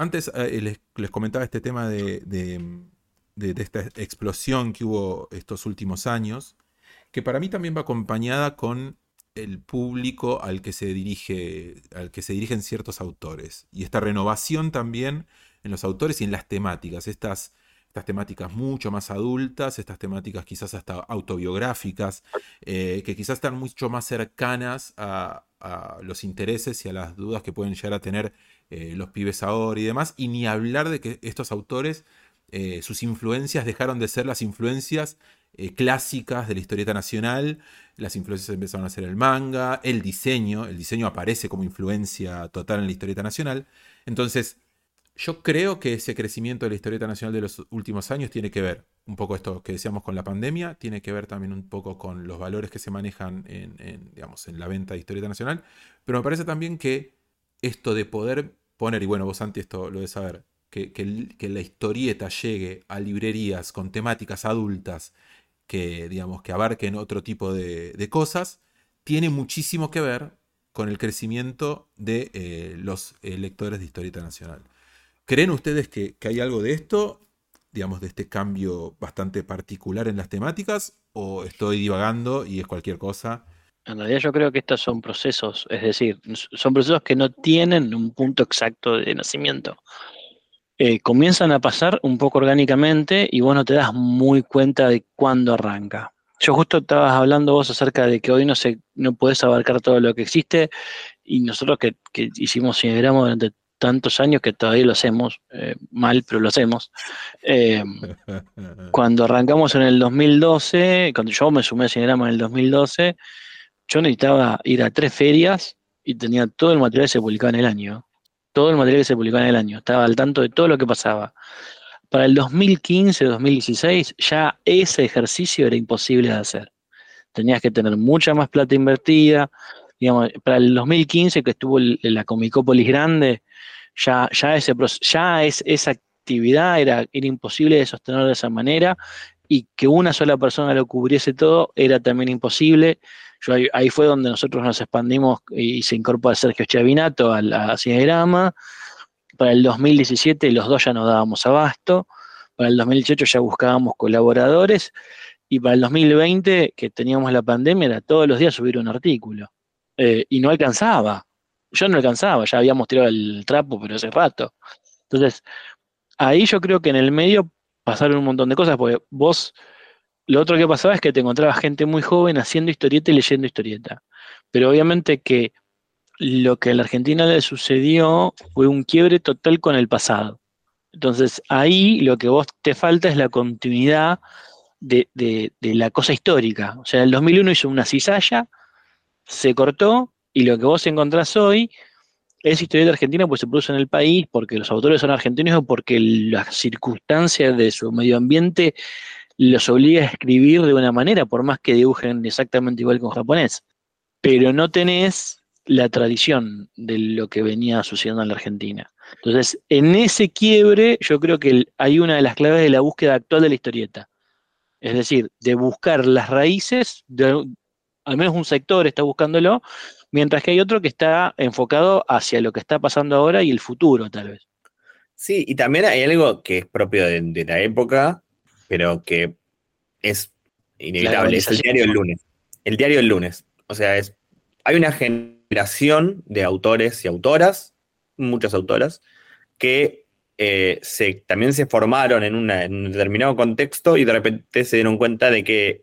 Antes eh, les, comentaba este tema de, de- esta explosión que hubo estos últimos años, que para mí también va acompañada con el público al que se dirige, al que se dirigen ciertos autores. Y esta renovación también en los autores y en las temáticas. Estas, estas temáticas mucho más adultas, estas temáticas quizás hasta autobiográficas, eh, que quizás están mucho más cercanas a los intereses y a las dudas que pueden llegar a tener eh, los pibes ahora y demás. Y ni hablar de que estos autores eh, sus influencias dejaron de ser las influencias eh, clásicas de la historieta nacional, las influencias empezaron a ser el manga, el diseño, el diseño aparece como influencia total en la historieta nacional. Entonces, yo creo que ese crecimiento de la historieta nacional de los últimos años tiene que ver, un poco esto que decíamos con la pandemia, tiene que ver también un poco con los valores que se manejan en, digamos, en la venta de historieta nacional, pero me parece también que esto de poder poner, y bueno, vos Santi esto lo de saber, que, que, la historieta llegue a librerías con temáticas adultas que, digamos, que abarquen otro tipo de, cosas, tiene muchísimo que ver con el crecimiento de eh, los eh, lectores de historieta nacional. ¿Creen ustedes que, hay algo de esto, digamos, de este cambio bastante particular en las temáticas? ¿O estoy divagando y es cualquier cosa? En realidad yo creo que estos son procesos, es decir, son procesos que no tienen un punto exacto de nacimiento. Eh, comienzan a pasar un poco orgánicamente y vos no te das muy cuenta de cuándo arranca. Yo justo estabas hablando vos acerca de que hoy no se, no puedes abarcar todo lo que existe y nosotros que, que hicimos cinegramo durante tantos años que todavía lo hacemos, eh, mal, pero lo hacemos. Eh, cuando arrancamos en el 2012, cuando yo me sumé a Cinegrama en el 2012, yo necesitaba ir a tres ferias y tenía todo el material que se publicaba en el año. Todo el material que se publicaba en el año. Estaba al tanto de todo lo que pasaba. Para el 2015, 2016, ya ese ejercicio era imposible de hacer. Tenías que tener mucha más plata invertida, digamos, para el 2015 que estuvo la Comicópolis grande, ya, ya, ese, ya es, esa actividad era imposible de sostener de esa manera y que una sola persona lo cubriese todo era también imposible. Yo ahí, fue donde nosotros nos expandimos y se incorpora Sergio Chavinato a la. Para el 2017 los dos ya nos dábamos abasto. Para el 2018 ya buscábamos colaboradores. Y para el 2020, que teníamos la pandemia, era todos los días subir un artículo. Eh, y no alcanzaba. Yo no alcanzaba, ya habíamos tirado el trapo, pero hace rato. Entonces, ahí yo creo que en el medio pasaron un montón de cosas, porque vos, lo otro que pasaba es que te encontrabas gente muy joven haciendo historieta y leyendo historieta. Pero obviamente que lo que a la Argentina le sucedió fue un quiebre total con el pasado. Entonces, ahí lo que vos te falta es la continuidad de, de la cosa histórica. O sea, el 2001 hizo una cizalla, se cortó y lo que vos encontrás hoy es historieta argentina pues se produce en el país porque los autores son argentinos o porque las circunstancias de su medio ambiente los obliga a escribir de una manera, por más que dibujen exactamente igual con japonés. Pero no tenés la tradición de lo que venía sucediendo en la Argentina. Entonces, en ese quiebre, yo creo que hay una de las claves de la búsqueda actual de la historieta. Es decir, de buscar las raíces al menos un sector está buscándolo, mientras que hay otro que está enfocado hacia lo que está pasando ahora y el futuro, tal vez. Sí, y también hay algo que es propio de, la época, pero que es inevitable, es el diario del lunes. El diario del lunes. O sea, es, hay una generación de autores y autoras, muchas autoras, que eh, se, también se formaron en, en, un determinado contexto y de repente se dieron cuenta de que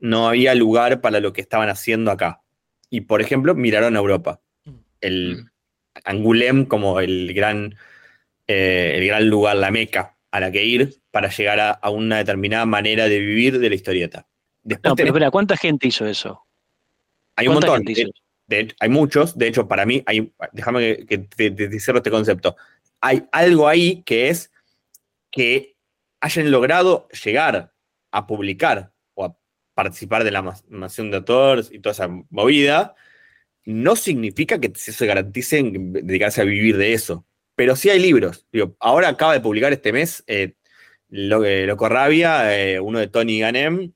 no había lugar para lo que estaban haciendo acá. Y, por ejemplo, miraron a Europa. El mm. Angulem como el gran, eh, el gran lugar, la meca a la que ir para llegar a, una determinada manera de vivir de la historieta. no, pero espera, ¿cuánta gente hizo eso? Hay un montón. hay muchos. De hecho, para mí, hay, déjame que, te, te cierro este concepto. Hay algo ahí que es que hayan logrado llegar a publicar participar de la nación de autores y toda esa movida, no significa que se garanticen dedicarse a vivir de eso. Pero sí hay libros. ahora acaba de publicar este mes eh, Loco Rabia, eh, uno de Tony Ganem,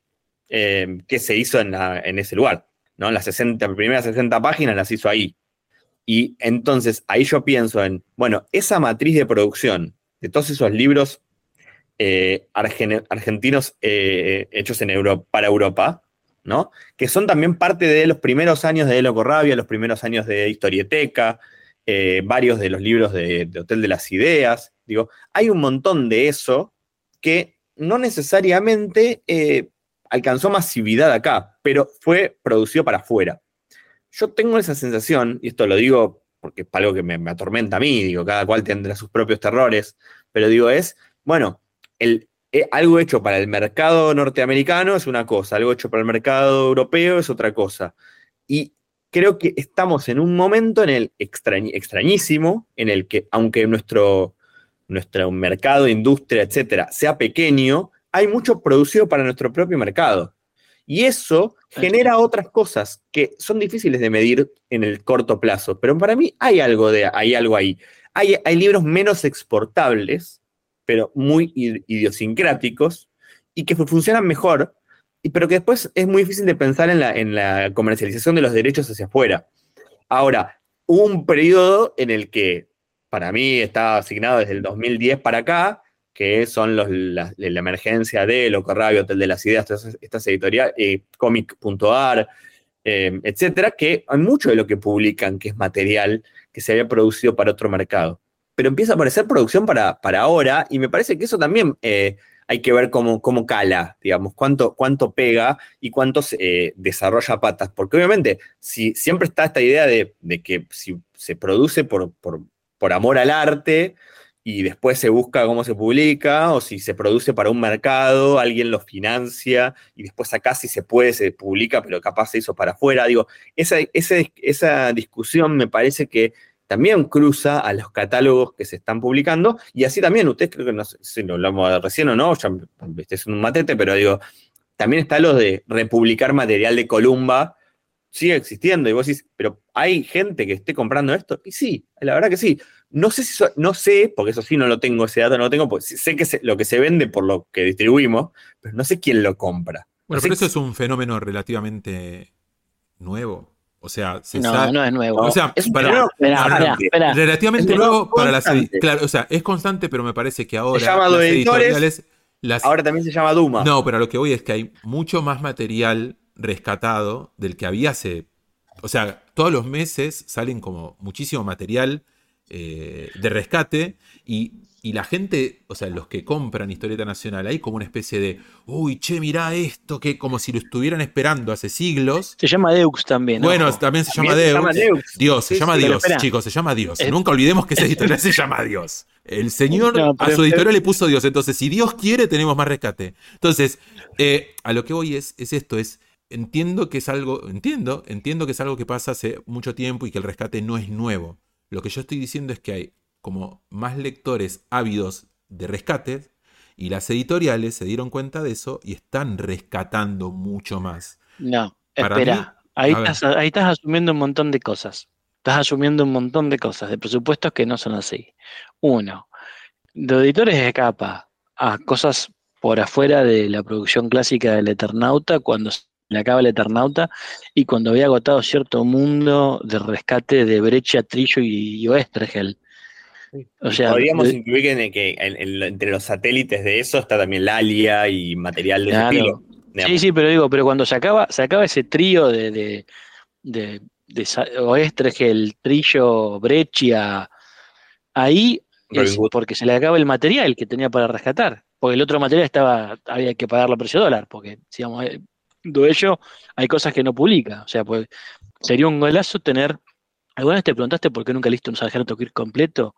eh, que se hizo en, ese lugar. ¿no? Las 60, primeras 60 páginas las hizo ahí. Y entonces ahí yo pienso en, bueno, esa matriz de producción de todos esos libros eh, argentinos eh, hechos en Europa, para Europa, ¿no? Que son también parte de los primeros años de Elo Corrabia, los primeros años de Historieteca, varios de los libros de, Hotel de las Ideas. Digo, hay un montón de eso que no necesariamente alcanzó masividad acá, pero fue producido para afuera. Yo tengo esa sensación, y esto lo digo porque es algo que me, me atormenta a mí, digo, cada cual tendrá sus propios terrores, pero digo, es, bueno, eh, algo hecho para el mercado norteamericano es una cosa, algo hecho para el mercado europeo es otra cosa. Y creo que estamos en un momento en el extrañ- extrañísimo, en el que, aunque nuestro, nuestro mercado, industria, etcétera, sea pequeño, hay mucho producido para nuestro propio mercado. Y eso genera otras cosas que son difíciles de medir en el corto plazo. Pero para mí hay algo, de, hay algo ahí. Hay, hay libros menos exportables, pero muy id- idiosincráticos y que fu- funcionan mejor, y, pero que después es muy difícil de pensar en la, en la comercialización de los derechos hacia afuera. Ahora, hubo un periodo en el que para mí está asignado desde el 2010 para acá, que son los, la, emergencia de Loco Rabio, Hotel de las Ideas, esas- estas editoriales, eh, comic.ar, eh, etcétera, que hay mucho de lo que publican que es material que se había producido para otro mercado. Pero empieza a aparecer producción para, para ahora, y me parece que eso también eh, hay que ver cómo, cómo cala, digamos, cuánto, cuánto pega y cuánto se, eh, desarrolla patas. Porque obviamente, si siempre está esta idea de, de que si se produce por, por amor al arte y después se busca cómo se publica, o si se produce para un mercado, alguien lo financia y después acá si se puede se publica, pero capaz se hizo para afuera. Digo, esa, ese- esa discusión me parece que también cruza a los catálogos que se están publicando y así también, ustedes creo que no sé si lo hablamos recién o no, ya este es un matete, pero digo, también está lo de republicar material de Columba, sigue existiendo y vos decís, pero hay gente que esté comprando esto y sí, la verdad que sí. No sé si so- no sé, porque eso sí no lo tengo, ese dato no lo tengo, porque sé que se- lo que se vende por lo que distribuimos, pero no sé quién lo compra. Bueno, No pero eso es un fenómeno relativamente nuevo. O sea, se No, sabe- no es nuevo. O sea, es para- Espera, no, no, espera, no. espera. relativamente Es nuevo para las Claro, o sea, es constante, pero me parece que ahora llama las editores, editoriales. Las, Ahora también se llama Duma. no, pero a lo que voy es que hay mucho más material rescatado del que había hace. O sea, todos los meses salen como muchísimo material eh, de rescate y, y la gente, o sea, los que compran Historieta Nacional, hay como una especie de, uy, che, mirá esto, que como si lo estuvieran esperando hace siglos. Se llama Deux también. Bueno, también se También llama se llama Deus. Dios, se llama sí, Dios, chicos, se llama Dios. Es- Nunca olvidemos que esa editorial se llama Dios. El Señor No, a su editorial le puso Dios. Entonces, si Dios quiere, tenemos más rescate. Entonces, eh, a lo que voy es, es esto, es. Entiendo que es algo, entiendo, entiendo que es algo que pasa hace mucho tiempo y que el rescate no es nuevo. Lo que yo estoy diciendo es que hay como más lectores ávidos de rescates y las editoriales se dieron cuenta de eso y están rescatando mucho más. No, Para espera. mí- ahí, estás, ahí estás asumiendo un montón de cosas. Estás asumiendo un montón de cosas, de presupuestos que no son así. Uno, de editores de capa a cosas por afuera de la producción clásica del Eternauta, cuando se le acaba el Eternauta y cuando había agotado cierto mundo de rescate de Brecha, Trillo y, y Oestergel. O sea, podríamos de- incluir que, en- que en- en- entre los satélites de eso está también Lalia y material de ese Claro. estilo. Sí, sí, pero digo, pero cuando se acaba, se acaba ese trío de, de, de, de Sa- Oestergel, Trillo, Breccia, ahí es porque se le acaba el material que tenía para rescatar. Porque el otro material estaba, había que pagarlo a precio dólar, porque digamos, eh, de ello hay cosas que no publica. O sea, pues sería un golazo tener. ¿Alguna vez te preguntaste por qué nunca leíste un Sargento Kirk completo?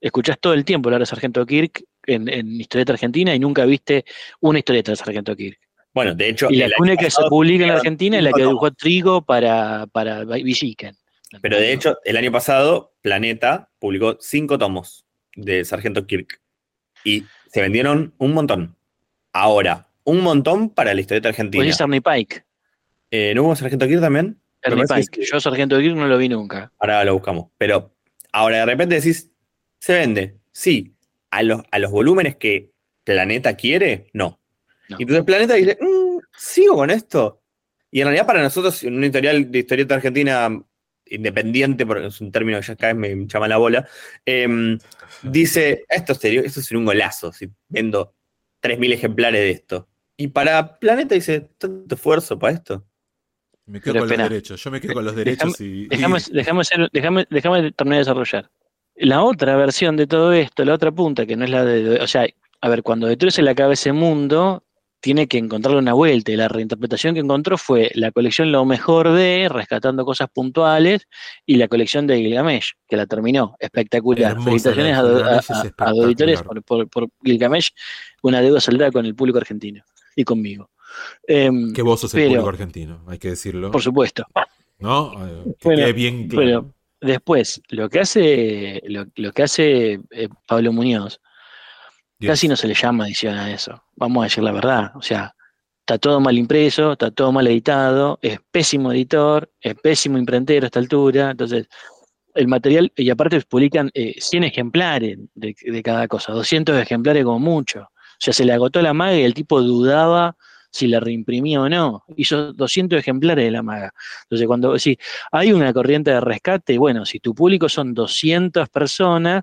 Escuchás todo el tiempo hablar de Sargento Kirk en, en Historieta Argentina y nunca viste una historieta de Sargento Kirk. Bueno, de hecho, Y la única que se publica en Argentina es la que dibujó Trigo para, para Villiquen. Pero de hecho, el año pasado, Planeta publicó cinco tomos de Sargento Kirk. Y se vendieron un montón. Ahora, un montón para la historieta argentina. Es Ernie Pike. Eh, ¿No hubo Sargento Kirk también? Pike. que. Yo Sargento Kirk no lo vi nunca. Ahora lo buscamos. Pero ahora de repente decís, ¿se vende? Sí. ¿A los, a los volúmenes que Planeta quiere? No. No. Y entonces Planeta dice, "Mm, ¿sigo con esto? Y en realidad para nosotros, en una editorial de historieta argentina independiente, porque es un término que ya cada vez me llama la bola, em, dice, esto sería, esto sería un golazo, si vendo 3.000 ejemplares de esto. Y para Planeta dice, ¿tanto esfuerzo para esto? Me quedo Pero con espera. los derechos. Yo me quedo con los derechos y. Déjame, y- déjame, déjame terminar de desarrollar. La otra versión de todo esto, la otra punta, que no es la de. O sea, a ver, cuando de se le acaba ese mundo, tiene que encontrarle una vuelta y la reinterpretación que encontró fue la colección Lo Mejor de, rescatando cosas puntuales, y la colección de Gilgamesh, que la terminó. Espectacular. Hermosa, Felicitaciones la a, a- a- por- por Gilgamesh, una deuda saldada con el público argentino y conmigo. Em, Que vos sos el público argentino, hay que decirlo. por supuesto. ¿No? Eh, Que Bueno, quede bien claro. Pero después, lo que hace, lo, lo que hace eh, Pablo Muñoz, Dios. casi no se le llama edición a eso. Vamos a decir la verdad. O sea, está todo mal impreso, está todo mal editado, es pésimo editor, es pésimo imprentero a esta altura. Entonces, el material, y aparte publican eh, 100 ejemplares de, de cada cosa, 200 ejemplares como mucho. O sea, se le agotó la maga y el tipo dudaba si la reimprimía o no. Hizo 200 ejemplares de la maga. Entonces, cuando sí, hay una corriente de rescate, bueno, si tu público son 200 personas,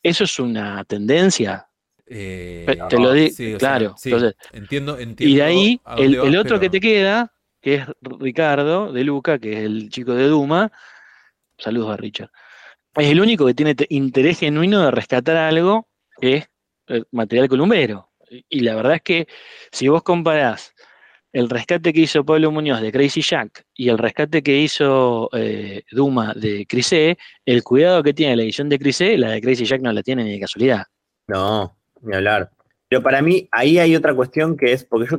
eso es una tendencia. Eh, te lo di- o sea, claro, sí, entonces- entiendo, entiendo. Y de ahí, el, dónde vas, el otro que te queda, que es Ricardo de Luca, que es el chico de Duma, saludos a Richard, es el único que tiene te- interés genuino de rescatar algo que es material columbero. Y- la verdad es que si vos comparás el rescate que hizo Pablo Muñoz de Crazy Jack y el rescate que hizo eh, Duma de Crisé, el cuidado que tiene la edición de Crisé, la de Crazy Jack no la tiene ni de casualidad. No, ni hablar. Pero para mí, ahí hay otra cuestión que es, porque yo,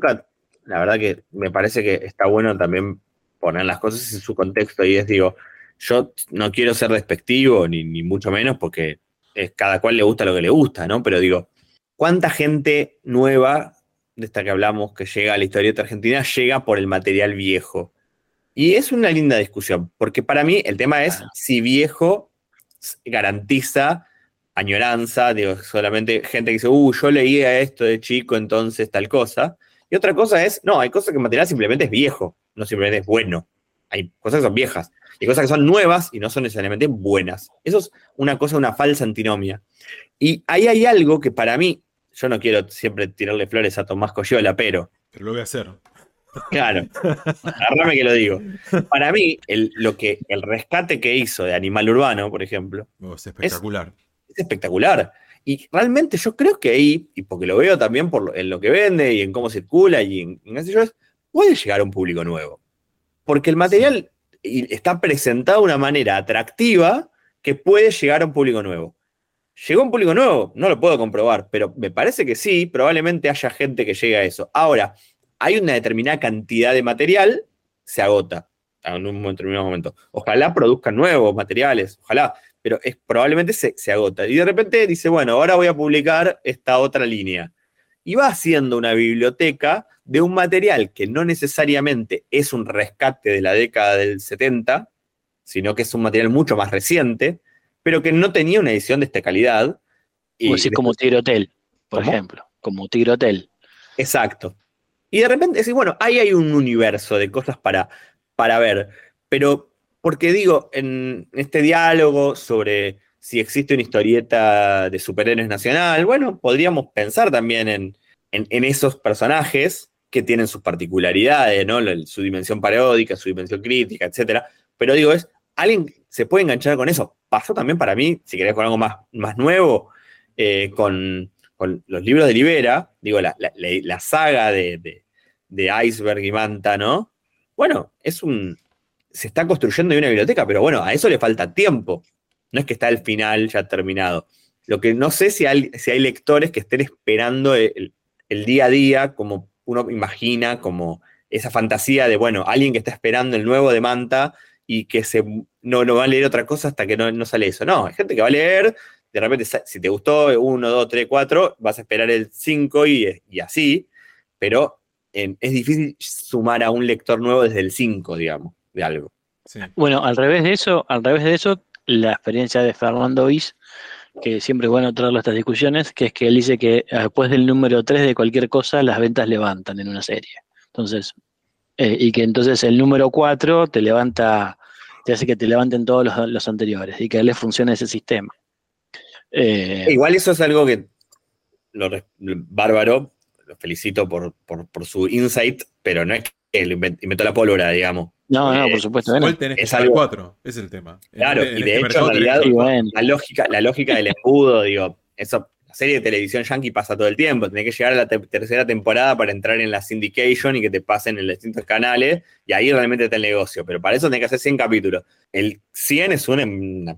la verdad que me parece que está bueno también poner las cosas en su contexto y es, digo, yo no quiero ser despectivo, ni, ni mucho menos, porque es, cada cual le gusta lo que le gusta, ¿no? Pero digo, ¿cuánta gente nueva de esta que hablamos que llega a la historieta argentina llega por el material viejo? Y es una linda discusión, porque para mí el tema es si viejo garantiza añoranza, digo, solamente gente que dice, uh, yo leía esto de chico, entonces tal cosa. Y otra cosa es, no, hay cosas que el material simplemente es viejo, no simplemente es bueno. Hay cosas que son viejas. Y hay cosas que son nuevas y no son necesariamente buenas. Eso es una cosa, una falsa antinomia. Y ahí hay algo que para mí, yo no quiero siempre tirarle flores a Tomás Coyola, pero Pero lo voy a hacer. Claro. Agarrame que lo digo. Para mí, el, lo que, el rescate que hizo de Animal Urbano, por ejemplo, Oh, es espectacular. es espectacular. Y realmente yo creo que ahí, y porque lo veo también por lo- en lo que vende y en cómo circula y en, en qué sé yo, es, puede llegar a un público nuevo. Porque el material está presentado de una manera atractiva que puede llegar a un público nuevo. ¿Llegó un público nuevo? No lo puedo comprobar, pero me parece que sí, probablemente haya gente que llegue a eso. Ahora, hay una determinada cantidad de material, se agota en un determinado momento. Ojalá produzcan nuevos materiales, ojalá, pero es, probablemente se, se agota. Y de repente dice, bueno, ahora voy a publicar esta otra línea. Y va haciendo una biblioteca de un material que no necesariamente es un rescate de la década del 70, sino que es un material mucho más reciente, pero que no tenía una edición de esta calidad. Y Como, decir, como Tigre Hotel, por ¿Cómo? ejemplo. Como Tigre Hotel. Exacto. Y de repente decís, bueno, ahí hay un universo de cosas para, para ver. Pero, porque digo, en este diálogo sobre si existe una historieta de superhéroes nacional, bueno, podríamos pensar también en, en- en esos personajes que tienen sus particularidades, ¿no? Su dimensión paródica, su dimensión crítica, etcétera. Pero digo, es, alguien se puede enganchar con eso. Pasó también para mí, si querés con algo más, más nuevo, eh, con, con los libros de Libera, digo, la, la- la- saga de, de- de Iceberg y Manta, ¿no? Bueno, es un. Se está construyendo una biblioteca, pero bueno, a eso le falta tiempo. No es que está al final ya terminado. Lo que no sé si hay, si hay lectores que estén esperando el, el día a día, como uno imagina, como esa fantasía de, bueno, alguien que está esperando el nuevo de Manta y que se, no, no va a leer otra cosa hasta que no, no sale eso. No, hay gente que va a leer, de repente, si te gustó 1, 2, 3, 4, vas a esperar el 5 y, y así, pero eh, es difícil sumar a un lector nuevo desde el 5, digamos, de algo. Sí. Bueno, al revés de eso, al revés de eso, la experiencia de Fernando Is, que siempre es bueno traerlo a estas discusiones, que es que él dice que eh, después del número 3 de cualquier cosa, las ventas levantan en una serie. Entonces, eh, y que entonces el número 4 te levanta, te hace que te levanten todos los, los anteriores y que a él le funciona ese sistema. Eh, Igual eso es algo que lo res- bárbaro, lo felicito por, por, por su insight, pero no es que inventó la pólvora, digamos. no, no, eh, por supuesto que no. Igual tenés que es al algo- 4, es el tema. Claro, este- en y de este hecho, mercado en realidad, que bueno, La lógica, la lógica del embudo, digo, eso, serie de televisión yankee pasa todo el tiempo. Tenés que llegar a la te- tercera temporada para entrar en la syndication y que te pasen en los distintos canales. Y ahí realmente está el negocio. Pero para eso tenés que hacer 100 capítulos. El 100 es una, una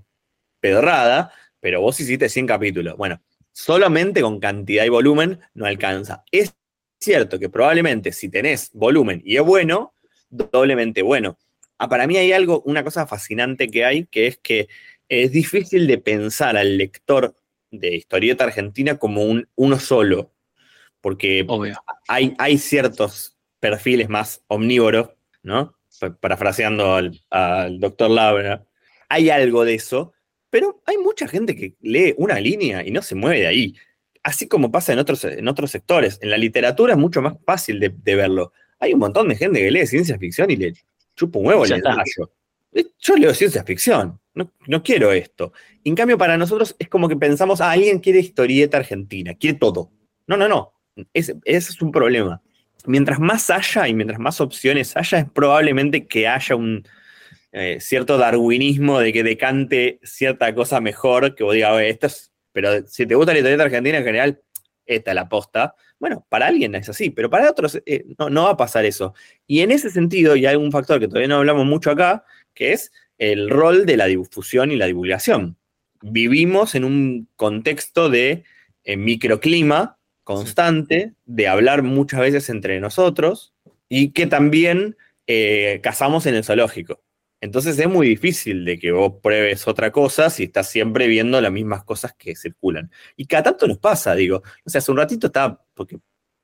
pedorrada, pero vos hiciste 100 capítulos. Bueno, solamente con cantidad y volumen no alcanza. Es cierto que probablemente si tenés volumen y es bueno, doblemente bueno. Ah, para mí hay algo, una cosa fascinante que hay, que es que es difícil de pensar al lector de historieta argentina como un, uno solo, porque Obvio. hay, hay ciertos perfiles más omnívoros, ¿no? Pa- Parafraseando al, al doctor Labra, hay algo de eso, pero hay mucha gente que lee una línea y no se mueve de ahí. Así como pasa en otros, en otros sectores. En la literatura es mucho más fácil de, de verlo. Hay un montón de gente que lee ciencia ficción y le chupa un huevo. Eh, Yo leo ciencia ficción, no, no quiero esto. En cambio, para nosotros es como que pensamos, ah, alguien quiere historieta argentina, quiere todo. No, no, no. Ese, es un problema. Mientras más haya y mientras más opciones haya, es probablemente que haya un eh, cierto darwinismo de que decante cierta cosa mejor, que vos digas, "Oye, esto es. Pero si te gusta la historieta argentina en general, esta es la posta. Bueno, para alguien es así, pero para otros eh, no, no va a pasar eso. Y en ese sentido, y hay un factor que todavía no hablamos mucho acá, que es el rol de la difusión y la divulgación. Vivimos en un contexto de eh, microclima constante, de hablar muchas veces entre nosotros y que también eh, cazamos en el zoológico. Entonces es muy difícil de que vos pruebes otra cosa si estás siempre viendo las mismas cosas que circulan. Y cada tanto nos pasa, digo. O sea, hace un ratito estaba, porque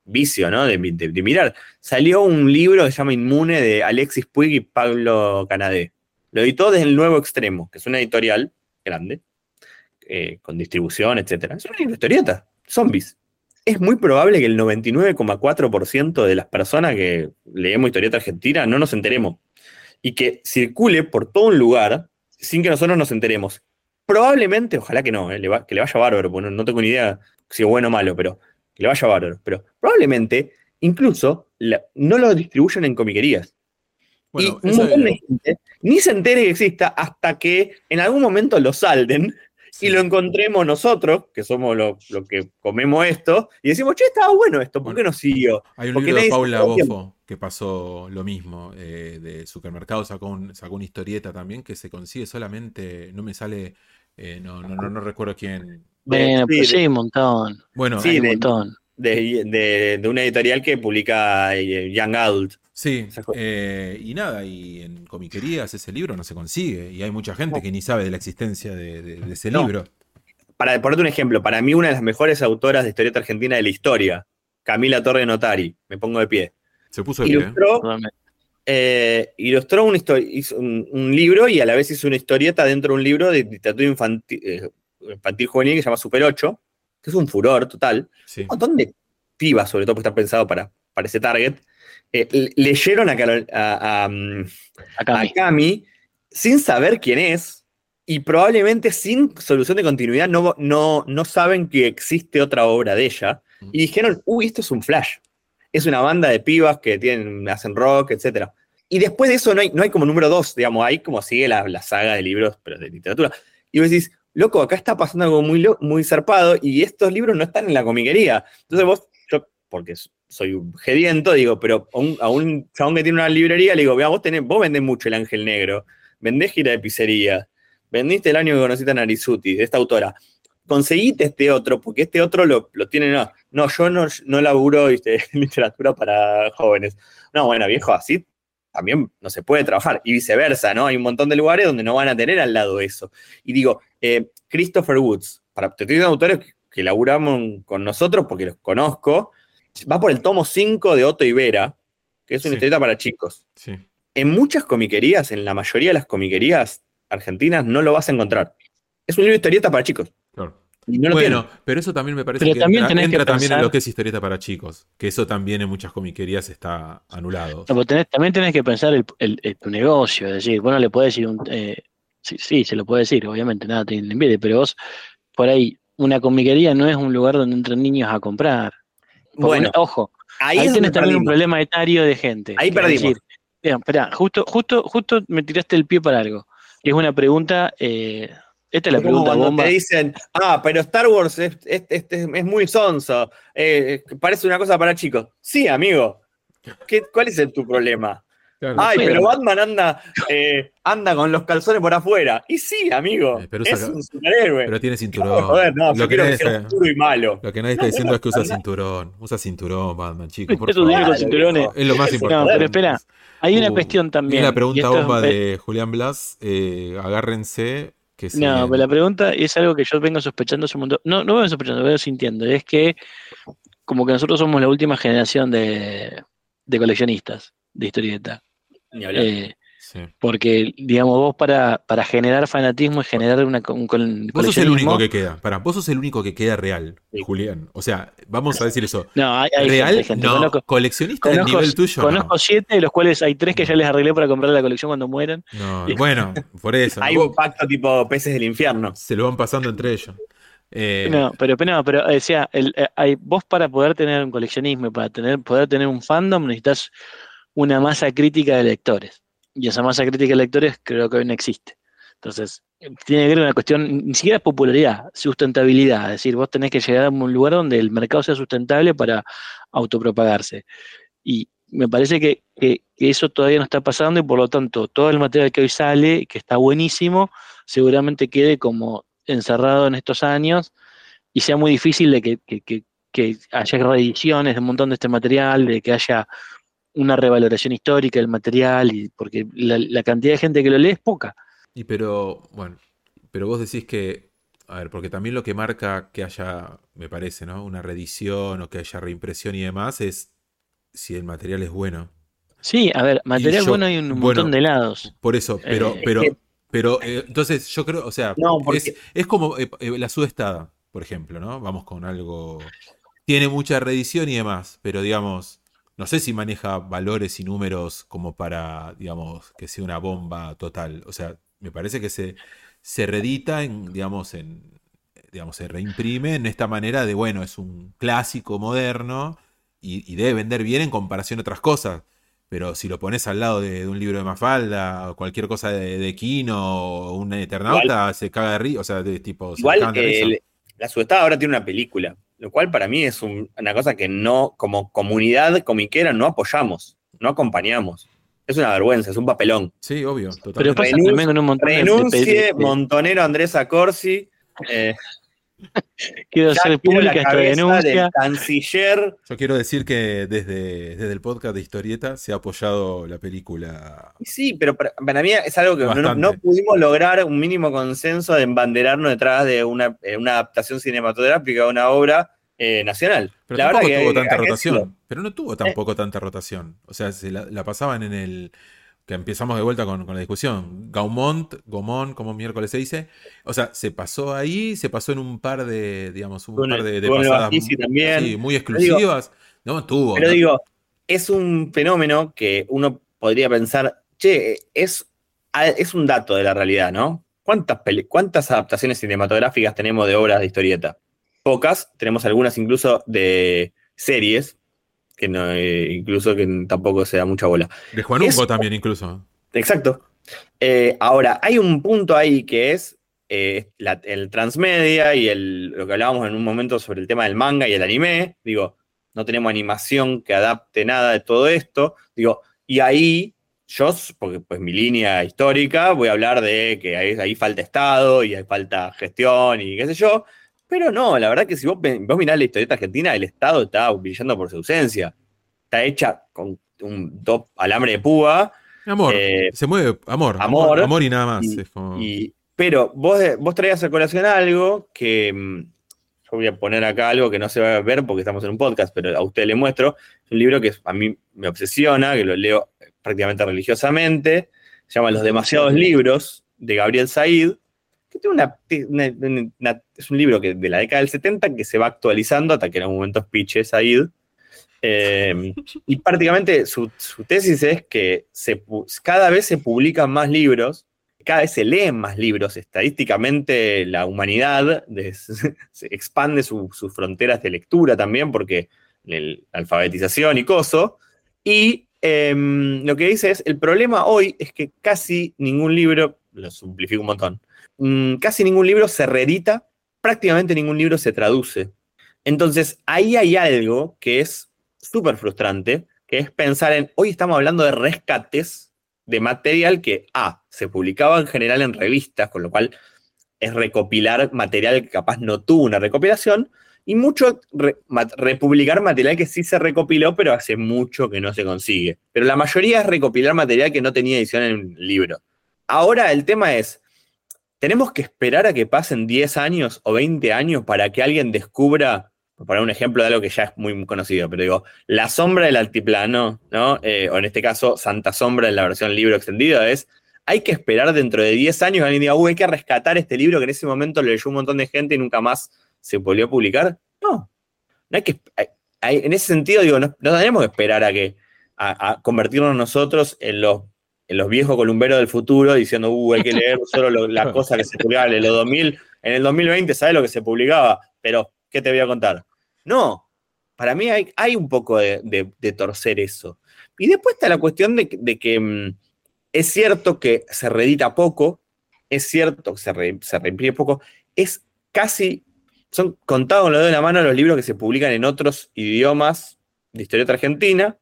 vicio, ¿no? De, de- de mirar. Salió un libro que se llama Inmune de Alexis Puig y Pablo Canadé. Lo editó desde el Nuevo Extremo, que es una editorial grande, eh, con distribución, etc. Es una historieta, zombies. Es muy probable que el 99,4% de las personas que leemos historieta argentina no nos enteremos. Y que circule por todo un lugar sin que nosotros nos enteremos. Probablemente, ojalá que no, eh, le que le vaya bárbaro, porque no, tengo ni idea si es bueno o malo, pero que le vaya bárbaro. Pero probablemente, incluso, no lo distribuyen en comiquerías. Bueno, y un montón de gente ni se entere que exista hasta que en algún momento lo salden sí. y lo encontremos nosotros, que somos los lo que comemos esto, y decimos, che, estaba bueno esto, ¿por qué no siguió? Hay un porque libro de Paula. Bofo que pasó lo mismo. eh, de supermercado sacó, un- sacó una historieta también que se consigue solamente. No me sale. eh, no, no, no, no recuerdo quién. Bueno, sí, pues de- sí, hay un montón. Bueno, Sí, hay un de- montón. De, de- de una editorial que publica eh, Young Adult. Sí. Eh, y nada, y en comiquerías ese libro no se consigue. Y hay mucha gente que ni sabe de la existencia de, de- de ese No. libro. Para ponerte un ejemplo, para mí una de las mejores autoras de historieta argentina de la historia, Camila Torre Notari, me pongo de pie. Se puso de pie. Ilustró, Totalmente. eh, ilustró una histo- hizo un, un libro y a la vez hizo una historieta dentro de un libro de literatura infantil, eh, infantil juvenil que se llama Super 8, que es un furor total. Sí. un montón de pibas, sobre todo porque está pensado para, para ese target, eh, le- leyeron a, Carol- a- a, mm, Acá a mi. Cami sin saber quién es y probablemente sin solución de continuidad no, no, no saben que existe otra obra de ella y dijeron, uy, esto es un flash. Es una banda de pibas que tienen, hacen rock, etc. Y después de eso no hay, no hay como número dos, digamos, hay como sigue la, la saga de libros, pero de literatura. Y vos decís, loco, acá está pasando algo muy, muy zarpado y estos libros no están en la comiquería. Entonces vos, yo, porque soy un gediento, digo, pero a un, a un chabón que tiene una librería, le digo, vea, vos, tenés, vos vendés mucho El Ángel Negro, vendés gira de pizzería, vendiste el año que conociste a Narizuti, de esta autora. Conseguiste este otro, porque este otro lo, lo tiene, no, yo no, no laburo ¿viste? literatura para jóvenes. No, bueno, viejo, así también no se puede trabajar. Y viceversa, ¿no? Hay un montón de lugares donde no van a tener al lado eso. Y digo, eh, Christopher Woods, para, te estoy diciendo autores que, que laburamos con nosotros porque los conozco, va por el tomo 5 de Otto Ibera, que es una Sí. historieta para chicos. Sí. En muchas comiquerías, en la mayoría de las comiquerías argentinas, no lo vas a encontrar. Es un libro de historieta para chicos. Claro. Y no lo bueno, tienen. pero eso también me parece Pero que también entra, que también en lo que es historieta para chicos. Que eso también en muchas comiquerías está anulado. No, pero tenés- también tenés que pensar el, el- el- tu negocio, es decir, vos no le podés decir un... eh, sí, sí, se lo puede decir, obviamente, nada te impide, pero vos, por ahí, una comiquería no es un lugar donde entran niños a comprar. Porque Bueno, una- ojo, ahí, ahí, es donde tenés también un problema etario de gente. Ahí perdimos. decir, Vean, esperá, justo, justo, justo me tiraste el pie para algo. Y es una pregunta eh, Esta es la pregunta cuando bomba. te dicen, ah, pero Star Wars es, es- es- es muy sonso, eh, parece una cosa para chicos. Sí, amigo. ¿Qué- ¿Cuál es el- tu problema? Claro. Ay, pero Batman anda, eh, anda con los calzones por afuera. Y sí, amigo. Eh, pero es un superhéroe. Pero tiene No, cinturón. joder, no, yo lo, que quiero nadie que sea está, oscuro y malo. lo que nadie está diciendo es que usa cinturón. Usa cinturón, Batman, chicos. Por Eso favor. tiene con cinturones. viejo. Es lo más importante. No, pero espera, hay una Uh, cuestión también. Viene la y pregunta es- bomba de Julián Blas. eh, agárrense. Que No, viene. pero la pregunta es algo que yo vengo sospechando hace un montón. No, no vengo sospechando, vengo sintiendo. Es que como que nosotros somos la última generación de, de coleccionistas de historieta. Ni hablar. Eh, Sí. porque, digamos, vos para, para generar fanatismo y generar una, un col- Vos sos el único coleccionismo- que queda. Para, vos sos el único que queda real, Sí. Julián. O sea, vamos a decir eso. No, hay, hay real, gente, hay gente. no. Conozco, coleccionista del conozco- nivel tuyo. conozco no. siete, de los cuales hay tres que ya les arreglé para comprar la colección cuando mueran. No, bueno, por eso. Hay Vos- un pacto tipo peces del infierno. se lo van pasando entre ellos. Eh, No, pero, pero, no, pero decía, el, eh, hay, vos para poder tener un coleccionismo y para tener, poder tener un fandom necesitas una masa crítica de lectores. Y esa masa crítica de lectores creo que hoy no existe. Entonces, tiene que ver una cuestión, ni siquiera popularidad, sustentabilidad. Es decir, vos tenés que llegar a un lugar donde el mercado sea sustentable para autopropagarse. Y me parece que, que- que eso todavía no está pasando y por lo tanto todo el material que hoy sale, que está buenísimo, seguramente quede como encerrado en estos años y sea muy difícil de que, que- que- que haya reediciones de un montón de este material, de que haya una revaloración histórica del material, y porque la, la cantidad de gente que lo lee es poca. Y pero, bueno, pero vos decís que, a ver, porque también lo que marca que haya, me parece, ¿no? Una reedición o que haya reimpresión y demás es si el material es bueno. Sí, a ver, material yo- bueno hay un bueno, montón de lados. Por eso, pero, Eh, pero, es que- pero, eh, entonces yo creo, o sea, No, porque- es, es como eh, eh, la sudestada, por ejemplo, ¿no? Vamos con algo. Tiene mucha reedición y demás, pero digamos, no sé si maneja valores y números como para, digamos, que sea una bomba total. O sea, me parece que se, se reedita en, digamos, en, digamos, se reimprime en esta manera de, bueno, es un clásico moderno y, y debe vender bien en comparación a otras cosas. Pero si lo pones al lado de, de un libro de Mafalda o cualquier cosa de, de Kino o un Eternauta, se caga de risa. O sea, de tipo. se Igual el- la subestada ahora tiene una película, lo cual para mí es un- una cosa que no, como comunidad comiquera, no apoyamos, no acompañamos. Es una vergüenza, es un papelón. Sí, obvio, Pero totalmente. pasa renuncie- también con un montón de- de- Renuncie, de- de- Montonero Andrés Acorsi. eh, Quiero ya hacer quiero la pública esta denuncia. del canciller. Yo quiero decir que desde, desde el podcast de Historieta se ha apoyado la película. Sí, pero para, para mí es algo que no, pudimos lograr un mínimo consenso de embanderarnos detrás de una, eh, una adaptación cinematográfica de una obra eh, nacional. Pero la tampoco verdad que tuvo tanta rotación. Pero no tuvo tampoco tanta rotación. O sea, se la, la pasaban en el. Que empezamos de vuelta con, con la discusión. Gaumont, Gaumont, como miércoles se dice. O sea, se pasó ahí, se pasó en un par de, digamos, un par de, pasadas también. sí, muy exclusivas. no, tuvo. Pero ¿no? digo, es un fenómeno que uno podría pensar, che, es, es un dato de la realidad, ¿no? ¿Cuántas, ¿Cuántas adaptaciones cinematográficas tenemos de obras de historieta? Pocas, tenemos algunas incluso de series, que no, eh, incluso que tampoco se da mucha bola. De Juan Hugo es- también, incluso. Exacto. Eh, ahora, hay un punto ahí que es eh, la- el transmedia y el, lo que hablábamos en un momento sobre el tema del manga y el anime. Digo, no tenemos animación que adapte nada de todo esto. Digo, y ahí yo, porque pues mi línea histórica, voy a hablar de que ahí, ahí falta Estado y ahí falta gestión y qué sé yo. Pero no, la verdad que si vos, vos mirás la historieta argentina, el Estado está brillando por su ausencia. Está hecha con un top alambre de púa. Amor. Eh, se mueve. Amor. amor, Amor, amor y nada más. y- es como- Y, pero vos, vos traías a colación algo que mm, yo voy a poner acá algo que no se va a ver porque estamos en un podcast, pero a usted le muestro. Es un libro que a mí me obsesiona, que lo leo prácticamente religiosamente. Se llama Los demasiados libros de Gabriel Said. Es un libro que de la década del 70 que se va actualizando hasta que en algún momento piche Said. Eh, y prácticamente su, tesis es que cada vez se publican más libros, cada vez se leen más libros. Estadísticamente la humanidad expande su- sus fronteras de lectura también, porque el, alfabetización y coso. Y em, lo que dice es, el problema hoy es que casi ningún libro, lo simplifico un montón, mm, casi ningún libro se reedita, prácticamente ningún libro se traduce. Entonces, ahí hay algo que es súper frustrante, que es pensar en, hoy estamos hablando de rescates de material que, A, se publicaba en general en revistas, con lo cual es recopilar material que capaz no tuvo una recopilación, y mucho republicar material que sí se recopiló, pero hace mucho que no se consigue. Pero la mayoría es recopilar material que no tenía edición en el libro. Ahora el tema es, ¿tenemos que esperar a que pasen 10 años o 20 años para que alguien descubra, para un ejemplo de algo que ya es muy conocido, pero digo, la sombra del altiplano, ¿no? Eh, o en este caso, Santa Sombra en la versión libro extendido, es hay que esperar dentro de 10 años que alguien diga, uy, hay que rescatar este libro que en ese momento lo leyó un montón de gente y nunca más se volvió a publicar. No. No hay que. en ese sentido, digo, no, tenemos que esperar a que. A, convertirnos nosotros en los, en los viejos columberos del futuro diciendo, uh, hay que leer solo las cosas que se publicaban en los 2000. En el 2020, ¿sabes lo que se publicaba? Pero, ¿qué te voy a contar? No. Para mí hay, hay un poco de, torcer eso. Y después está la cuestión de, que mm, es cierto que se reedita poco, es cierto que se, se reimprime poco, es casi son contados con lo de la mano los libros que se publican en otros idiomas de historieta argentina.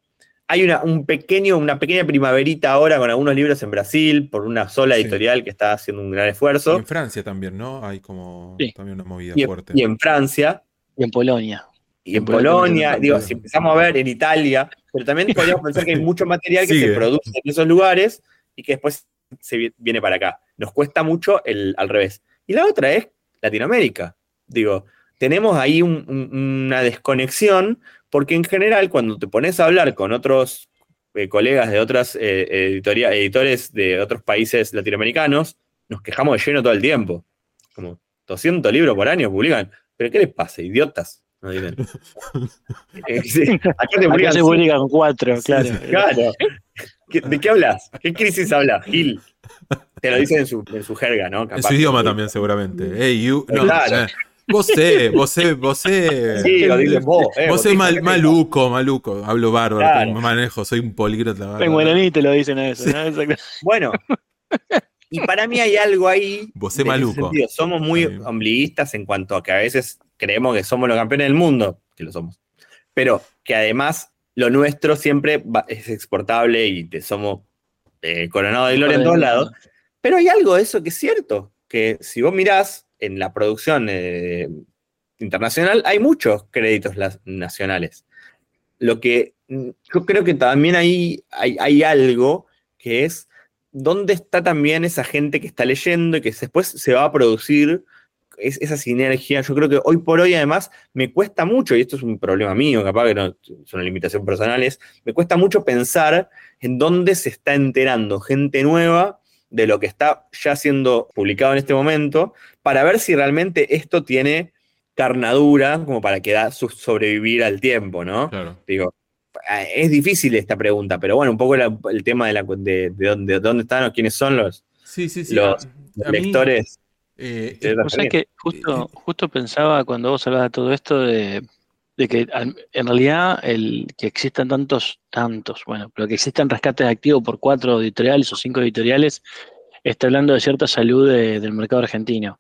Hay una, un pequeño, una pequeña primaverita ahora con algunos libros en Brasil, por una sola editorial que está haciendo un gran esfuerzo. Y en Francia también, ¿no? Hay como también una movida fuerte. Y en Francia. Y en Polonia. Y en Polonia, digo, si empezamos a ver en Italia, pero también podríamos pensar que hay mucho material que se produce en esos lugares y que después se viene para acá. Nos cuesta mucho el, al revés. Y la otra es Latinoamérica. Digo, tenemos ahí una desconexión porque en general cuando te pones a hablar con otros eh, colegas de otras eh, editores de otros países latinoamericanos, nos quejamos de lleno todo el tiempo. Como 200 libros por año publican. ¿Pero qué les pasa, idiotas? Eh, acá, te se publican cuatro, claro. claro. ¿De qué hablas? ¿Qué crisis hablas, Gil? Te lo dicen en su, en su jerga, ¿no? en su idioma también, seguramente. Hey, you. claro. Você, você, você. Sí, lo dices vos. Eh, vos mal, maluco, maluco. Hablo bárbaro, manejo, soy un políglota. En te lo dicen a eso. Bueno, y para mí hay algo ahí. Vos maluco. Somos muy ombliguistas en cuanto a que a veces creemos que somos los campeones del mundo, que lo somos. Pero que además lo nuestro siempre es exportable y te somos eh, coronados de gloria en todos lados. Pero hay algo de eso que es cierto, que si vos mirás en la producción eh, internacional hay muchos créditos nacionales. Lo que mm, yo creo que también hay, hay, algo que es dónde está también esa gente que está leyendo y que después se va a producir esa sinergia. Yo creo que hoy por hoy además me cuesta mucho, y esto es un problema mío, capaz que no es una limitación personal, me cuesta mucho pensar en dónde se está enterando gente nueva de lo que está ya siendo publicado en este momento para ver si realmente esto tiene carnadura como para quedar sobrevivir al tiempo, ¿no? Digo, eh, es difícil esta pregunta, pero bueno, un poco el tema de, la, de, dónde, dónde, están o quiénes son los, los, lectores. Eh, que justo, justo pensaba cuando vos hablabas de todo esto de, de que en realidad el que existan tantos, tantos, bueno, pero que existan rescates activos por cuatro editoriales o cinco editoriales, está hablando de cierta salud del mercado argentino.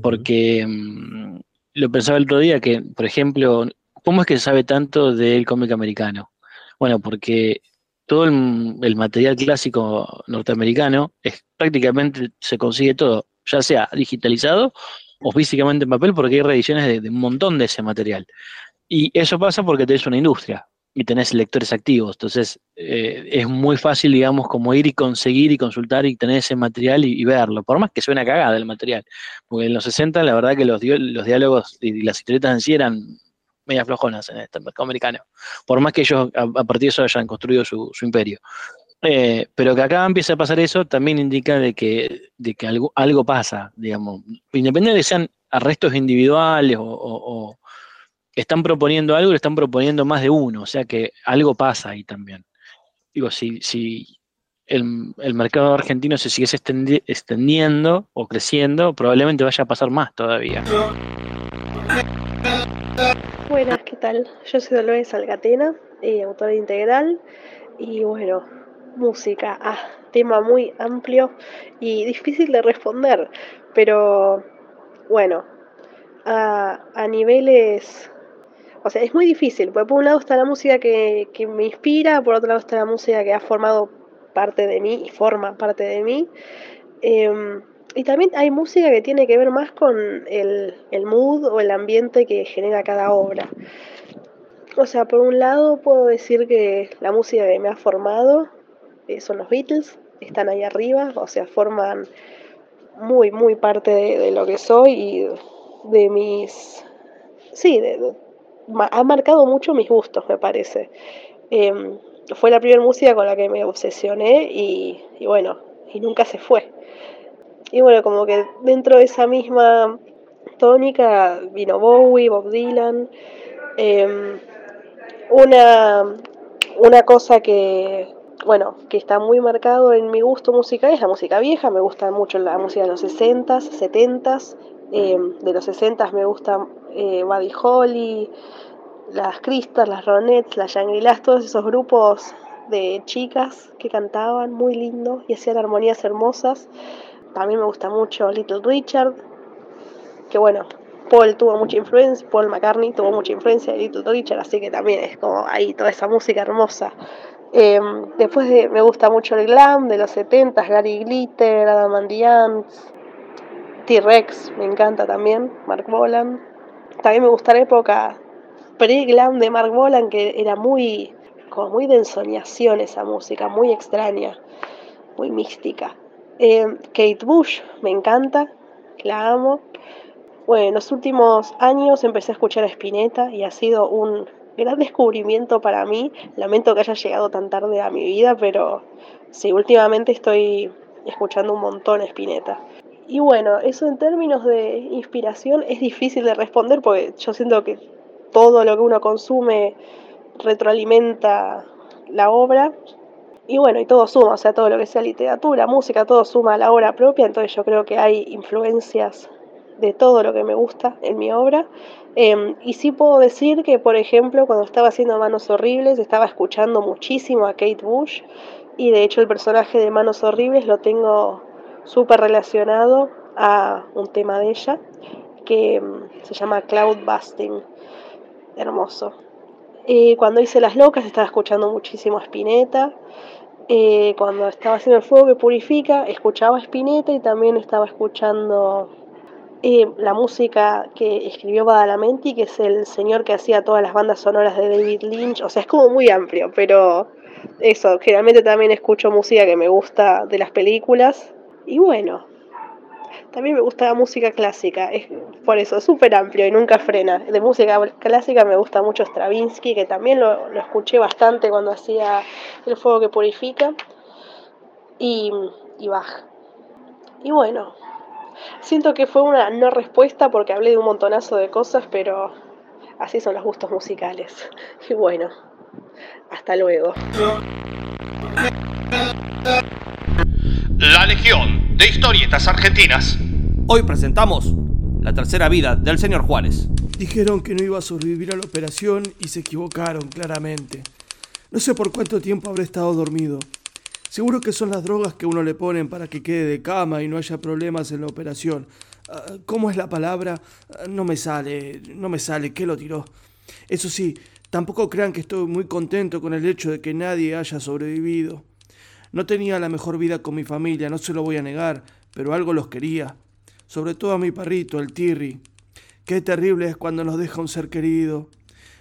Porque mm, lo pensaba el otro día que, por ejemplo, ¿cómo es que se sabe tanto del cómic americano? Bueno, porque todo el, el, material clásico norteamericano es prácticamente se consigue todo, ya sea digitalizado o físicamente en papel, porque hay reediciones de un montón de ese material. Y eso pasa porque tenés una industria y tenés lectores activos. Entonces, eh, es muy fácil, digamos, como ir y conseguir y consultar y tener ese material y, verlo. Por más que suene cagada el material. Porque en los 60, la verdad que los, los diálogos y las historietas en sí eran media flojonas en este mercado americano. Por más que ellos a, partir de eso hayan construido su, imperio. Eh, pero que acá empiece a pasar eso también indica de que, de que algo, algo pasa, digamos. Independientemente de que sean arrestos individuales o están proponiendo algo, le están proponiendo más de uno, o sea que algo pasa ahí también. Digo, si, si el, mercado argentino se sigue extendiendo o creciendo, probablemente vaya a pasar más todavía. Buenas, ¿qué tal? Yo soy Dolores Alcatena, eh, integral, y bueno, música, ah, tema muy amplio y difícil de responder, pero bueno, a, a niveles o sea, es muy difícil, porque por un lado está la música que, que, me inspira, por otro lado está la música que ha formado parte de mí y forma parte de mí. Eh, y también hay música que tiene que ver más con el, el, mood o el ambiente que genera cada obra. O sea, por un lado puedo decir que la música que me ha formado eh, son los Beatles, están ahí arriba, o sea, forman muy, muy parte de, de lo que soy y de mis... Sí, de, ha marcado mucho mis gustos, me parece. Eh, fue la primera música con la que me obsesioné y, bueno, y nunca se fue. Y bueno, como que dentro de esa misma tónica vino Bowie, Bob Dylan. Eh, una, una cosa que, bueno, que está muy marcado en mi gusto musical es la música vieja. Me gusta mucho la música de los 60s, 70s. Eh, de los 60s me gusta eh, Buddy Holly, las Cristas, las Ronettes, las Shangri-Las, todos esos grupos de chicas que cantaban muy lindo y hacían armonías hermosas. También me gusta mucho Little Richard, que bueno, Paul tuvo mucha influencia, Paul McCartney tuvo mucha influencia de Little Richard, así que también es como ahí toda esa música hermosa. Eh, después de, me gusta mucho el glam de los 70 Gary Glitter, Adam T-Rex, me encanta también, Mark Bolan. También me gusta la época pre-glam de Mark Bolan, que era muy, como muy de ensoñación esa música, muy extraña, muy mística. Eh, Kate Bush, me encanta, la amo. Bueno, en los últimos años empecé a escuchar a Spinetta y ha sido un gran descubrimiento para mí. Lamento que haya llegado tan tarde a mi vida, pero sí, últimamente estoy escuchando un montón a Spinetta. Y bueno, eso en términos de inspiración es difícil de responder porque yo siento que todo lo que uno consume retroalimenta la obra. Y bueno, y todo suma, o sea, todo lo que sea literatura, música, todo suma a la obra propia, entonces yo creo que hay influencias de todo lo que me gusta en mi obra. Eh, y sí puedo decir que, por ejemplo, cuando estaba haciendo Manos Horribles, estaba escuchando muchísimo a Kate Bush, y de hecho el personaje de Manos Horribles lo tengo súper relacionado a un tema de ella, que se llama Cloud Busting. Hermoso. Cuando hice Las Locas estaba escuchando muchísimo a Spinetta. Eh, cuando estaba haciendo El Fuego que Purifica, escuchaba a Spinetta y también estaba escuchando eh, la música que escribió Badalamenti, que es el señor que hacía todas las bandas sonoras de David Lynch. O sea, es como muy amplio, pero eso, generalmente también escucho música que me gusta de las películas. Y bueno, también me gusta la música clásica, es por eso, es súper amplio y nunca frena. De música clásica me gusta mucho Stravinsky, que también lo, lo, escuché bastante cuando hacía El Fuego que Purifica, y, y Bach. Y bueno, siento que fue una no respuesta porque hablé de un montonazo de cosas, pero así son los gustos musicales. Y bueno, hasta luego. La Legión de Historietas Argentinas. Hoy presentamos La tercera vida del señor Juárez. Dijeron que no iba a sobrevivir a la operación y se equivocaron, claramente. No sé por cuánto tiempo habré estado dormido. Seguro que son las drogas que uno le ponen para que quede de cama y no haya problemas en la operación. ¿Cómo es la palabra? No me sale, no me sale. ¿Qué lo tiró? Eso sí, tampoco crean que estoy muy contento con el hecho de que nadie haya sobrevivido. No tenía la mejor vida con mi familia, no se lo voy a negar, pero algo los quería. Sobre todo a mi perrito, el Tirri. Qué terrible es cuando nos deja un ser querido.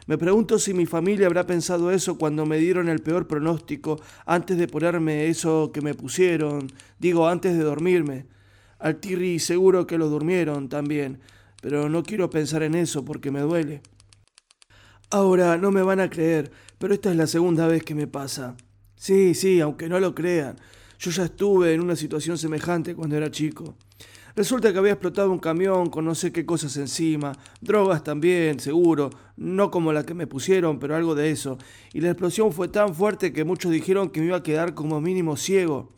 Me pregunto si mi familia habrá pensado eso cuando me dieron el peor pronóstico, antes de ponerme eso que me pusieron, digo, antes de dormirme. Al Tirri seguro que lo durmieron también, pero no quiero pensar en eso porque me duele. Ahora, no me van a creer, pero esta es la segunda vez que me pasa. Sí, sí, aunque no lo crean. Yo ya estuve en una situación semejante cuando era chico. Resulta que había explotado un camión con no sé qué cosas encima, drogas también, seguro, no como la que me pusieron, pero algo de eso. Y la explosión fue tan fuerte que muchos dijeron que me iba a quedar como mínimo ciego.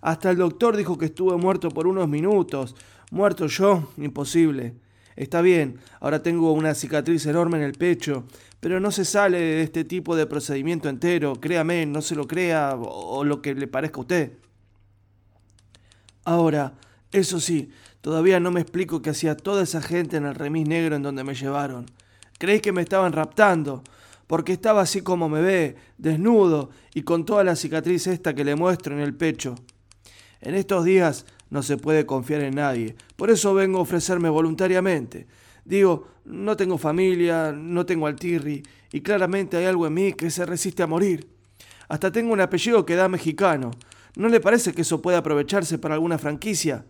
Hasta el doctor dijo que estuve muerto por unos minutos. Muerto yo, imposible. Está bien, ahora tengo una cicatriz enorme en el pecho, pero no se sale de este tipo de procedimiento entero, créame, no se lo crea o, lo que le parezca a usted. Ahora, Eso sí, todavía no me explico qué hacía toda esa gente en el remis negro en donde me llevaron. Creí que me estaban raptando, porque estaba así como me ve, desnudo y con toda la cicatriz esta que le muestro en el pecho. En estos días no se puede confiar en nadie, por eso vengo a ofrecerme voluntariamente. Digo, no tengo familia, no tengo altirri, y claramente hay algo en mí que se resiste a morir. Hasta tengo un apellido que da mexicano. ¿No le parece que eso puede aprovecharse para alguna franquicia?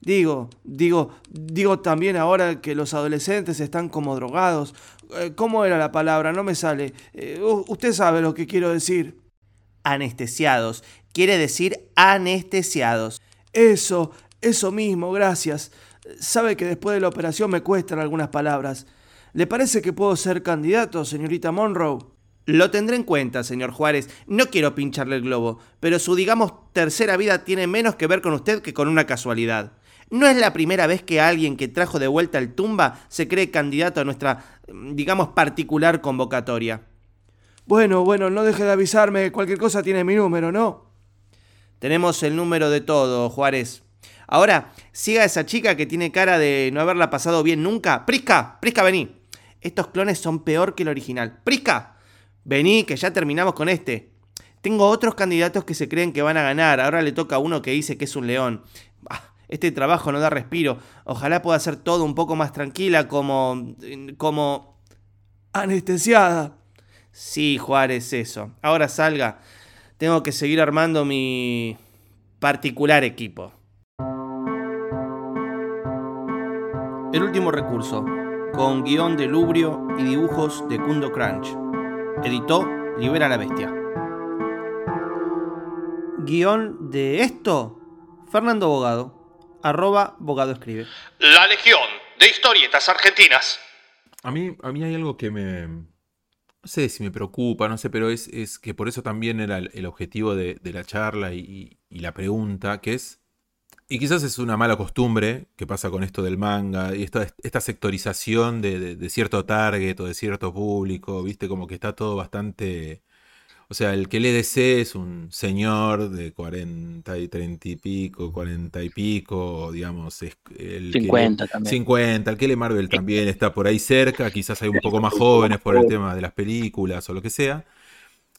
Digo, digo, digo también ahora que los adolescentes están como drogados. Eh, ¿Cómo era la palabra? No me sale. Eh, usted sabe lo que quiero decir. Anestesiados. Quiere decir anestesiados. Eso, eso mismo, gracias. Sabe que después de la operación me cuestan algunas palabras. ¿Le parece que puedo ser candidato, señorita Monroe? Lo tendré en cuenta, señor Juárez. No quiero pincharle el globo, pero su, digamos, tercera vida tiene menos que ver con usted que con una casualidad. No es la primera vez que alguien que trajo de vuelta el tumba se cree candidato a nuestra, digamos, particular convocatoria. Bueno, bueno, no deje de avisarme, cualquier cosa tiene mi número, ¿no? Tenemos el número de todo, Juárez. Ahora, siga esa chica que tiene cara de no haberla pasado bien nunca. Prisca, Prisca, vení. Estos clones son peor que el original. Prisca, vení, que ya terminamos con este. Tengo otros candidatos que se creen que van a ganar. Ahora le toca a uno que dice que es un león. Este trabajo no da respiro. Ojalá pueda ser todo un poco más tranquila como... como... Anestesiada. Sí, Juárez, eso. Ahora salga. Tengo que seguir armando mi particular equipo. El último recurso, con guion de Lubrio y dibujos de Kundo Crunch. Editó Libera la Bestia. Guión de esto, Fernando Bogado arroba Bogado Escribe. La Legión de Historietas Argentinas. A mí, a mí hay algo que me... No sé si me preocupa, no sé, pero es, es que por eso también era el, objetivo de, la charla y, la pregunta, que es... Y quizás es una mala costumbre que pasa con esto del manga y esta, sectorización de, de cierto target o de cierto público, viste, como que está todo bastante o sea, el que lee DC es un señor de 40 y 30 y pico, 40 y pico, digamos. Es el 50 también. 50, el que lee Marvel también está por ahí cerca, quizás hay un poco más jóvenes por el tema de las películas o lo que sea.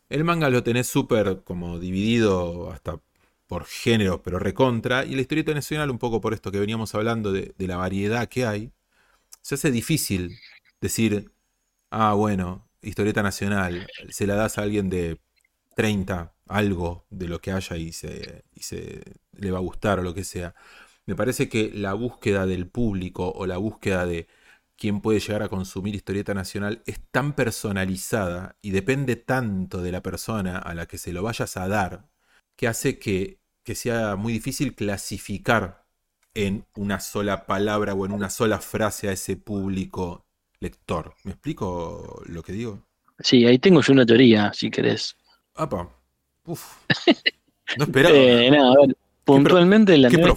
El manga lo tenés súper como dividido hasta por género, pero recontra. Y la historieta nacional, un poco por esto que veníamos hablando de, de la variedad que hay, se hace difícil decir, ah, bueno, historieta nacional, se la das a alguien de 30, algo de lo que haya y se, le va a gustar o lo que sea. Me parece que la búsqueda del público o la búsqueda de quién puede llegar a consumir historieta nacional es tan personalizada y depende tanto de la persona a la que se lo vayas a dar que hace que sea muy difícil clasificar en una sola palabra o en una sola frase a ese público lector. ¿Me explico lo que digo? Sí, ahí tengo yo una teoría, si querés. Apa. Uf. No esperaba. eh, a ver, puntualmente la, nueva,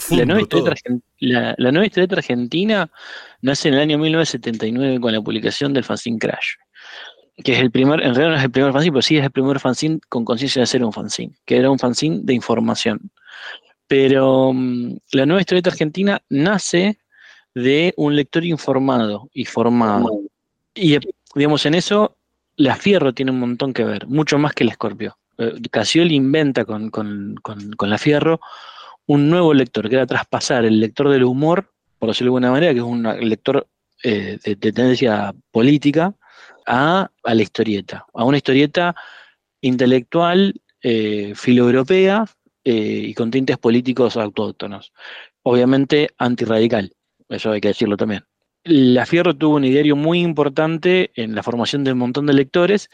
la, nueva historieta argentina nace en el año 1979 con la publicación del fanzine Crash. Que es el primer, en realidad no es el primer fanzine, pero sí es el primer fanzine con conciencia de ser un fanzine, que era un fanzine de información. Pero mm, la nueva historieta argentina nace de un lector informado y formado. Y digamos, en eso la Fierro tiene un montón que ver, mucho más que el Escorpio. Eh, Casioli inventa con, la Fierro un nuevo lector, que era traspasar el lector del humor, por decirlo de alguna manera, que es un lector eh, de, tendencia política, a, la historieta, a una historieta intelectual, eh, filoeuropea y con tintes políticos autóctonos. Obviamente antirradical eso hay que decirlo también. La Fierro tuvo un ideario muy importante en la formación de un montón de lectores,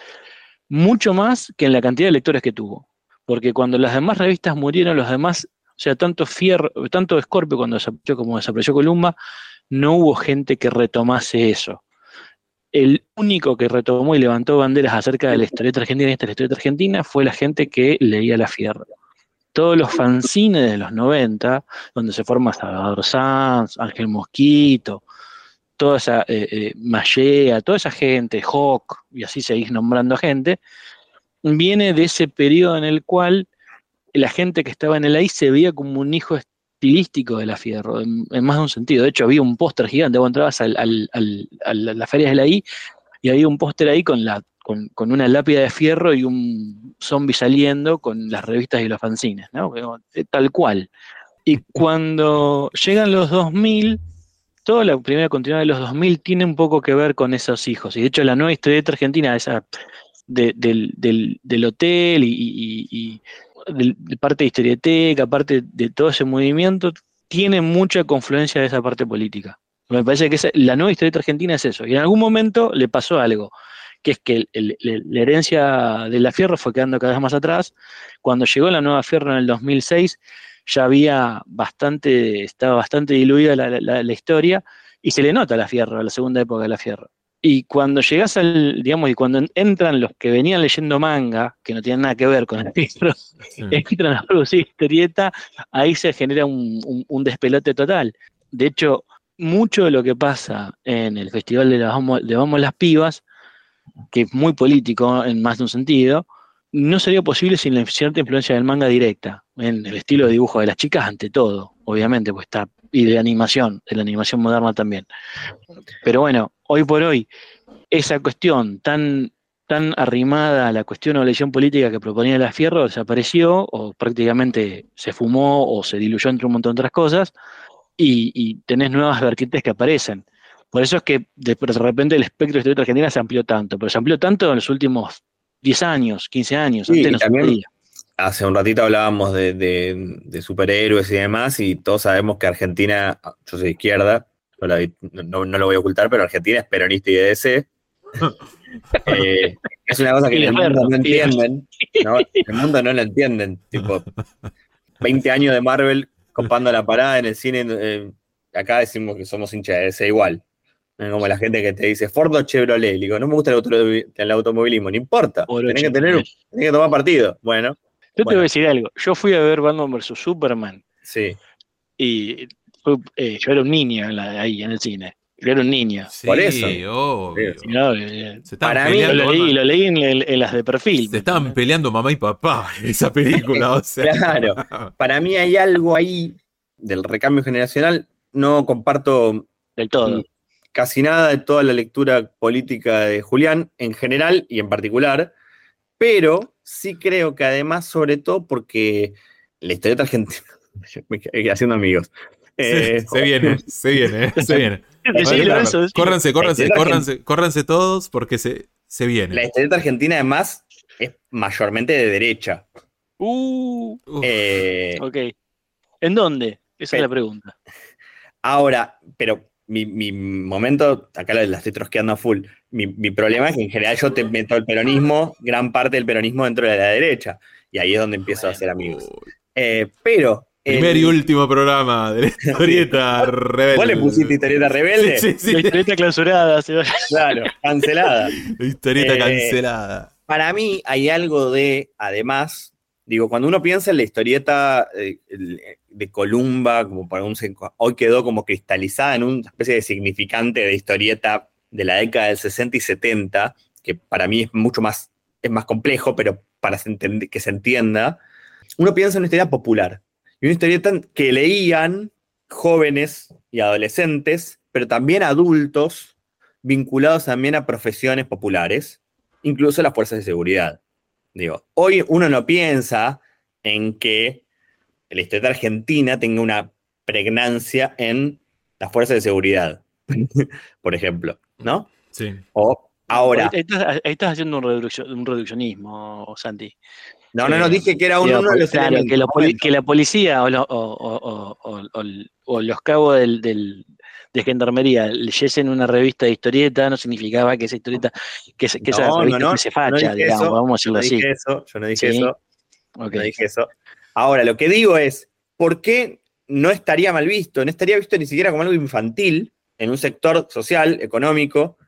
mucho más que en la cantidad de lectores que tuvo. Porque cuando las demás revistas murieron, los demás, o sea, tanto Fierro, tanto Scorpio cuando desapareció como desapareció Columba, no hubo gente que retomase eso. El único que retomó y levantó banderas acerca de la historieta argentina y esta historieta argentina fue la gente que leía La Fierro todos los fanzines de los 90, donde se forma Salvador Sanz, Ángel Mosquito, toda esa eh, eh toda esa gente, Hawk, y así seguís nombrando gente, viene de ese periodo en el cual la gente que estaba en el ahí se veía como un hijo estilístico de la Fierro, en, más de un sentido. De hecho, había un póster gigante, vos entrabas al, a la- las ferias de la I y había un póster ahí con, la, con, con una lápida de fierro y un zombie saliendo con las revistas y los fanzines. Eh, Tal cual. Y cuando llegan los 2000, toda la primera continuidad de los 2000 tiene un poco que ver con esos hijos. Y de hecho, la nueva historieta argentina, esa de- del, del- hotel y, y- y- del- de parte de parte de todo ese movimiento, tiene mucha confluencia de esa parte política. Me parece que la nueva historieta argentina es eso. Y en algún momento le pasó algo, que es que el- el- el- la herencia de la Fierro fue quedando cada vez más atrás. Cuando llegó la nueva Fierro en el 2006, ya había bastante, estaba bastante diluida la, la- la historia y se le nota a la Fierro, a la segunda época de la Fierro. Y cuando llegas al, digamos, y cuando entran los que venían leyendo manga, que no tienen nada que ver con el Fierro, entran a producir historieta, ahí se genera un, un- un despelote total. De hecho, mucho de lo que pasa en el Festival de, las Vamos, de Vamos las Pibas, que es muy político en más de un sentido, no sería posible sin la cierta influencia del manga directa, en el estilo de dibujo de las chicas ante todo, obviamente, pues está, y de animación, de la animación moderna también. Pero bueno, hoy por hoy, esa cuestión tan, tan arrimada a la cuestión o elección política que proponía la Fierro desapareció, o prácticamente se fumó o se diluyó entre un montón de otras cosas, y, y tenés nuevas vertientes que aparecen. Por eso es que de, de repente el espectro de historieta argentina se amplió tanto, pero se amplió tanto en los últimos 10 años, 15 años, Sí, antes no también hace un ratito hablábamos de, de- de superhéroes y demás, y todos sabemos que Argentina, yo soy de izquierda, no, la- no- no lo voy a ocultar, pero Argentina es peronista y de DC. Eh, es una cosa que en el mundo no entienden. el mundo no lo entienden. Tipo, 20 años de Marvel copando la parada en el cine. eh, acá decimos que somos hinchas de DC igual. Como la gente que te dice Ford o Chevrolet. Le digo, no me gusta el, automovi- el automovilismo, no importa. Por Tenés que, tener, tenés que tomar partido. Bueno, Yo te voy a decir algo. Yo fui a ver Batman vs. Superman sí. y eh, yo era un niño en la- ahí en el cine. Yo era un niño. Sí, Por eso. obvio. No, eh, Se Para mí- lo leí, lo leí en, las de perfil. Se estaban peleando mamá y papá en esa película. o sea. Claro. Para mí hay algo ahí del recambio generacional. No comparto Del todo. Casi nada de toda la lectura política de Julián en general y en particular, pero sí creo que además, sobre todo porque la historieta argentina, haciendo amigos. Eh, Se, se viene, se viene, eh, se viene. Córranse, córranse, La córranse, córranse todos porque se, se La viene. historieta argentina además es mayormente de derecha. Uh, Eh, ok. ¿En dónde? Esa es la pregunta. Ahora, pero mi, mi momento, acá la, la estoy trosqueando a full. Mi, mi problema es que en general yo te meto el peronismo, gran parte del peronismo dentro de la derecha. Y ahí es donde empiezo a hacer amigos. Eh, pero. el- Primer y último programa de la historieta rebelde. ¿Vos le pusiste historieta rebelde? Sí, sí, La sí. historieta clausurada. se va- Claro, cancelada. Historieta Eh, cancelada. Para mí hay algo de, además, digo, cuando uno piensa en la historieta eh, el- de Columba, como para un hoy quedó como cristalizada en una especie de significante de historieta de la década del 60 y 70, que para mí es mucho más, es más complejo, pero para que se entienda, uno piensa en una historieta popular. Y una historieta que leían jóvenes y adolescentes, pero también adultos vinculados también a profesiones populares, incluso las fuerzas de seguridad. Digo, hoy uno no piensa en que la historieta argentina tenga una pregnancia en las fuerzas de seguridad, por ejemplo, ¿no? Sí. O ahora, Ahí estás, ahí estás haciendo un, reduccio- un reduccionismo, Santi. no, no, no, dije que era Digo, uno de los claro, elementos, que, la que policía o, lo- o- o- o- o- o- o los cabos del, del- de gendarmería leyesen una revista de historieta no significaba que esa historieta, que, esa- que esa No, no, revista no, no facha, dije digamos, eso, vamos a decirlo no así. eso, yo no dije Sí. eso. Ok. No dije eso. Ahora, lo que digo es, ¿por qué no estaría mal visto? No estaría visto ni siquiera como algo infantil en un sector social, económico,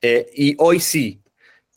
eh, y hoy sí.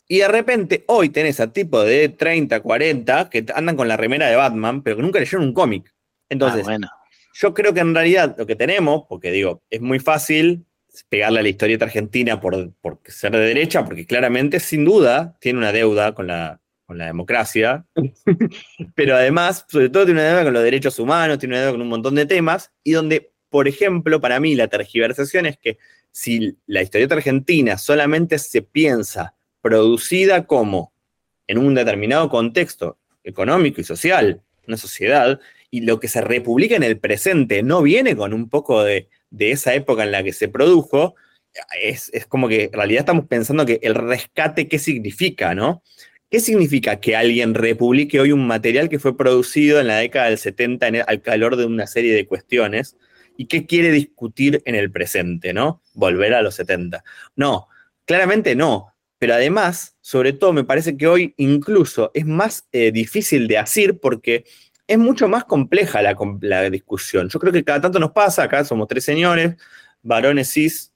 Y de repente, hoy tenés a tipos de 30, 40 que andan con la remera de Batman, pero que nunca leyeron un cómic. Entonces, Ah, bueno. Yo creo que en realidad lo que tenemos, porque digo, es muy fácil pegarle a la historieta argentina por, por ser de derecha, porque claramente, sin duda, tiene una deuda con la, con la democracia, pero además, sobre todo, tiene una deuda con los derechos humanos, tiene una deuda con un montón de temas, y donde, por ejemplo, para mí la tergiversación es que si la historieta argentina solamente se piensa producida como en un determinado contexto económico y social, una sociedad, y lo que se republica en el presente no viene con un poco de, de esa época en la que se produjo, es, es, como que en realidad estamos pensando que el rescate, ¿qué significa, no? ¿Qué significa que alguien republique hoy un material que fue producido en la década del 70 en el- al calor de una serie de cuestiones? ¿Y qué quiere discutir en el presente, no? Volver a los 70. No, claramente no. Pero además, sobre todo, me parece que hoy incluso es más eh, difícil de hacer porque es mucho más compleja la, la discusión. Yo creo que cada tanto nos pasa, acá somos tres señores, varones cis,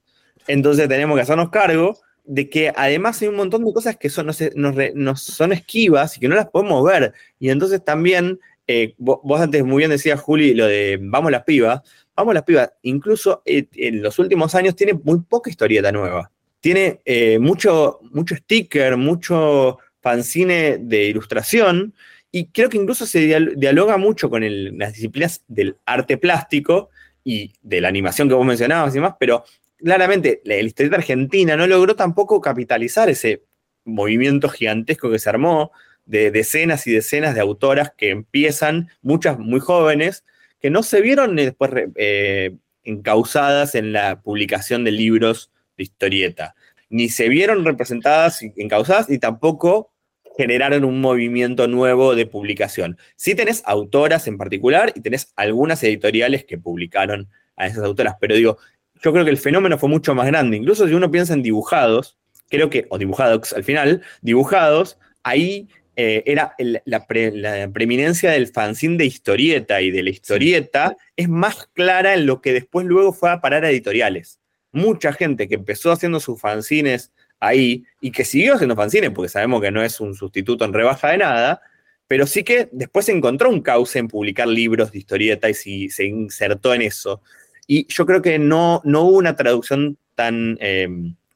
entonces tenemos que hacernos cargo de que además hay un montón de cosas que son, nos, nos nos son esquivas y que no las podemos ver. Y entonces también, eh, vo- vos, antes muy bien decías, Juli, lo de vamos las pibas, vamos las pibas, incluso eh, en los últimos años tiene muy poca historieta nueva. Tiene eh, mucho, mucho sticker, mucho fanzine de ilustración, y creo que incluso se dial- dialoga mucho con el- las disciplinas del arte plástico y de la animación que vos mencionabas y demás, pero claramente la, historieta argentina no logró tampoco capitalizar ese movimiento gigantesco que se armó de decenas y decenas de autoras que empiezan, muchas muy jóvenes, que no se vieron después eh, encausadas en la publicación de libros de historieta, ni se vieron representadas y encausadas, y tampoco generaron un movimiento nuevo de publicación. Sí tenés autoras en particular y tenés algunas editoriales que publicaron a esas autoras, pero digo, yo creo que el fenómeno fue mucho más grande. Incluso si uno piensa en dibujados, creo que, o dibujados al final, dibujados, ahí eh, era el- la, pre- la preeminencia del fanzine de historieta y de la historieta es más clara en lo que después luego fue a parar a editoriales. Mucha gente que empezó haciendo sus fanzines ahí y que siguió haciendo fanzines, porque sabemos que no es un sustituto en rebaja de nada, pero sí que después encontró un cauce en publicar libros de historieta y se insertó en eso. Y yo creo que no, no hubo una traducción tan, eh,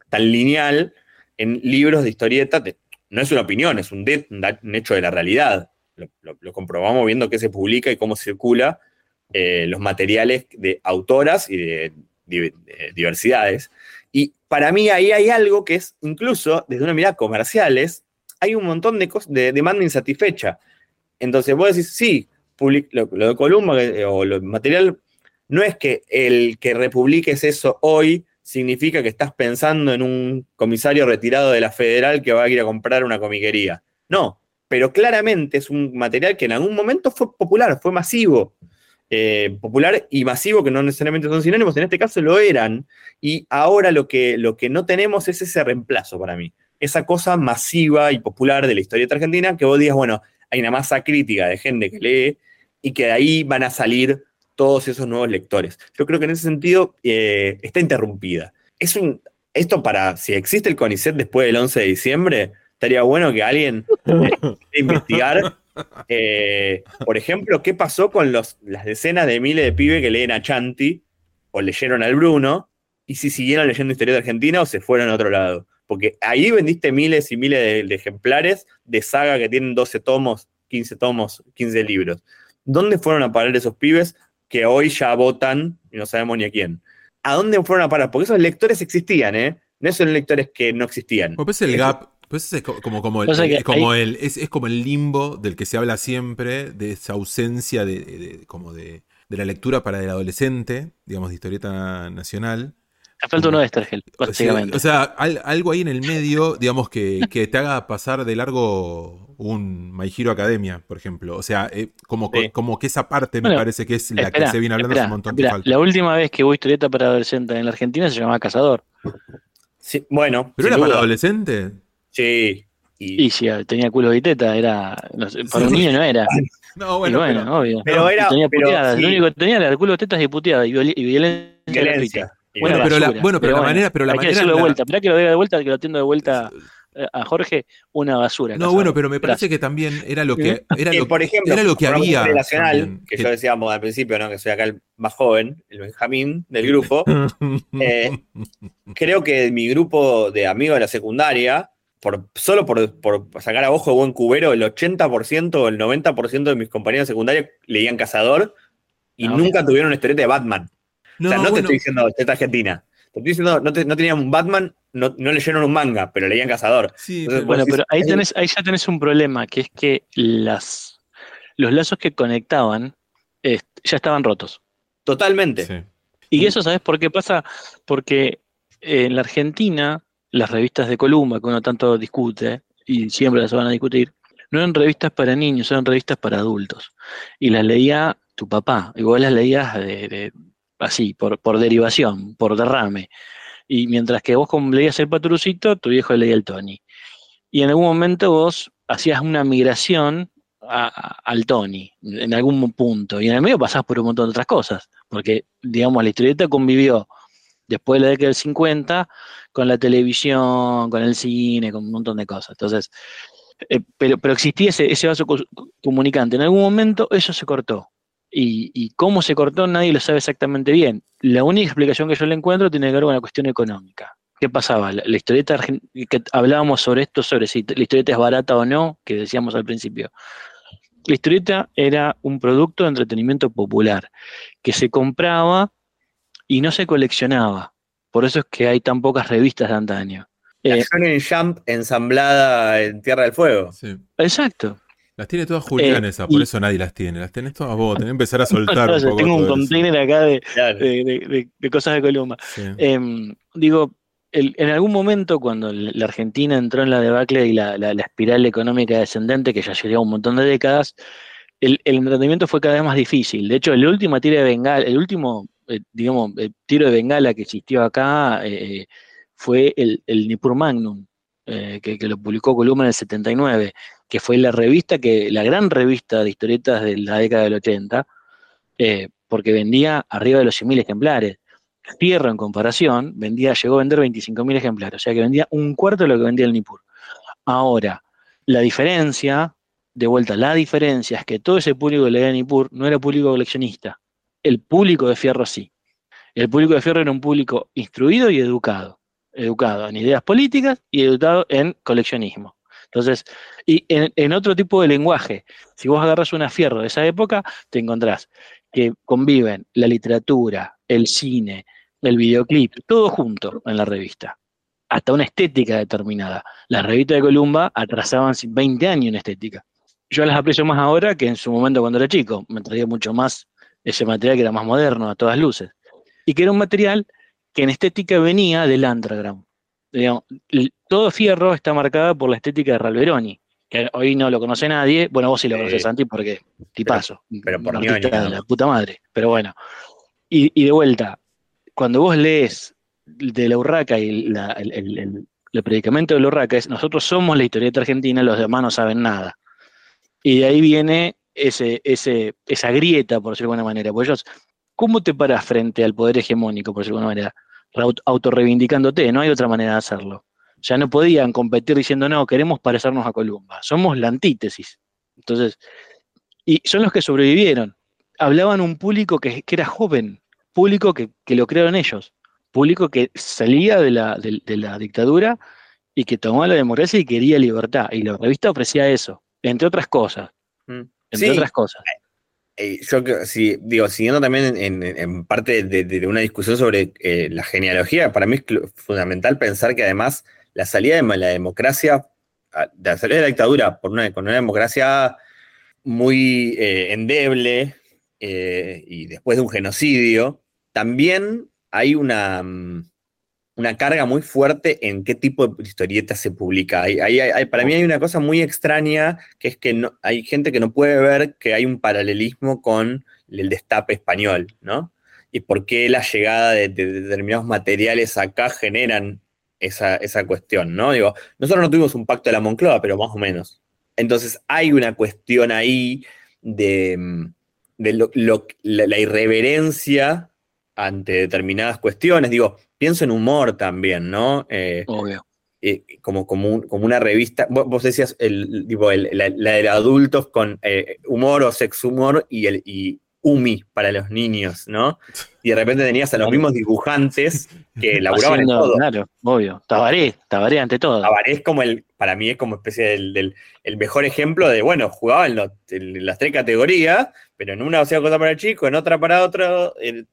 tan lineal en libros de historieta. no es una opinión, es un, de- un hecho de la realidad. Lo, comprobamos viendo qué se publica y cómo circula eh, los materiales de autoras y de diversidades. Para mí ahí hay algo que es, incluso desde una mirada comerciales, hay un montón de, de demanda insatisfecha. Entonces vos decís, sí, lo, de Columba que- o lo material, no es que el que republiques eso hoy significa que estás pensando en un comisario retirado de la federal que va a ir a comprar una comiquería. No, pero claramente es un material que en algún momento fue popular, fue masivo. Eh, popular y masivo, que no necesariamente son sinónimos, en este caso lo eran. Y ahora lo que, lo que no tenemos es ese reemplazo para mí. Esa cosa masiva y popular de la historieta argentina que vos digas, bueno, hay una masa crítica de gente que lee y que de ahí van a salir todos esos nuevos lectores. Yo creo que en ese sentido eh, está interrumpida. Es un, esto para, si existe el CONICET después del 11 de diciembre, estaría bueno que alguien investigar, eh, por ejemplo, qué pasó con los, las decenas de miles de pibes que leen a Chanti o leyeron al Bruno, y si siguieron leyendo historia de Argentina o se fueron a otro lado. Porque ahí vendiste miles y miles de, de ejemplares de saga que tienen 12 tomos, 15 tomos, 15 libros. ¿Dónde fueron a parar esos pibes que hoy ya votan y no sabemos ni a quién? ¿A dónde fueron a parar? Porque esos lectores existían, ¿eh? No son lectores que no existían. Pues el gap, pues es co- como, como, el, es como el, es, es como el limbo del que se habla siempre, de esa ausencia de, de- de- como de, de la lectura para el adolescente, digamos, de historieta nacional. Te falta uno de Estergel, O sea, básicamente. O sea, al- algo ahí en el medio, digamos, que, que te haga pasar de largo un My Hero Academia, por ejemplo. O sea, eh, como, Sí. como que esa parte me parece que es la que se viene hablando esperá, hace un montón que esperá. falta. La última vez que hubo historieta para adolescentes en la Argentina se llamaba Cazador. Sí, bueno. ¿Pero era para duda. adolescente? Sí. Y, Y si tenía culo y teta, era. no sé, para un niño no era. No, Y bueno, pero- obvio. Pero No, era- tenía pero puteadas. sí. Lo único que tenía era el culo, tetas y puteadas. Y, viol- y violencia. violencia. Bueno, pero la- bueno, pero la manera- pero la hay que manera de la- vuelta. Esperá que lo diga de vuelta, que lo atiendo de vuelta eh, a Jorge. Una basura. No, bueno, pero me parece Gracias. que también era lo que era Que, lo, por ejemplo, era lo que había. cuestión relacional, también, que, que- yo decíamos al principio, ¿no? que soy acá el más joven, el Benjamín del grupo, eh, creo que mi grupo de amigos de la secundaria por, solo por, por sacar a ojo de buen cubero, el 80% o el 90% de mis compañeros secundarios leían Cazador y nunca tuvieron una historieta de Batman. No, o sea, no te estoy diciendo esta Argentina. Te estoy diciendo, no, te- no tenían un Batman, no, no leyeron un manga, pero leían Cazador. Sí, Entonces, Bueno, pero ahí, tenés, ahí ya tenés un problema, que es que las, los lazos que conectaban eh, ya estaban rotos. Totalmente. Sí. Y eso, ¿sabes por qué pasa? Porque eh, en la Argentina, las revistas de Columba, que uno tanto discute, y siempre las van a discutir, no eran revistas para niños, eran revistas para adultos. Y las leía tu papá, y vos las leías de- así, por, por derivación, por derrame. Y mientras que vos leías el patrucito, tu viejo leía el Tony. Y en algún momento vos hacías una migración a- al Tony, en algún punto. Y en el medio pasás por un montón de otras cosas. Porque, digamos, la historieta convivió después de la década del 50 con la televisión, con el cine, con un montón de cosas. Entonces, eh, pero, pero existía ese, ese vaso co- comunicante. En algún momento eso se cortó. Y, y cómo se cortó nadie lo sabe exactamente bien. La única explicación que yo le encuentro tiene que ver con la cuestión económica. ¿Qué pasaba? La, la historieta que hablábamos sobre esto, sobre si la historieta es barata o no, que decíamos al principio. La historieta era un producto de entretenimiento popular que se compraba y no se coleccionaba. Por eso es que hay tan pocas revistas de antaño. La Eh, Shonen Jump ensamblada en Tierra del Fuego. Sí. exacto. Las tiene todas Julián Eh, esas, por y- eso nadie las tiene. Las tenés todas vos, tenés que empezar a soltar No, un poco tengo un eso. container acá de, Claro. de- de- de- de cosas de Columba. Sí. Em, digo, el- en algún momento cuando la Argentina entró en la debacle y la, la- la espiral económica descendente, que ya llevaba un montón de décadas, el, el entretenimiento fue cada vez más difícil. De hecho, el último tiro de bengala, el último, eh, digamos, eh, tiro de bengala que existió acá eh, fue el, el Nippur Magnum, eh, que, que lo publicó Columna en el 79, que fue la revista que, la gran revista de historietas de la década del 80, eh, porque vendía arriba de los 100.000 ejemplares. Fierro en comparación, vendía, llegó a vender 25.000 ejemplares, o sea que vendía un cuarto de lo que vendía el Nippur. Ahora, la diferencia, de vuelta, la diferencia es que todo ese público que leía Nippur no era público coleccionista. El público de Fierro sí. El público de Fierro era un público instruido y educado. Educado en ideas políticas y educado en coleccionismo. Entonces, y en, otro tipo de lenguaje, si vos agarras una Fierro de esa época, te encontrás que conviven la literatura, el cine, el videoclip, todo junto en la revista. Hasta una estética determinada. Las revistas de Columba atrasaban 20 años en estética. Yo las aprecio más ahora que en su momento cuando era chico. Me traía mucho más ese material que era más moderno, a todas luces. Y que era un material que en estética venía del underground. Digamos, todo Fierro está marcado por la estética de Ralveroni, que hoy no lo conoce nadie. Bueno, vos sí lo Sí. conocés, Santi, porque tipazo. pero por un artista ñoño, de ¿no? la puta madre. Pero bueno. Y, y de vuelta, cuando vos lees de la Urraca y la- el, el- el- el predicamento de la Urraca es nosotros somos la historieta argentina, los demás no saben nada. Y de ahí viene ese, esa grieta, por decirlo de alguna manera. Porque ellos, ¿cómo te paras frente al poder hegemónico, por decirlo de alguna manera? Autorreivindicándote, no hay otra manera de hacerlo. Ya no podían competir diciendo, no, queremos parecernos a Columba. Somos la antítesis. Entonces, y son los que sobrevivieron. Hablaban un público que, que era joven, público que, que lo crearon ellos, público que salía de la, de la dictadura y que tomaba la democracia y quería libertad. Y la revista ofrecía eso, entre otras cosas. Mm. Entre Sí. otras cosas. Eh, yo creo- sí, digo, siguiendo también en, parte de, una discusión sobre eh, la genealogía, para mí es fundamental pensar que además la salida de la democracia, ah, de la salida de la dictadura por una, con una democracia muy eh, endeble eh, y después de un genocidio, también hay una, mm, una carga muy fuerte en qué tipo de historieta se publica. Hay- para mí hay una cosa muy extraña, que es que hay gente que no puede ver que hay un paralelismo con el destape español, ¿no? Y por qué la llegada de, de determinados materiales acá generan esa, esa cuestión, ¿no? Digo, nosotros no tuvimos un pacto de la Moncloa, pero más o menos. Entonces hay una cuestión ahí de, mm, de lo- la irreverencia ante determinadas cuestiones. Digo, pienso en humor también, ¿no? Eh, Obvio. eh, como, como, un- como una revista. Vos, vos decías el, tipo, el- la, la de adultos con eh, humor o sex humor y, el, y, Umi para los niños, ¿no? Y de repente tenías a los mismos dibujantes que laburaban en todo. Claro, obvio. Tabaré, Tabaré ante todo. Tabaré es como el, para mí es como especie del, del- el mejor ejemplo de, bueno, jugaba en, las tres categorías, pero en una hacía cosa para el chico, en otra para otro. el-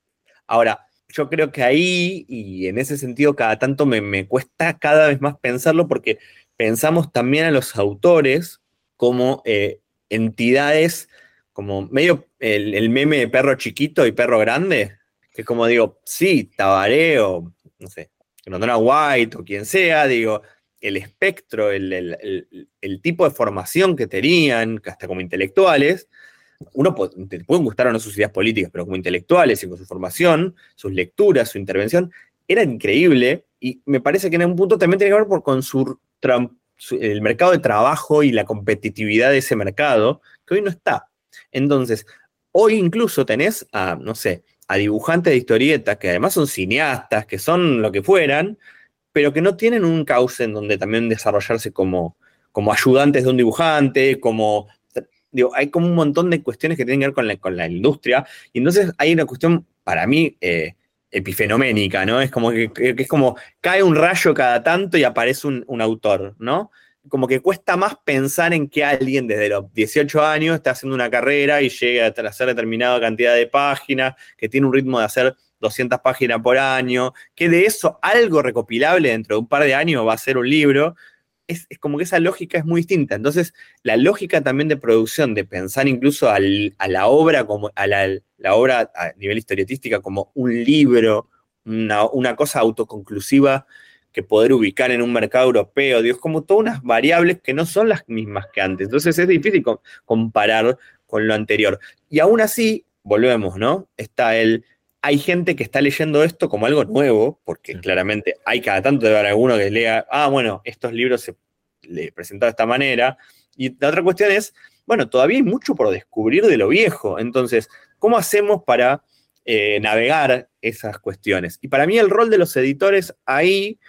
Ahora, yo creo que ahí, y en ese sentido, cada tanto me, me cuesta cada vez más pensarlo, porque pensamos también a los autores como eh, entidades, como medio el, el meme de perro chiquito y perro grande, que es como digo, sí, Tabaré o, no sé, Grondona White o quien sea, digo, el espectro, el, el- el- tipo de formación que tenían, hasta como intelectuales, uno te pueden gustar o no sus ideas políticas, pero como intelectuales y con su formación, sus lecturas, su intervención, era increíble y me parece que en un punto también tiene que ver por, con su- el mercado de trabajo y la competitividad de ese mercado, que hoy no está. Entonces, hoy incluso tenés a, no sé, a dibujantes de historietas que además son cineastas, que son lo que fueran, pero que no tienen un cauce en donde también desarrollarse como, como ayudantes de un dibujante, como... Hay como un montón de cuestiones que tienen que ver con la, industria, y entonces hay una cuestión, para mí, eh, epifenoménica, ¿no? Es como que es como cae un rayo cada tanto y aparece un, un autor, ¿no? Como que cuesta más pensar en que alguien desde los 18 años está haciendo una carrera y llega a hacer determinada cantidad de páginas, que tiene un ritmo de hacer 200 páginas por año, que de eso algo recopilable dentro de un par de años va a ser un libro. Es, es como que esa lógica es muy distinta. Entonces, la lógica también de producción, de pensar incluso a la obra como a la, obra a nivel historietística como un libro, una, una cosa autoconclusiva que poder ubicar en un mercado europeo, digo, es como todas unas variables que no son las mismas que antes. Entonces es difícil com- comparar con lo anterior. Y aún así, volvemos, ¿no? Está el, hay gente que está leyendo esto como algo nuevo, porque claramente hay cada tanto de haber alguno que lea, ah, bueno, estos libros se le presentaron de esta manera. Y la otra cuestión es, bueno, todavía hay mucho por descubrir de lo viejo. Entonces, ¿cómo hacemos para eh, navegar esas cuestiones? Y para mí el rol de los editores ahí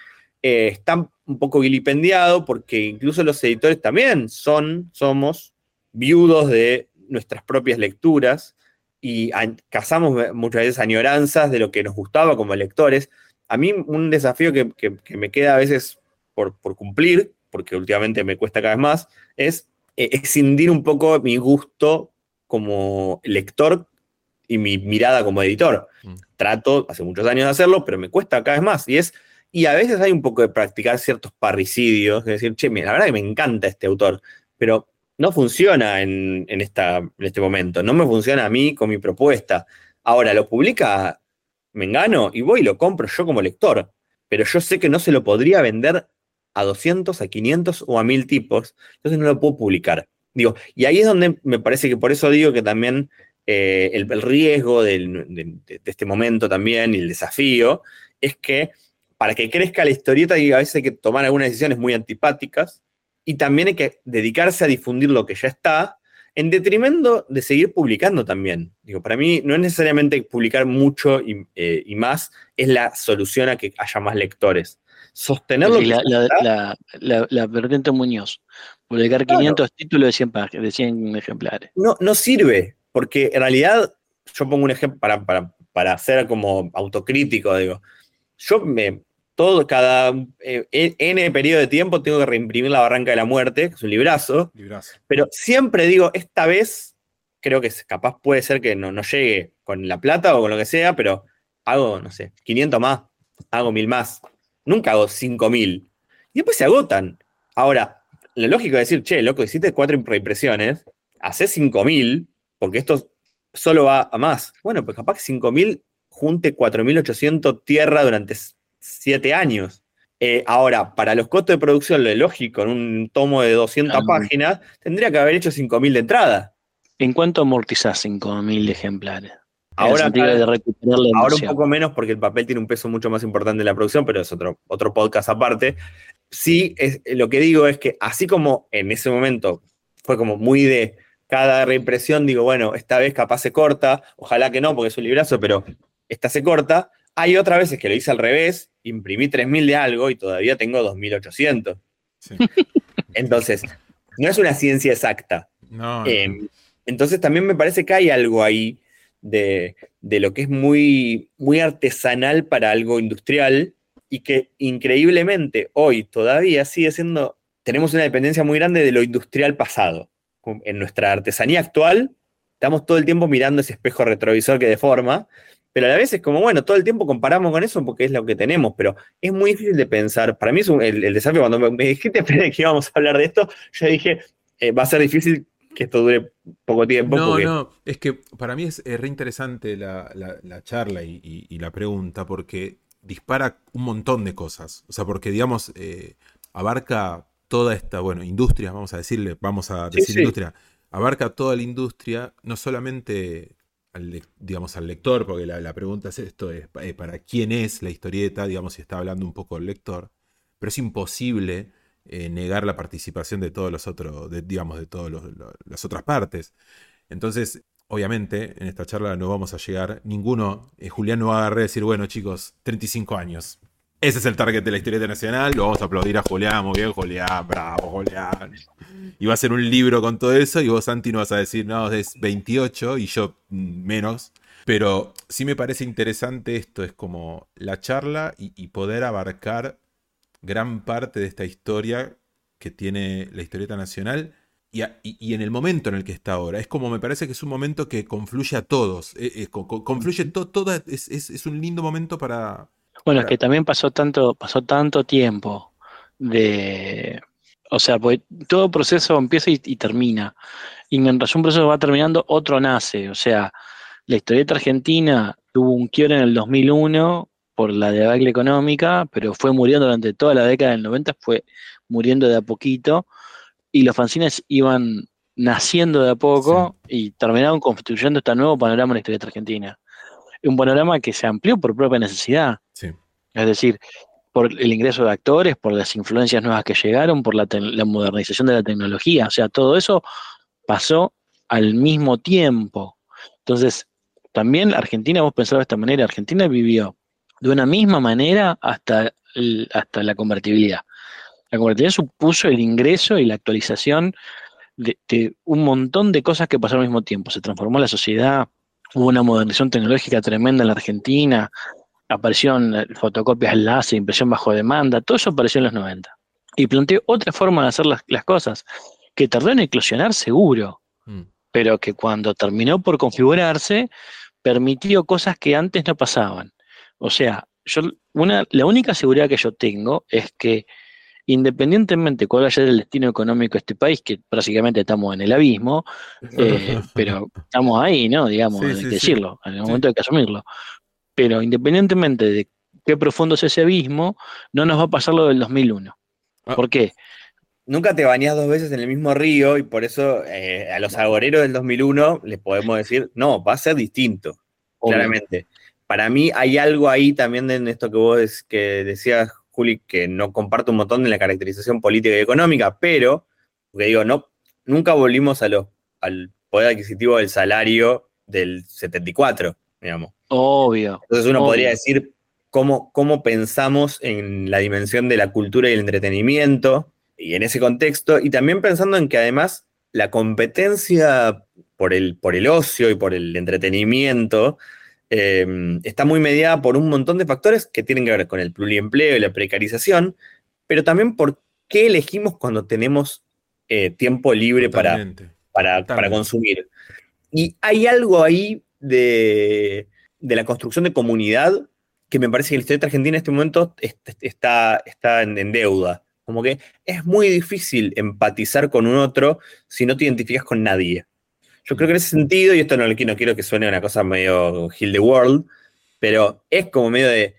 eh, está un poco vilipendiado porque incluso los editores también son, somos viudos de nuestras propias lecturas y a- cazamos muchas veces añoranzas de lo que nos gustaba como lectores. A mí un desafío que, que- que me queda a veces por, por cumplir, porque últimamente me cuesta cada vez más, es eh, escindir un poco mi gusto como lector y mi mirada como editor. Trato hace muchos años de hacerlo, pero me cuesta cada vez más. Y es y a veces hay un poco de practicar ciertos parricidios, de decir, che, mira, la verdad que me encanta este autor, pero no funciona en, en esta, en este momento, no me funciona a mí con mi propuesta. Ahora, lo publica Mengano y voy y lo compro yo como lector, pero yo sé que no se lo podría vender a 200, a 500 o a 1000 tipos, entonces no lo puedo publicar. Digo, y ahí es donde me parece que por eso digo que también eh, el, riesgo de este momento también y el desafío es que para que crezca la historieta y a veces hay que tomar algunas decisiones muy antipáticas y también hay que dedicarse a difundir lo que ya está en detrimento de seguir publicando también. Digo, para mí no es necesariamente publicar mucho y, eh, y más, es la solución a que haya más lectores. Sostener lo Sí, la, la, la, la- la vertiente Muñoz. Publicar 500 títulos de 100, pag- de 100 ejemplares. no, no sirve, porque en realidad, yo pongo un ejemplo para, para, para ser como autocrítico, digo, yo me, todo, cada eh, N periodo de tiempo tengo que reimprimir La Barranca de la Muerte, que es un librazo, pero siempre digo, esta vez, creo que capaz puede ser que no, no llegue con la plata o con lo que sea, pero hago, no sé, 500 más, hago 1000 más, nunca hago 5000, y después se agotan. Ahora, lo lógico es decir, che, loco, hiciste cuatro reimpresiones, haces 5000, porque esto solo va a más. Bueno, pues capaz que 5000 junte 4800 tierra durante 7 años. Eh, ahora, para los costos de producción, lo lógico, en un tomo de 200 Ah. páginas, tendría que haber hecho 5000 de entrada. ¿En cuánto amortizás 5.000 ejemplares? Ahora, cada- de recuperar la Ahora un poco menos porque el papel tiene un peso mucho más importante en la producción, pero es otro, otro podcast aparte. Sí, es, lo que digo es que así como en ese momento fue como muy de cada reimpresión, digo, bueno, esta vez capaz se corta, ojalá que no, porque es un librazo, pero esta se corta. Hay otras veces que lo hice al revés, imprimí 3.000 de algo y todavía tengo 2.800. Entonces, no es una ciencia exacta. No, Eh, entonces también me parece que hay algo ahí de, de lo que es muy, muy artesanal para algo industrial y que increíblemente hoy todavía sigue siendo, tenemos una dependencia muy grande de lo industrial pasado. En nuestra artesanía actual estamos todo el tiempo mirando ese espejo retrovisor que deforma, pero a la vez es como, bueno, todo el tiempo comparamos con eso porque es lo que tenemos, pero es muy difícil de pensar. Para mí es un- el, el desafío, cuando me, me dijiste que íbamos a hablar de esto, yo dije, eh, va a ser difícil que esto dure poco tiempo. No, porque no, es que para mí es, re interesante la, la- la charla y, y- y la pregunta porque dispara un montón de cosas. O sea, porque digamos, eh, abarca toda esta, bueno, industria, vamos a decirle, vamos a Sí, decir sí. industria, abarca toda la industria, no solamente al, digamos, al lector, porque la, pregunta es esto, es eh, para quién es la historieta, digamos, si está hablando un poco el lector, pero es imposible eh, negar la participación de todos los otros, digamos, de todas las otras partes. Entonces, obviamente, en esta charla no vamos a llegar, ninguno, eh, Julián no va a agarrar y decir, bueno chicos, 35 años. Ese es el target de la historieta nacional, lo vamos a aplaudir a Julián, muy bien Julián, bravo Julián. Y va a ser un libro con todo eso y vos Santi no vas a decir, no, es 28 y yo menos. Pero sí me parece interesante esto, es como la charla y, y poder abarcar gran parte de esta historia que tiene la historieta nacional y, a- y- y en el momento en el que está ahora. Es como me parece que es un momento que confluye a todos. eh, eh, co- co- confluye to- todo, es, es- es un lindo momento para... Bueno, es que también pasó tanto, pasó tanto tiempo de, o sea, pues todo proceso empieza y, y termina. Y mientras un proceso va terminando, otro nace. O sea, la historieta argentina tuvo un quiebre en el 2001 por la debacle económica, pero fue muriendo durante toda la década del 90, fue muriendo de a poquito, y los fanzines iban naciendo de a poco y terminaron construyendo este nuevo panorama en la historieta argentina. Un panorama que se amplió por propia necesidad. Sí. Es decir, por el ingreso de actores, por las influencias nuevas que llegaron, por la, modernización de la tecnología. O sea, todo eso pasó al mismo tiempo. Entonces, también Argentina, vos pensás de esta manera, Argentina vivió de una misma manera hasta, el- hasta la convertibilidad. La convertibilidad supuso el ingreso y la actualización de, de un montón de cosas que pasaron al mismo tiempo. Se transformó la sociedad, hubo una modernización tecnológica tremenda en la Argentina, aparecieron fotocopias láser, impresión bajo demanda, todo eso apareció en los 90. Y planteó otra forma de hacer las, las cosas, que tardó en eclosionar seguro, Mm. pero que cuando terminó por configurarse, permitió cosas que antes no pasaban. O sea, yo, una, la única seguridad que yo tengo es que independientemente cuál vaya a ser el destino económico de este país, que prácticamente estamos en el abismo, eh, pero estamos ahí, ¿no? Digamos, Sí, hay sí, que sí. decirlo, en el momento hay que asumirlo. Pero independientemente de qué profundo es ese abismo, no nos va a pasar lo del 2001. Ah. ¿Por qué? nunca te bañás dos veces en el mismo río y por eso eh, a los agoreros del 2001 les podemos decir, no, va a ser distinto, Obvio. claramente. Para mí hay algo ahí también en esto que vos que decías, Juli, que no comparto un montón de la caracterización política y económica, pero, porque digo, no, nunca volvimos a los, al poder adquisitivo del salario del 74, digamos. Obvio. Entonces uno obvio. podría decir cómo, cómo pensamos en la dimensión de la cultura y el entretenimiento, y en ese contexto, y también pensando en que además la competencia por el, por el ocio y por el entretenimiento eh, está muy mediada por un montón de factores que tienen que ver con el pluriempleo y la precarización, pero también por qué elegimos cuando tenemos eh, tiempo libre para, para, para consumir. Y hay algo ahí de, de la construcción de comunidad que me parece que la historieta argentina en este momento est- est- está, está en, en deuda. Como que es muy difícil empatizar con un otro si no te identificas con nadie. Yo creo que en ese sentido, y esto no, no quiero que suene una cosa medio Heal the World, pero es como medio de.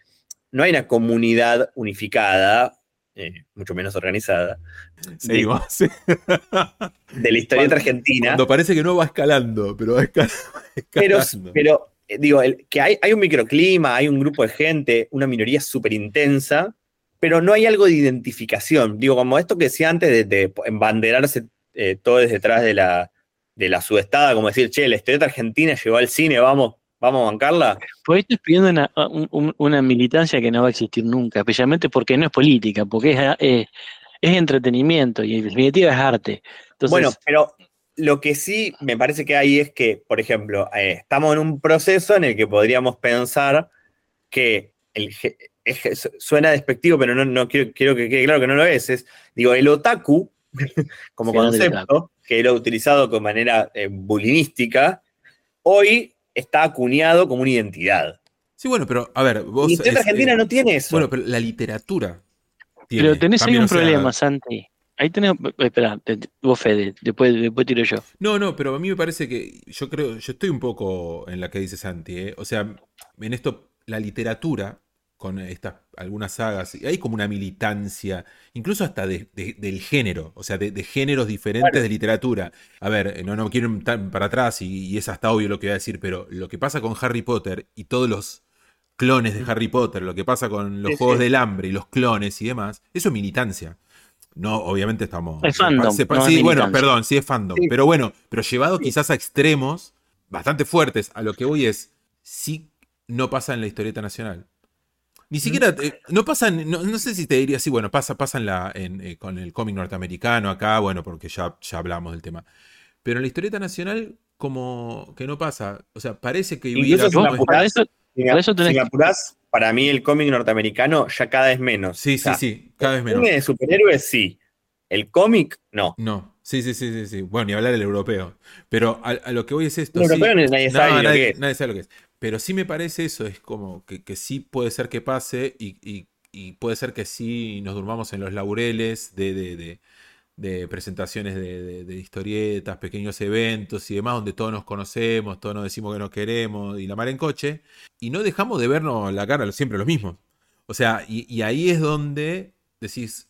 No hay una comunidad unificada, eh, mucho menos organizada, de, Seguimos. sí. de la historieta argentina. Cuando parece que no va escalando, pero va escal- Pero, escalando. pero eh, digo, el- que hay, hay un microclima, hay un grupo de gente, una minoría súper intensa, pero no hay algo de identificación. Digo, como esto que decía antes de, de embanderarse eh, todo desde detrás de la, de la subestada, como decir, che, la historieta argentina llegó al cine, vamos, vamos a bancarla. Pues estás pidiendo una, un- un- una militancia que no va a existir nunca, especialmente porque no es política, porque es, es, es entretenimiento y en definitiva es arte. Entonces, bueno, pero lo que sí me parece que hay es que, por ejemplo, eh, estamos en un proceso en el que podríamos pensar que el, es- suena despectivo, pero no, no quiero, quiero que quede claro que no lo es. es digo, el otaku, como concepto, que era utilizado de manera eh, bulinística, hoy está acuñado como una identidad. Sí, bueno, pero a ver, vos. Y la argentina eh, no tiene eso. Bueno, pero la literatura. tiene Pero tenés ahí un o sea, problema, Santi. Ahí tenés. Espera, te- te- vos, Fede, después, después tiro yo. No, no, pero a mí me parece que yo creo, yo estoy un poco en la que dice Santi, ¿eh? O sea, en esto, la literatura, con estas algunas sagas, y hay como una militancia, incluso hasta de- de- del género, o sea, de, de géneros diferentes de literatura. A ver, eh, no, no quiero ir para atrás y, y es hasta obvio lo que voy a decir, pero lo que pasa con Harry Potter y todos los clones de Harry Potter, lo que pasa con los Sí, Juegos sí. del Hambre y los clones y demás, eso es militancia. No, obviamente estamos. Es fandom, es sí, bueno, perdón, sí es fandom. Sí. Pero bueno, pero llevado quizás a extremos bastante fuertes. A lo que voy es, sí no pasa en la historieta nacional. Ni siquiera, eh, no pasa, en- no, no sé si te diría así, bueno, pasa, pasa en la, en, eh, con el cómic norteamericano acá, bueno, porque ya, ya hablamos del tema. Pero en la historieta nacional, como que no pasa. O sea, parece que hubiera para eso tenés si me que- apurás, para mí el cómic norteamericano ya cada vez menos. Sí, sí, sí, cada vez el menos. cine de superhéroes sí. El cómic, no. No, sí, sí, sí, sí, sí. Bueno, ni hablar del europeo. Pero a, a lo que voy es esto. El europeo ni- nadie sabe ni lo nadie, que es. nadie sabe lo que es. Pero sí me parece eso, es como que, que sí puede ser que pase y, y- puede ser que sí nos durmamos en los laureles de, de- de- de presentaciones de, historietas, pequeños eventos y demás, donde todos nos conocemos, todos nos decimos que nos queremos y la mar en coche, y no dejamos de vernos la cara siempre los mismos. O sea, y, y ahí es donde decís,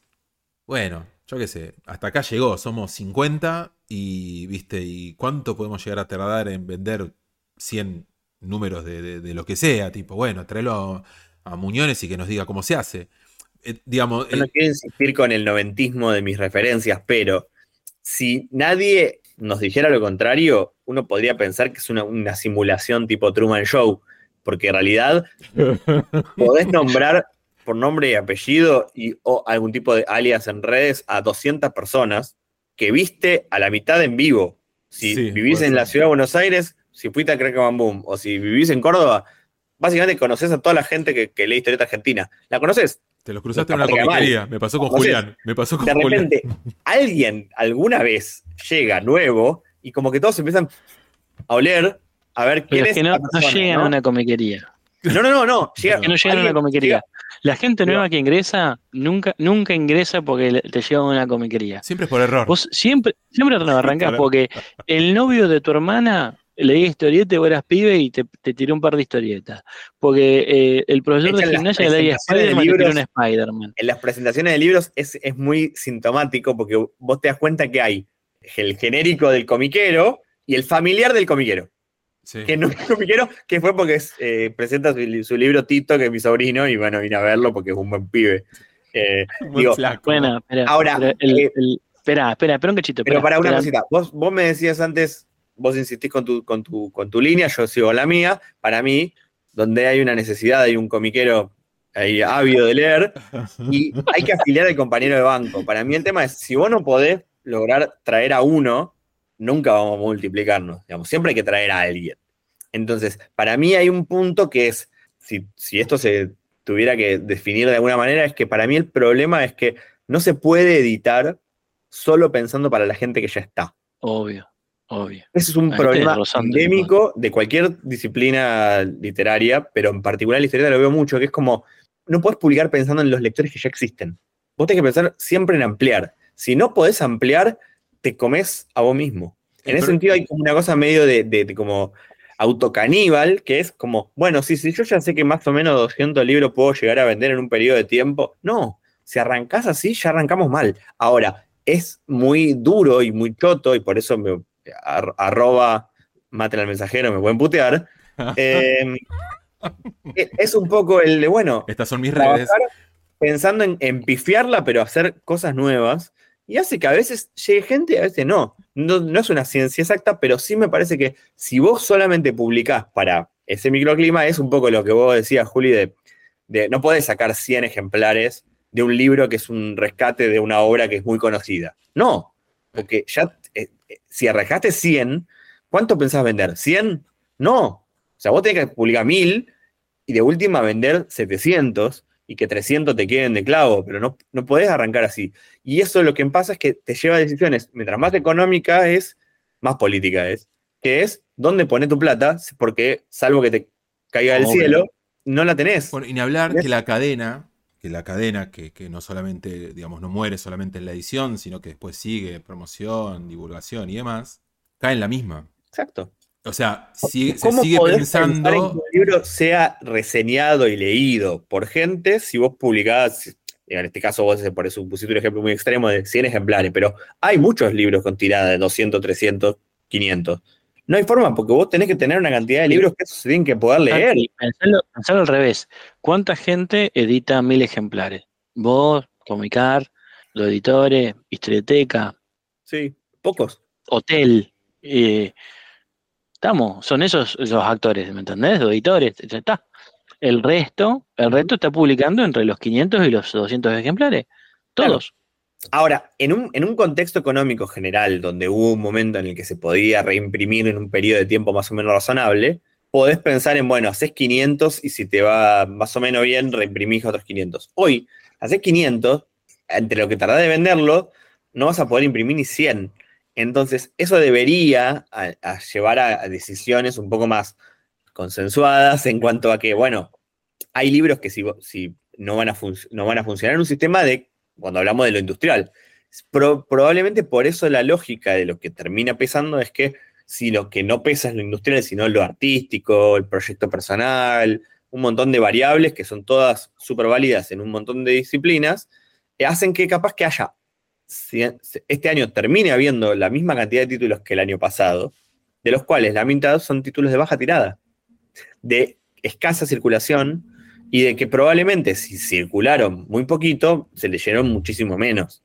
bueno, yo qué sé, hasta acá llegó, somos 50 y, viste, ¿y cuánto podemos llegar a tardar en vender 100 números de, de- de lo que sea? Tipo, bueno, tráelo a, a Muñones y que nos diga cómo se hace. Eh, digamos, Yo no quiero insistir con el noventismo de mis referencias, pero si nadie nos dijera lo contrario, uno podría pensar que es una, una simulación tipo Truman Show, porque en realidad podés nombrar por nombre y apellido y o algún tipo de alias en redes a 200 personas que viste a la mitad en vivo. Si Sí, vivís en la ciudad de Buenos Aires, si fuiste a Crack Bam Boom, o si vivís en Córdoba, básicamente conoces a toda la gente que, que lee historieta argentina. ¿La conoces? te los cruzaste en una comiquería. Me pasó con Entonces, Julián. Me pasó con de Julián. repente alguien alguna vez llega nuevo y como que todos empiezan a oler a ver quién Pero es es que no, no llegan ¿no? a una comiquería. No, no, no, no. Llega, que no llegan a una comiquería. llega- La gente nueva que ingresa nunca, nunca ingresa porque le- te llevan a una comiquería. Siempre es por error. Vos siempre, siempre te arrancás Por- porque el novio de tu hermana leía historieta y vos eras pibe y te, te tiró un par de historietas. Porque eh, el profesor de gimnasia leía Spider-Man y tiró un Spider-Man. en las presentaciones de libros es, es muy sintomático porque vos te das cuenta que hay el genérico del comiquero y el familiar del comiquero. Sí. Que no es comiquero, que fue porque es, eh, presenta su, li- su libro Tito, que es mi sobrino, y bueno, vine a verlo porque es un buen pibe. Eh, Muy digo, flaco. Bueno, espera, Ahora, espera, el- eh, el- espera, espera, espera un cachito. Pero espera, para una espera. cosita, vos, vos me decías antes, vos insistís con tu, con, tu, con tu línea, yo sigo la mía. Para mí, donde hay una necesidad, hay un comiquero ahí ávido de leer y hay que afiliar al compañero de banco. Para mí el tema es, si vos no podés lograr traer a uno, nunca vamos a multiplicarnos. Digamos, siempre hay que traer a alguien. Entonces, para mí hay un punto que es, si, si esto se tuviera que definir de alguna manera, es que para mí el problema es que no se puede editar solo pensando para la gente que ya está. Obvio, obvio. Ese es un Ahí problema endémico de cualquier disciplina literaria, pero en particular la historieta lo veo mucho, que es como, no puedes publicar pensando en los lectores que ya existen. Vos tenés que pensar siempre en ampliar. Si no podés ampliar, te comes a vos mismo. En ese sentido hay como una cosa medio de, de- de como autocaníbal, que es como, bueno, sí, sí, yo ya sé que más o menos 200 libros puedo llegar a vender en un periodo de tiempo. No, si arrancás así, ya arrancamos mal. Ahora, es muy duro y muy choto, y por eso me ar- arroba maten al mensajero, me pueden putear. Eh, es un poco el de, bueno, Estas son mis redes. pensando en, en pifiarla, pero hacer cosas nuevas. Y hace que a veces llegue gente y a veces no. no. No es una ciencia exacta, pero sí me parece que si vos solamente publicás para ese microclima, es un poco lo que vos decías, Juli, de, de no podés sacar 100 ejemplares de un libro que es un rescate de una obra que es muy conocida. No, porque ya si arrancaste 100, ¿cuánto pensás vender? ¿100? No. O sea, vos tenés que publicar 1000 y de última vender 700 y que 300 te queden de clavo, pero no, no podés arrancar así. Y eso lo que pasa es que te lleva a decisiones, mientras más económica es, más política es, que es dónde poner tu plata, porque salvo que te caiga del cielo, no la tenés. Bueno, y ni hablar ¿Ves? que la cadena, que la cadena que, que no solamente, digamos, no muere solamente en la edición, sino que después sigue promoción, divulgación y demás, cae en la misma. Exacto. O sea, si- se ¿Cómo sigue pensar en que pensando. un libro sea reseñado y leído por gente si vos publicás, en este caso vos por eso pusiste un ejemplo muy extremo de 100 ejemplares, pero hay muchos libros con tirada de 200, 300, 500. No hay forma, porque vos tenés que tener una cantidad de libros que se tienen que poder leer. Pensalo, pensalo al revés. ¿Cuánta gente edita mil ejemplares? Vos, Comicar, los editores, Historieteca, Sí, pocos. Hotel. eh, estamos, son esos los actores, ¿me entendés? Los editores, ya está. El resto, el resto está publicando entre los 500 y los 200 ejemplares. Todos. Ahora, en un, en un contexto económico general, donde hubo un momento en el que se podía reimprimir en un periodo de tiempo más o menos razonable, podés pensar en, bueno, haces 500 y si te va más o menos bien, reimprimís otros 500. Hoy, haces 500, entre lo que tardás de venderlo, no vas a poder imprimir ni 100. Entonces, eso debería llevar a, a decisiones un poco más consensuadas en cuanto a que, bueno, hay libros que si, si no, van a no van a funcionar en un sistema de, cuando hablamos de lo industrial. Pro- probablemente por eso la lógica de lo que termina pesando es que si lo que no pesa es lo industrial, sino lo artístico, el proyecto personal, un montón de variables que son todas súper válidas en un montón de disciplinas, eh, hacen que capaz que haya, este año termine habiendo la misma cantidad de títulos que el año pasado, de los cuales la mitad son títulos de baja tirada, de escasa circulación y de que probablemente si circularon muy poquito, se leyeron muchísimo menos.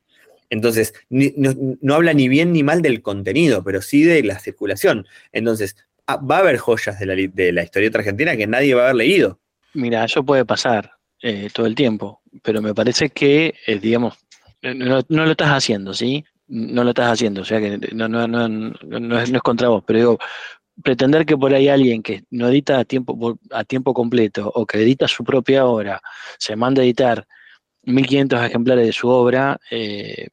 Entonces, no, no habla ni bien ni mal del contenido, pero sí de la circulación. Entonces, ah, va a haber joyas de la, de la historieta argentina que nadie va a haber leído. Mira, eso puede pasar eh, todo el tiempo, pero me parece que, eh, digamos, eh, no, no lo estás haciendo, ¿sí? No lo estás haciendo, o sea que no, no, no, no, no es contra vos, pero digo, pretender que por ahí alguien que no edita a tiempo, a tiempo completo o que edita su propia obra, se manda a editar 1500 ejemplares de su obra, eh.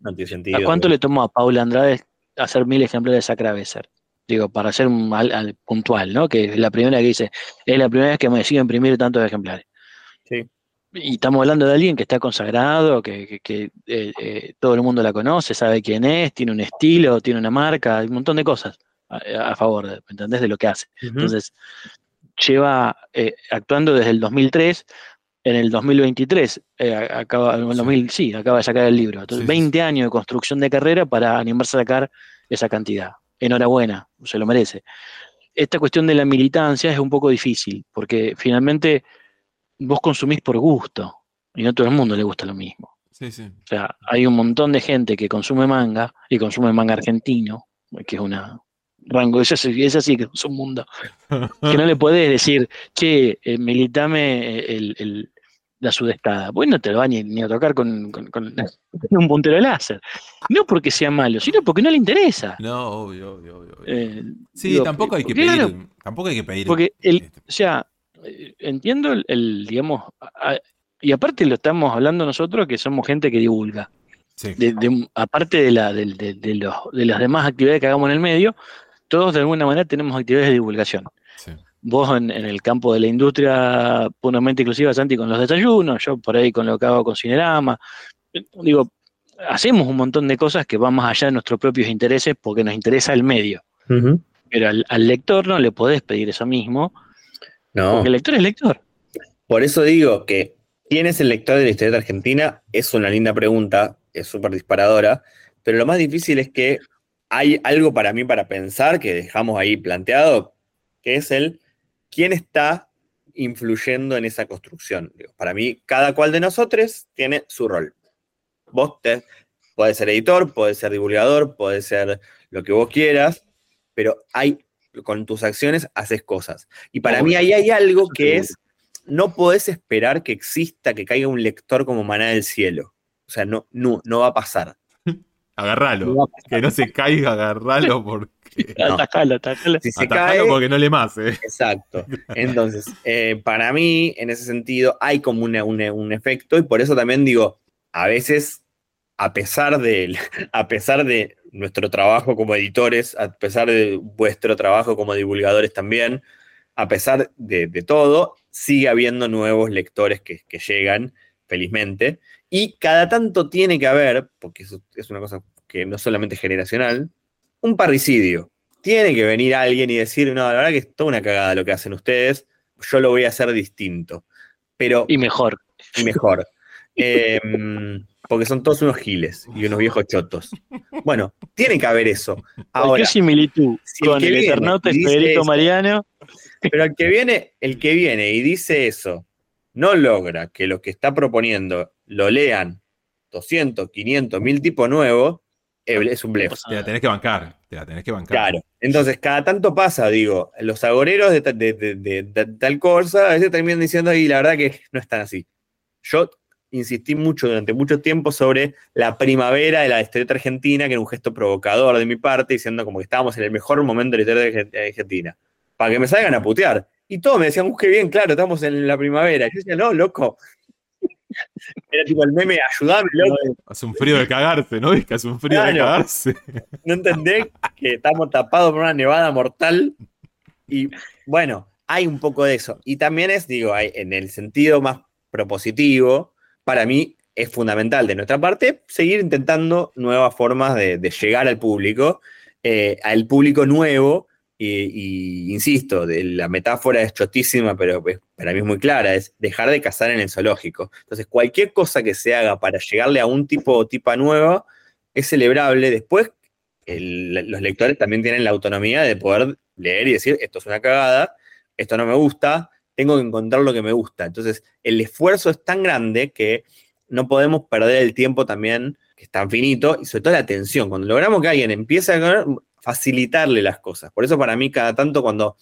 ¿a cuánto le tomó a Paula Andrade hacer mil ejemplares de Sacra Besser? Digo, para ser un, al- al- puntual, ¿no? Que es la primera que dice, es la primera vez que me decido imprimir tantos ejemplares. Sí. Y estamos hablando de alguien que está consagrado, que, que- que, eh, eh, todo el mundo la conoce, sabe quién es, tiene un estilo, tiene una marca, hay un montón de cosas a, a favor, ¿me entendés? De lo que hace. Entonces, lleva eh, actuando desde el 2003, en el 2023, eh, acaba, en el 2000, sí, acaba de sacar el libro. Entonces, 20 años de construcción de carrera para animarse a sacar esa cantidad. Enhorabuena, se lo merece. Esta cuestión de la militancia es un poco difícil, porque finalmente vos consumís por gusto, y no todo el mundo le gusta lo mismo. Sí, sí. O sea, hay un montón de gente que consume manga y consume manga argentino, que es una rango, es así, es así que es un mundo. Que no le podés decir, che, eh, militame el, el- la sudestada. Vos no te lo vas ni, ni a tocar con, con- con un puntero de láser. No porque sea malo, sino porque no le interesa. No, obvio, obvio, obvio. obvio. Eh, Sí, digo, tampoco hay que claro, pedir. Tampoco hay que pedir. porque el, o sea, eh, entiendo el, el, digamos, a- y aparte lo estamos hablando nosotros que somos gente que divulga. Sí. De- de un- aparte de, la, de, de los, de las demás actividades que hagamos en el medio, todos de alguna manera tenemos actividades de divulgación. Sí. Vos en, en el campo de la industria puramente inclusiva, Santi, con los desayunos, yo por ahí con lo que hago con Cinerama. Digo, hacemos un montón de cosas que van más allá de nuestros propios intereses porque nos interesa el medio. Pero al, al lector no le podés pedir eso mismo, No. porque el lector es lector. Por eso digo que ¿quién es el lector de la historieta argentina? Es una linda pregunta, es súper disparadora, pero lo más difícil es que hay algo para mí para pensar que dejamos ahí planteado, que es el quién está influyendo en esa construcción. Para mí, cada cual de nosotros tiene su rol. Vos te, podés ser editor, podés ser divulgador, podés ser lo que vos quieras, pero hay, con tus acciones haces cosas. Y para mí ahí hay algo que es no podés esperar que exista, que caiga un lector como maná del cielo. O sea, no, no, no va a pasar. Agarralo. Que no se caiga, agarralo porque. No. Atacalo, atacalo. Si se Atacalo cae, porque no le más, eh. Exacto. Entonces, eh, para mí, en ese sentido, hay como una- una- un efecto y por eso también digo, a veces, a pesar, de, a pesar de nuestro trabajo como editores, a pesar de vuestro trabajo como divulgadores también, a pesar de, de todo, sigue habiendo nuevos lectores que, que llegan, felizmente, y cada tanto tiene que haber, porque eso es una cosa que no solamente es generacional, un parricidio tiene que venir alguien y decir, no, la verdad que es toda una cagada lo que hacen ustedes, yo lo voy a hacer distinto. Pero, Y mejor. y mejor. Em, porque son todos unos giles y unos viejos chotos. Bueno, tiene que haber eso. Ahora, Cualquier similitud si el con el viene Eternauta Mariano. pero el que viene, el que viene y dice eso, no logra que lo que está proponiendo lo lean 200, 500, 1000 tipos nuevos, eh, es un blef. Te la tenés que bancar. Te la tenés que bancar. Claro. Entonces, cada tanto pasa, digo, los agoreros de, ta- de- de- de- de tal cosa a veces terminan diciendo, y la verdad que no es tan así. Yo insistí mucho durante mucho tiempo sobre la primavera de la historieta argentina, que era un gesto provocador de mi parte, diciendo como que estábamos en el mejor momento de la historia de Argentina, para que me salgan a putear. Y todos me decían, uh, qué bien, claro, estamos en la primavera. Y yo decía, no, loco. Era tipo el meme, ayudame, loco. Hace un frío de cagarse, ¿no? Es que hace un frío de cagarse. no entendés que estamos tapados por una nevada mortal. Y bueno, hay un poco de eso. Y también es, digo, hay- en el sentido más propositivo, para mí es fundamental de nuestra parte seguir intentando nuevas formas de, de llegar al público, eh, al público nuevo. Y, insisto, de- la metáfora es chotísima, pero para mí es muy clara, es dejar de cazar en el zoológico. Entonces, cualquier cosa que se haga para llegarle a un tipo o tipa nueva es celebrable. Después, los lectores también tienen la autonomía de poder leer y decir, esto es una cagada, esto no me gusta, tengo que encontrar lo que me gusta. Entonces, el esfuerzo es tan grande que no podemos perder el tiempo también, que es tan finito, y sobre todo la atención. Cuando logramos que alguien empiece a facilitarle las cosas. Por eso para mí cada tanto cuando,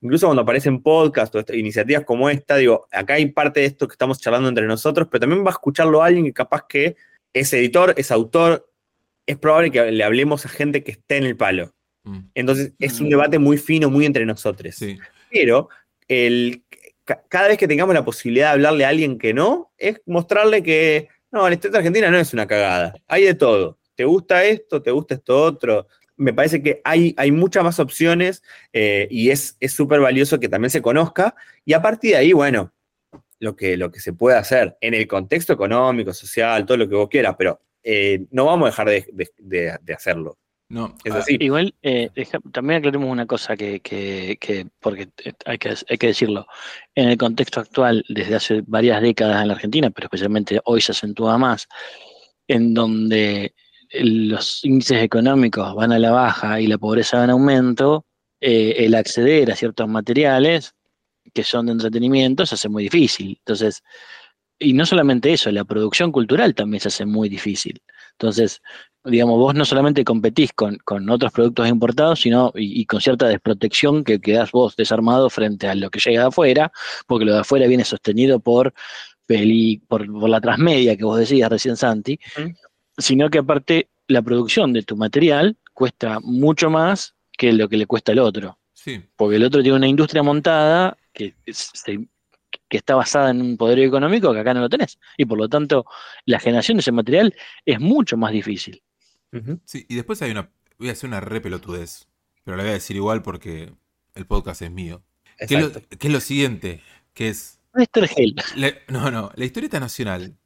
incluso cuando aparecen podcasts o iniciativas como esta, digo, acá hay parte de esto que estamos charlando entre nosotros, pero también va a escucharlo alguien que capaz que es editor, es autor, es probable que le hablemos a gente que esté en el palo. Entonces es un debate muy fino, muy entre nosotros. Pero el, ca- cada vez que tengamos la posibilidad de hablarle a alguien que no, es mostrarle que no, la historia argentina no es una cagada. Hay de todo. ¿Te gusta esto? ¿Te gusta esto otro? Me parece que hay, hay muchas más opciones eh, y es es súper valioso que también se conozca. Y a partir de ahí, bueno, lo que, lo que se puede hacer en el contexto económico, social, todo lo que vos quieras, pero eh, no vamos a dejar de, de- de- de hacerlo. No, es así. Igual, eh, deja- también aclaremos una cosa que, que- que- porque hay que, hay que decirlo, en el contexto actual, desde hace varias décadas en la Argentina, pero especialmente hoy se acentúa más, en donde los índices económicos van a la baja y la pobreza va en aumento, eh, el acceder a ciertos materiales que son de entretenimiento se hace muy difícil. Entonces, y no solamente eso, la producción cultural también se hace muy difícil. Entonces, digamos, vos no solamente competís con, con otros productos importados, sino y, con cierta desprotección que quedás vos desarmado frente a lo que llega de afuera, porque lo de afuera viene sostenido por, peli, por la transmedia que vos decías recién, Santi, sino que aparte la producción de tu material cuesta mucho más que lo que le cuesta al otro. Sí. Porque el otro tiene una industria montada que, es- se- que está basada en un poder económico que acá no lo tenés. Y por lo tanto, la generación de ese material es mucho más difícil. Sí, y después hay una. Voy a hacer una re pelotudez. Pero la voy a decir igual porque el podcast es mío. Que es, lo, Exacto. que es lo siguiente: que es. La- no, no. La historieta nacional,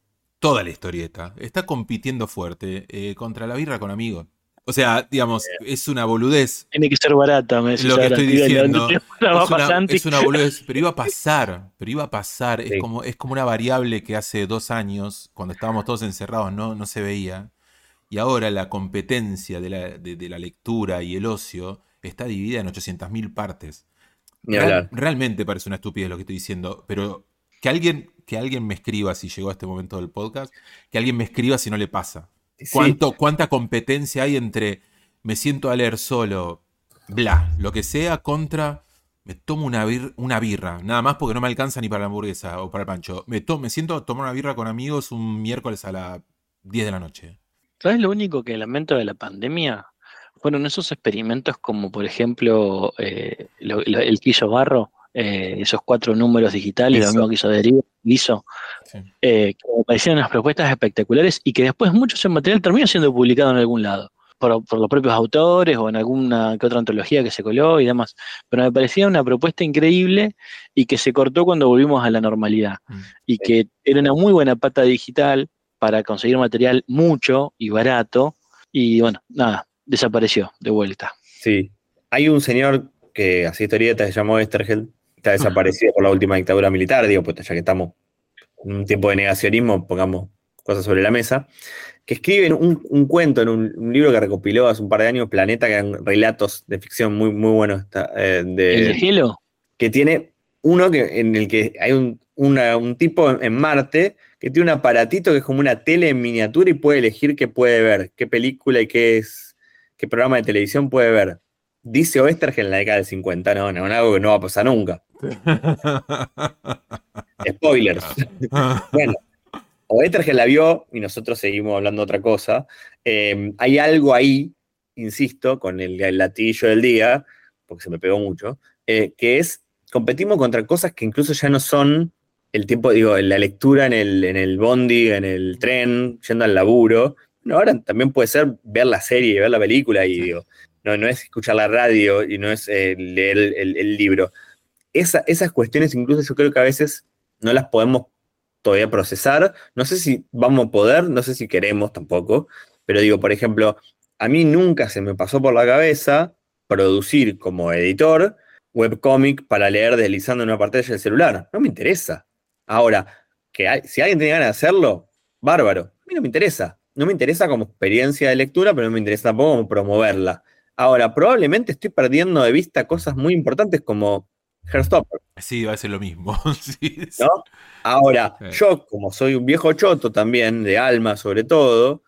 toda la historieta, está compitiendo fuerte eh, contra la birra con amigos. O sea, digamos, es una boludez. Tiene que ser barata, me decís Lo que estoy diciendo. ¿dónde te la Es una, es una boludez, pero iba a pasar, pero iba a pasar. Es, como, es como una variable que hace dos años, cuando estábamos todos encerrados, no, no se veía. Y ahora la competencia de la, de, de la lectura y el ocio está dividida en 800.000 partes. Real- realmente parece una estupidez lo que estoy diciendo, pero que alguien, que alguien me escriba si llegó a este momento del podcast, que alguien me escriba si no le pasa. Sí. ¿Cuánto, ¿Cuánta competencia hay entre me siento a leer solo, bla, lo que sea, contra me tomo una, bir- una birra, nada más porque no me alcanza ni para la hamburguesa o para el pancho. Me, to- me siento a tomar una birra con amigos un miércoles a las 10 de la noche. ¿Sabes lo único que lamento de la pandemia? Fueron esos experimentos como, por ejemplo, eh, lo- lo- el hizo Barro, eh, esos cuatro números digitales, lo mismo que hizo Deriva, hizo, eh, que me parecían unas propuestas espectaculares y que después mucho ese material terminó siendo publicado en algún lado, por, por los propios autores o en alguna que otra antología que se coló y demás. Pero me parecía una propuesta increíble y que se cortó cuando volvimos a la normalidad y que era una muy buena pata digital para conseguir material mucho y barato y bueno, nada, desapareció de vuelta. Sí. Hay un señor que hacía historietas, se llamó Estergel, está desaparecido por la última dictadura militar, digo, pues ya que estamos en un tiempo de negacionismo, pongamos cosas sobre la mesa, que escribe un, un cuento en un, un libro que recopiló hace un par de años, Planeta, que eran relatos de ficción muy, muy buenos. está, eh, de, ¿El de Gelo? que tiene uno que, en el que hay un, una- un tipo en, en Marte que tiene un aparatito que es como una tele en miniatura y puede elegir qué puede ver, qué película y qué es qué programa de televisión puede ver. Dice Oestergel en la década del 50, no, no, algo que no va a pasar nunca. Spoilers. bueno, Oestergel la vio y nosotros seguimos hablando otra cosa. Eh, hay algo ahí, insisto, con el, el latillo del día, porque se me pegó mucho, eh, que es, competimos contra cosas que incluso ya no son el tiempo, digo, la lectura en el, en el bondi, en el tren, yendo al laburo. Bueno, ahora también puede ser ver la serie, ver la película y digo, no, no es escuchar la radio y no es eh, leer el libro. Esa- esas cuestiones incluso yo creo que a veces no las podemos todavía procesar. No sé si vamos a poder, no sé si queremos tampoco, pero digo, por ejemplo, a mí nunca se me pasó por la cabeza producir como editor webcomic para leer deslizando en una pantalla del celular. No me interesa. Ahora, que hay- si alguien tiene ganas de hacerlo, bárbaro. A mí no me interesa. No me interesa como experiencia de lectura, pero no me interesa tampoco como promoverla. Ahora, probablemente estoy perdiendo de vista cosas muy importantes como Herstopper. Sí, va a ser lo mismo. Sí, sí. ¿no? Ahora, Sí. yo, como soy un viejo choto también, de alma sobre todo,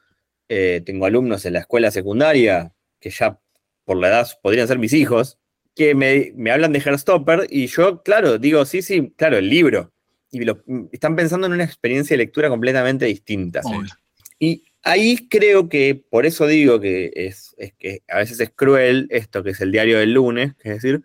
eh, tengo alumnos en la escuela secundaria que ya por la edad podrían ser mis hijos, que me, me hablan de Herstopper y yo, claro, digo, sí, sí, claro, el libro. Y lo- están pensando en una experiencia de lectura completamente distinta. Y ahí creo que, por eso digo que es, es que a veces es cruel esto que es el diario del lunes, es decir,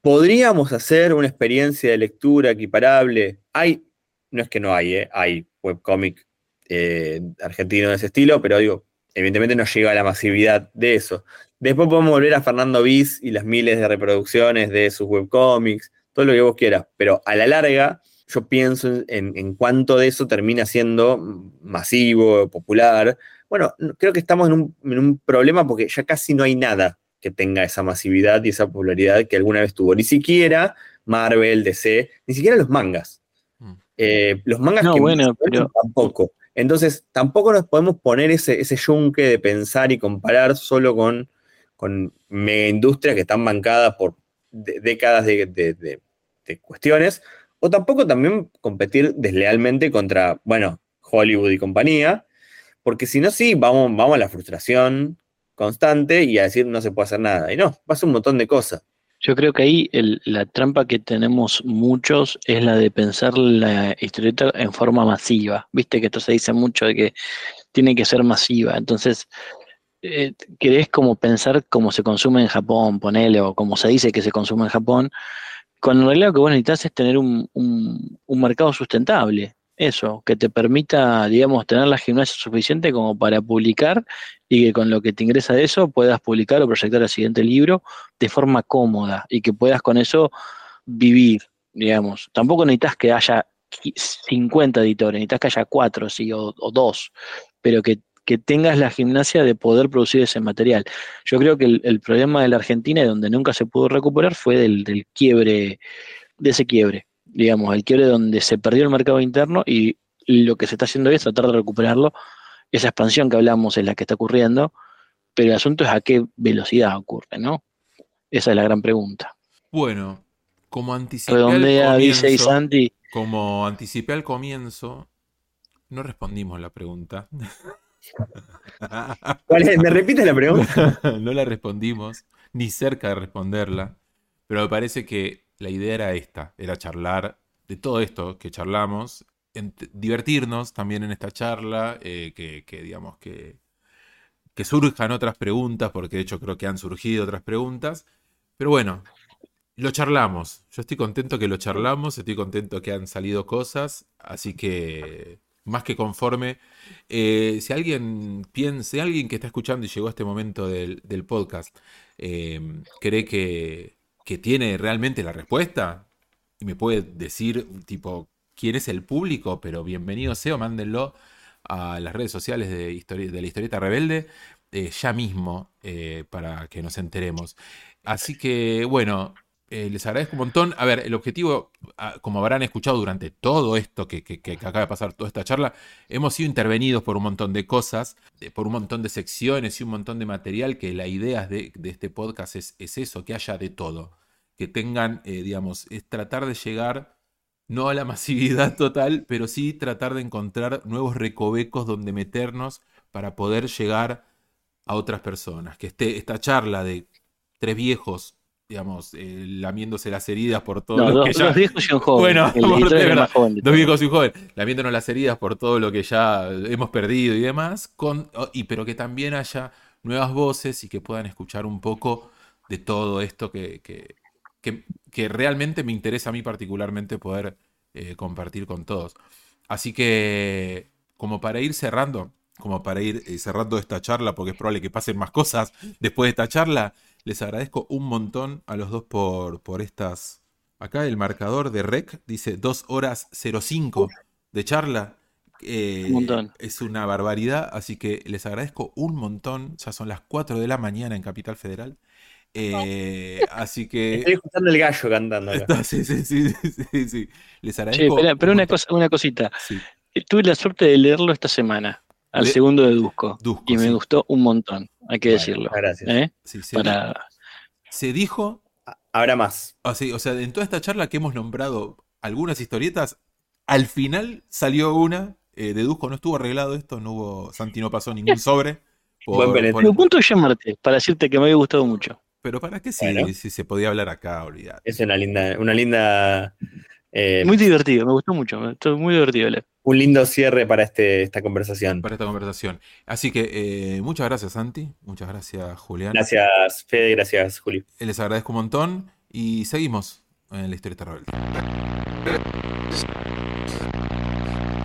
podríamos hacer una experiencia de lectura equiparable. Hay, no es que no hay, ¿eh? hay webcomic eh, argentino de ese estilo, pero digo, evidentemente no llega a la masividad de eso. Después podemos volver a Fernando Bis y las miles de reproducciones de sus webcomics, todo lo que vos quieras, pero a la larga yo pienso en, cuánto de eso termina siendo masivo, popular. Bueno, creo que estamos en un problema porque ya casi no hay nada que tenga esa masividad y esa popularidad que alguna vez tuvo. Ni siquiera Marvel, DC, ni siquiera los mangas. Eh, los mangas No, que bueno, pero- tampoco. Entonces, tampoco nos podemos poner ese, ese yunque de pensar y comparar solo con, con mega industrias que están bancadas por de- décadas de, de- de- de cuestiones, o tampoco también competir deslealmente contra, bueno, Hollywood y compañía, porque si no, sí, vamos, vamos a la frustración constante y a decir no se puede hacer nada. Y no, pasa un montón de cosas. Yo creo que ahí la trampa que tenemos muchos es la de pensar la historieta en forma masiva. Viste que esto se dice mucho de que tiene que ser masiva. Entonces, eh, querés como pensar cómo se consume en Japón, ponele, o como se dice que se consume en Japón, cuando en realidad lo que vos necesitas es tener un- un mercado sustentable. Eso, que te permita, digamos, tener la gimnasia suficiente como para publicar y que con lo que te ingresa de eso puedas publicar o proyectar el siguiente libro de forma cómoda y que puedas con eso vivir, digamos. Tampoco necesitas que haya qui- 50 editores, necesitas que haya cuatro, sí, o, o dos, pero que, que tengas la gimnasia de poder producir ese material. Yo creo que el, el problema de la Argentina y donde nunca se pudo recuperar fue del, del quiebre, de ese quiebre, digamos, el quiebre donde se perdió el mercado interno y lo que se está haciendo es tratar de recuperarlo. Esa expansión que hablamos es la que está ocurriendo, pero el asunto es a qué velocidad ocurre, ¿no? Esa es la gran pregunta. Bueno, como anticipé Redondea, al dice y comienzo, Santi. como anticipé al comienzo, no respondimos la pregunta. ¿Cuál es? ¿Me repites la pregunta? no la respondimos, ni cerca de responderla, pero me parece que la idea era esta, era charlar de todo esto que charlamos, ent- divertirnos también en esta charla, eh, que, digamos que que surjan otras preguntas, porque de hecho creo que han surgido otras preguntas. Pero bueno, lo charlamos. Yo estoy contento que lo charlamos, estoy contento que han salido cosas, así que más que conforme. Eh, si alguien piensa, alguien que está escuchando y llegó a este momento del, del podcast, eh, cree que, que tiene realmente la respuesta y me puede decir, tipo, quién es el público, pero bienvenido sea, mándenlo a las redes sociales de, de la historieta rebelde eh, ya mismo eh, para que nos enteremos. Así que, bueno, eh, les agradezco un montón. A ver, el objetivo, ah, como habrán escuchado durante todo esto que, que- acaba de pasar, toda esta charla, hemos sido intervenidos por un montón de cosas, por un montón de secciones y un montón de material, que la idea de, este podcast es, es eso, que haya de todo. Que tengan, eh, digamos, es tratar de llegar no a la masividad total, pero sí tratar de encontrar nuevos recovecos donde meternos para poder llegar a otras personas. Que esté esta charla de tres viejos, digamos, eh, lamiéndose las heridas por todo No, lo dos- que ya. dos viejos y un joven. Bueno, por- de verdad, joven dos viejos y un joven, lamiéndonos las heridas por todo lo que ya hemos perdido y demás, con, y, pero que también haya nuevas voces y que puedan escuchar un poco de todo esto que, que, que- que realmente me interesa a mí particularmente poder eh, compartir con todos. Así que, como para ir cerrando, como para ir eh, cerrando esta charla, porque es probable que pasen más cosas después de esta charla, les agradezco un montón a los dos por, por estas... Acá el marcador de REC dice 2 horas 05 de charla. Eh, Un montón. Es una barbaridad, así que les agradezco un montón. Ya son las 4 de la mañana en Capital Federal. Eh, así que... Estoy escuchando el gallo cantando. acá. Sí, sí, sí, sí, sí. Les agradezco. pero, pero un una, cosa, una cosita. Sí. Eh, Tuve la suerte de leerlo esta semana, al Le- segundo de Dusko. Dusko, y me sí. gustó un montón, hay que Bueno, decirlo. gracias. ¿eh? Sí, se, Para, se dijo, Habrá más. así, o sea, en toda esta charla que hemos nombrado algunas historietas, al final salió una eh, de Dusko, no estuvo arreglado esto, no hubo, Santi no pasó ningún sobre. Buen penetre. por- Pero punto de llamarte, para decirte que me había gustado mucho. pero para qué si, Bueno. si se podía hablar acá, olvidar. Es una linda, una linda, eh, Muy divertido, me gustó mucho, me gustó muy divertido leer. Un lindo cierre para este, esta conversación. Para esta conversación. Así que eh, muchas gracias, Santi. Muchas gracias, Julián. Gracias, Fede, gracias, Juli. Les agradezco un montón y seguimos en la historieta rebelde.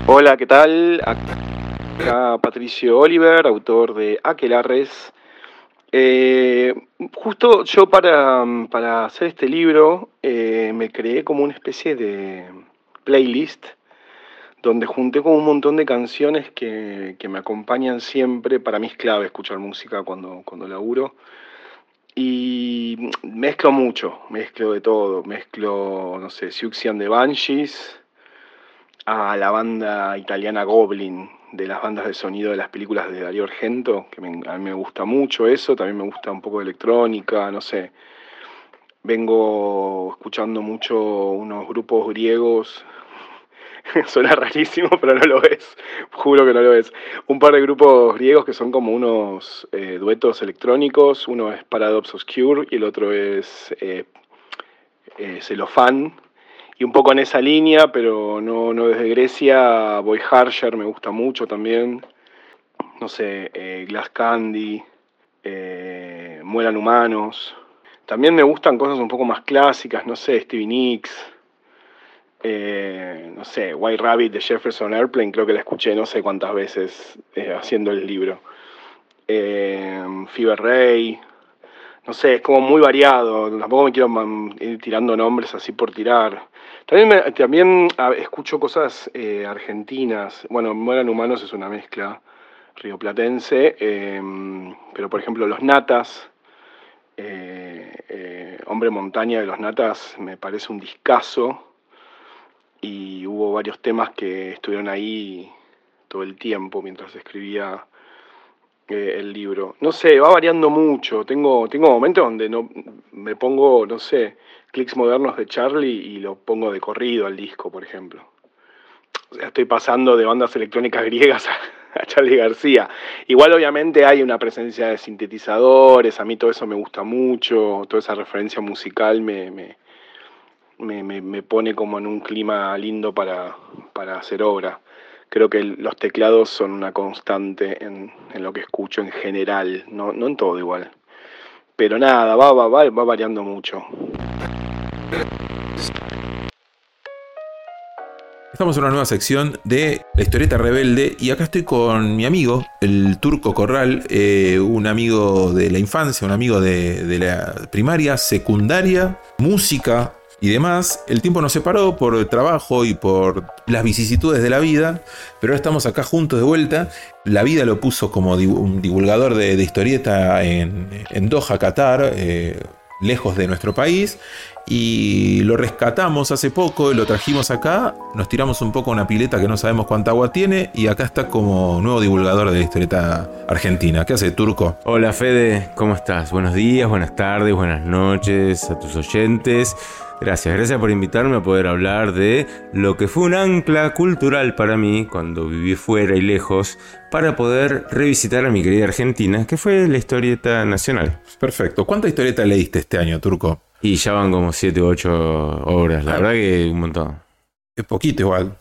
Hola, ¿qué tal? Acá Patricio Oliver, autor de Aquelarres. Eh, justo yo para, para hacer este libro eh, me creé como una especie de playlist donde junté como un montón de canciones que, que me acompañan siempre. Para mí es clave escuchar música cuando, cuando laburo. Y mezclo mucho, mezclo de todo. Mezclo, no sé, Siouxian de Banshees, a la banda italiana Goblin, de las bandas de sonido de las películas de Darío Argento, que me- a mí me gusta mucho eso, también me gusta un poco de electrónica, no sé. Vengo escuchando mucho unos grupos griegos, suena rarísimo, pero no lo es, juro que no lo es. Un par de grupos griegos que son como unos eh, duetos electrónicos, uno es Paradox Obscure y el otro es eh, eh, y un poco en esa línea, pero no, no desde Grecia. Boy Harsher me gusta mucho también. No sé, eh, Glass Candy, Mueran Humanos. También me gustan cosas un poco más clásicas, no sé, Stevie Nicks. Eh, no sé, White Rabbit de Jefferson Airplane, creo que la escuché no sé cuántas veces eh, haciendo el libro. Eh, Fever Ray, no sé, es como muy variado. Tampoco me quiero ir tirando nombres así por tirar. También, también escucho cosas eh, argentinas. Bueno, Mueran Humanos es una mezcla rioplatense, eh, pero por ejemplo Los Natas, Hombre Montaña de Los Natas me parece un discazo y hubo varios temas que estuvieron ahí todo el tiempo mientras escribía eh, el libro. No sé, va variando mucho. Tengo, tengo momentos donde no me pongo, no sé, clics modernos de Charlie y lo pongo de corrido al disco, por ejemplo. O sea, estoy pasando de bandas electrónicas griegas a, a Charlie García. Igual obviamente hay una presencia de sintetizadores, a mí todo eso me gusta mucho, toda esa referencia musical me, me, me, pone como en un clima lindo para, para hacer obra. creo que los teclados son una constante en, en lo que escucho en general, no, no en todo igual. Pero nada, va, va, va, va variando mucho. Estamos en una nueva sección de La historieta rebelde y acá estoy con mi amigo, el Turco Corral, eh, un amigo de la infancia, un amigo de, de la primaria, secundaria, música y demás. El tiempo nos separó por el trabajo y por las vicisitudes de la vida, pero ahora estamos acá juntos de vuelta. La vida lo puso como un divulgador de, de historieta en, en Doha, Qatar. eh, lejos de nuestro país y lo rescatamos hace poco y lo trajimos acá, nos tiramos un poco una pileta que no sabemos cuánta agua tiene y acá está como nuevo divulgador de historieta argentina. ¿Qué hace Turco? Hola Fede, ¿cómo estás? Buenos días, buenas tardes, buenas noches a tus oyentes. Gracias, gracias por invitarme a poder hablar de lo que fue un ancla cultural para mí cuando viví fuera y lejos para poder revisitar a mi querida Argentina, que fue la historieta nacional. Perfecto. ¿Cuánta historieta leíste este año, Turco? Y ya van como 7 u 8 horas, la Ah. verdad que un montón. Es poquito igual.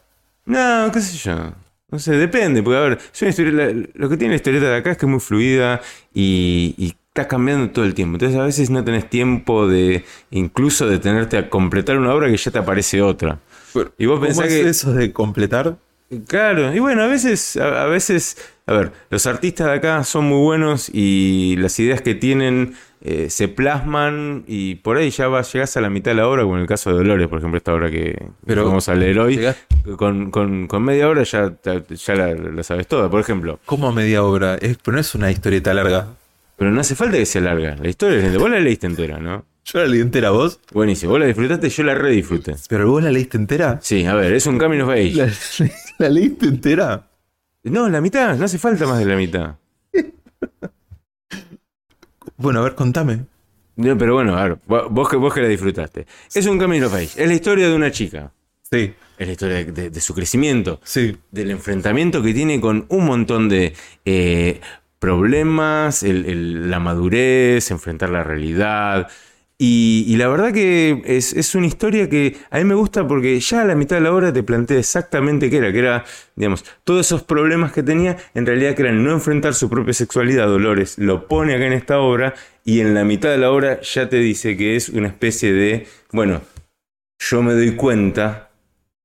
No, qué sé yo. No sé, depende, porque a ver, es una historia- lo que tiene la historieta de acá es que es muy fluida y, y está cambiando todo el tiempo. Entonces a veces no tenés tiempo de incluso de tenerte a completar una obra que ya te aparece otra. y vos ¿Cómo pensás es que... eso de completar? Claro, y bueno, a veces, a, a veces, a ver, los artistas de acá son muy buenos y las ideas que tienen eh, se plasman y por ahí ya vas, llegás a la mitad de la obra, como en el caso de Dolores, por ejemplo, esta obra que Pero, vamos a leer hoy, con, con- con media hora ya, ya la, la sabes toda, por ejemplo. ¿Cómo media obra? Es, pero no es una historieta larga. Pero no hace falta que sea larga, la historia es. Vos la leíste entera, ¿no? Yo la leí entera, ¿vos? Buenísimo, vos la disfrutaste, yo la redisfruté. ¿Pero vos la leíste entera? Sí, a ver, es un Camino of Age. ¿La, la leíste entera? No, la mitad, no hace falta más de la mitad. Bueno, a ver, contame. No, pero bueno, a ver, vo- vos que, vos que la disfrutaste. Es un Camino of Age, es la historia de una chica. Sí. Es la historia de, de- de su crecimiento. Sí. Del enfrentamiento que tiene con un montón de eh, problemas, la madurez, enfrentar la realidad. Y, y la verdad que es, es una historia que a mí me gusta porque ya a la mitad de la obra te plantea exactamente qué era, que era, digamos, todos esos problemas que tenía, en realidad que eran no enfrentar su propia sexualidad, Dolores, lo pone acá en esta obra y en la mitad de la obra ya te dice que es una especie de, bueno, yo me doy cuenta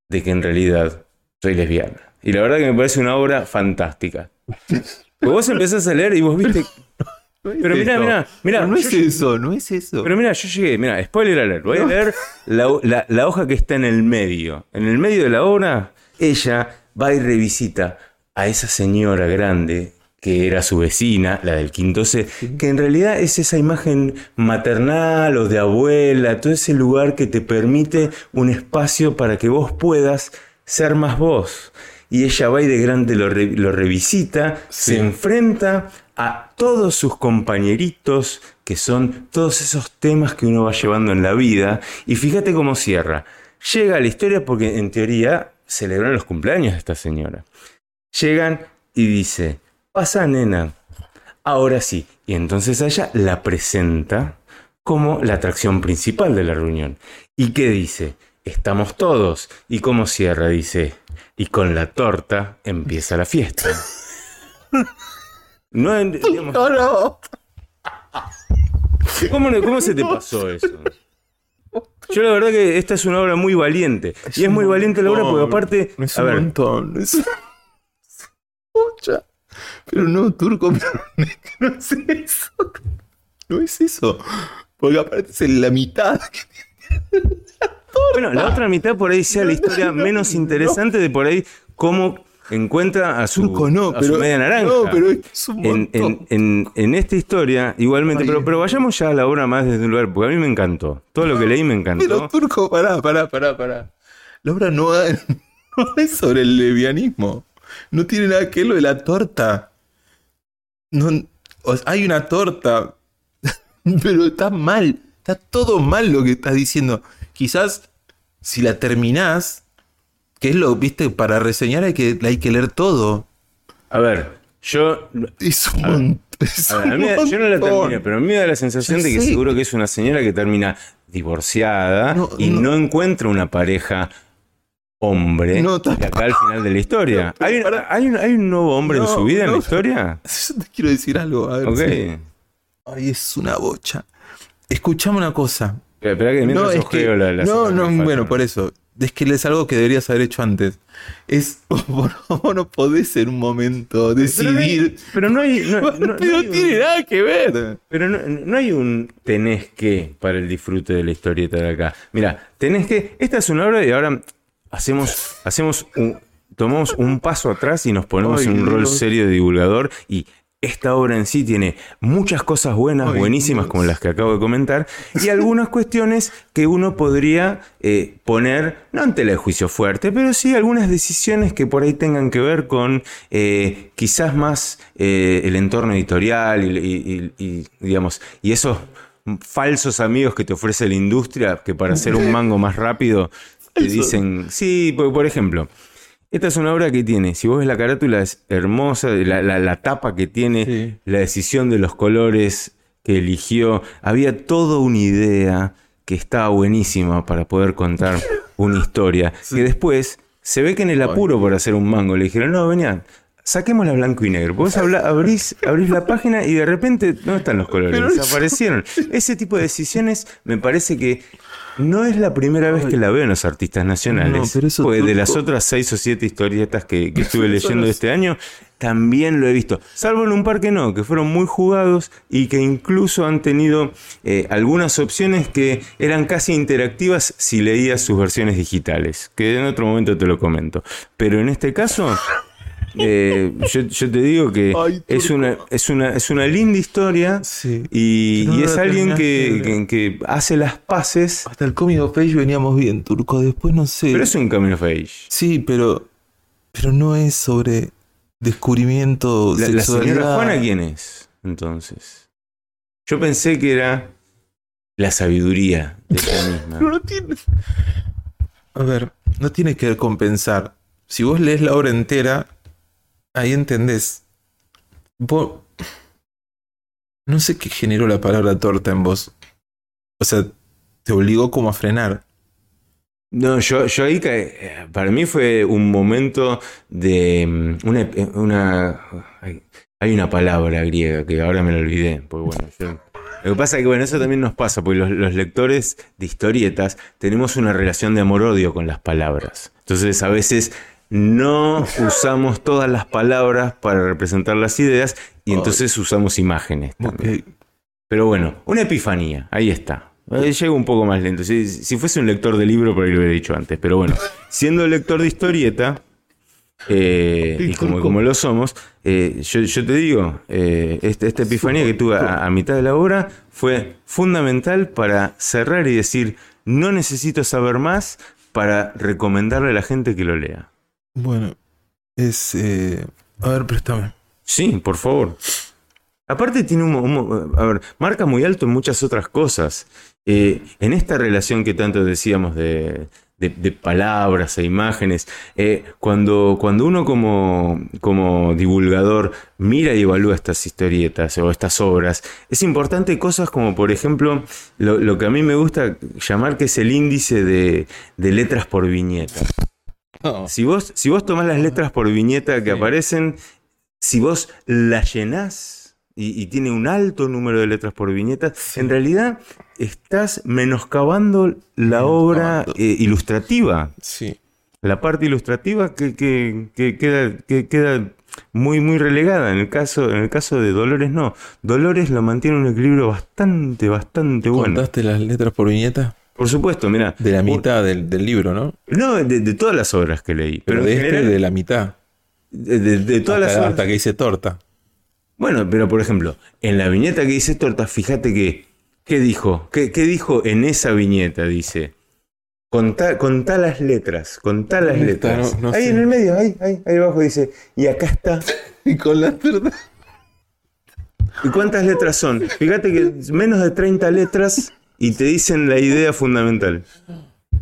de que en realidad soy lesbiana. Y la verdad que me parece una obra fantástica. Porque vos empezás a leer y vos viste... Pero es mirá, eso. mirá, mirá. No es eso, no es eso. Pero mira, yo llegué, mira, spoiler alert, voy a leer la, la- la hoja que está en el medio. En el medio de la obra, ella va y revisita a esa señora grande que era su vecina, la del quinto C, que en realidad es esa imagen maternal o de abuela, todo ese lugar que te permite un espacio para que vos puedas ser más vos. Y ella va y de grande lo, re- lo revisita, Sí. se enfrenta a todos sus compañeritos, que son todos esos temas que uno va llevando en la vida. Y fíjate cómo cierra. Llega a la historia porque en teoría celebran los cumpleaños de esta señora. Llegan y dice, pasa nena, ahora sí. Y entonces a ella la presenta como la atracción principal de la reunión. ¿Y qué dice? Estamos todos. ¿Y cómo cierra? Dice, y con la torta empieza la fiesta. No, digamos- ¿Cómo, no- cómo se te pasó eso? Yo la verdad que esta es una obra muy valiente. y es muy valiente la obra porque aparte... No es a un ver, montón. Es mucha. Pero no, turco, pero no es eso. No es eso. Porque aparte es en la mitad. Bueno, la otra mitad por ahí sea la historia menos interesante de por ahí cómo encuentra a su, Turco, no, a su pero- media naranja. no, pero es un en, en- montón. en- en esta historia, igualmente, pero, pero vayamos ya a la obra más desde un lugar, porque a mí me encantó. Todo lo que leí me encantó. Pero turco, pará, pará, pará, pará. La obra no, ha- no es sobre el levianismo. No tiene nada que ver lo de la torta. No, o sea, hay una torta. Pero está mal. Está todo mal lo que estás diciendo. Quizás si la terminás, que es lo, viste, para reseñar hay que, hay que leer todo. A ver, yo. Es un a ver, es a ver, yo no la terminé, pero a mí me da la sensación de que sé. seguro que es una señora que termina divorciada y no encuentra una pareja hombre No, de acá al final de la historia. ¿Hay, hay un, hay un nuevo hombre en su vida en la historia? Yo te quiero decir algo. A ver, Ok. sí. Ay, es una bocha. Escuchame una cosa. Espera, que mientras es ojeo la- las no, no, que bueno, por eso. Es que es algo que deberías haber hecho antes. Es, vos no, no podés en un momento decidir. Pero no hay. No, no- no Pero un- tiene nada que ver. Pero no, no hay un tenés que para el disfrute de la historieta de acá. Mira, tenés que. Esta es una obra y ahora hacemos, hacemos un, tomamos un paso atrás y nos ponemos Ay, en un rol serio de divulgador y. Esta obra en sí tiene muchas cosas buenas, buenísimas, como las que acabo de comentar, y algunas cuestiones que uno podría eh, poner, no en tela de juicio fuerte, pero sí algunas decisiones que por ahí tengan que ver con eh, quizás más eh, el entorno editorial y, y- y- y, digamos, y esos falsos amigos que te ofrece la industria que para hacer un mango más rápido te dicen, sí, por, por ejemplo, esta es una obra que tiene, si vos ves la carátula es hermosa, la, la- la tapa que tiene, la decisión de los colores que eligió, había toda una idea que estaba buenísima para poder contar una historia, que después se ve que en el apuro por hacer un mango le dijeron, no, venían. Saquémosla blanco y negro. Vos habla- abrís, abrís la página y de repente no están los colores, desaparecieron. Ese tipo de decisiones me parece que no es la primera vez que la veo en los artistas nacionales. No, pero eso porque de truco- las otras seis o siete historietas que, que estuve leyendo este año, también lo he visto. Salvo en un par que no, que fueron muy jugados y que incluso han tenido eh, algunas opciones que eran casi interactivas si leías sus versiones digitales. Que en otro momento te lo comento. Pero en este caso. Eh, yo, yo te digo que Ay, es, una, es, una, es una linda historia y, no y es la alguien que, que- que hace las paces. Hasta el Coming of Age veníamos bien, Turco. Después no sé. Pero es un camino of age. Sí, pero. Pero no es sobre descubrimiento. La, la sexualidad. señora Juana, ¿quién es? Entonces. Yo pensé que era la sabiduría de ella misma. Pero no tiene. A ver, no tiene que ver con pensar. Si vos lees la obra entera, ahí entendés. Vos. No sé qué generó la palabra torta en vos. O sea, te obligó como a frenar. No, yo, yo ahí caí- para mí fue un momento de mm, una, una hay, una palabra griega que ahora me la olvidé, porque bueno, lo que pasa es que bueno, eso también nos pasa, porque los, los lectores de historietas tenemos una relación de amor-odio con las palabras. Entonces a veces no usamos todas las palabras para representar las ideas y entonces usamos imágenes también. Pero bueno, una epifanía, ahí está. Eh, Llego un poco más lento. Si, si fuese un lector de libro, por ahí lo hubiera dicho antes. Pero bueno, siendo lector de historieta, eh, y como, como lo somos, eh, yo, yo te digo, eh, esta, esta epifanía que tuve a, a mitad de la obra fue fundamental para cerrar y decir, no necesito saber más para recomendarle a la gente que lo lea. Bueno, es. eh, A ver, préstame. Sí, por favor. Aparte tiene un, un- a ver, marca muy alto en muchas otras cosas. Eh, en esta relación que tanto decíamos de, de- palabras e imágenes, eh, cuando, cuando uno como, como divulgador mira y evalúa estas historietas o estas obras, es importante cosas como por ejemplo lo, lo que a mí me gusta llamar que es el índice de, de letras por viñeta. Si vos, si vos tomás las letras por viñeta que aparecen, si vos las llenás y, y tiene un alto número de letras por viñeta, en realidad estás menoscabando la obra eh, ilustrativa. Sí. La parte ilustrativa que, que- que queda, que queda muy, muy relegada. En el, caso, en el caso de Dolores, no. Dolores lo mantiene un equilibrio bastante, bastante bueno. ¿Contaste las letras por viñeta? Por supuesto, mira. De la mitad del, del libro, ¿no? No, de, de todas las obras que leí. Pero de este, de la mitad. de, de- de todas hasta, las obras. hasta que dice torta. Bueno, pero por ejemplo, en la viñeta que dice torta, fíjate que, ¿qué dijo? ¿Qué, qué dijo en esa viñeta? Dice, contá, contá las letras, contá las letras. No- no ahí sé. en el medio, ahí, ahí, ahí abajo dice, y acá está. y con las verdad. ¿Y cuántas letras son? Fíjate que menos de 30 letras y te dicen la idea fundamental.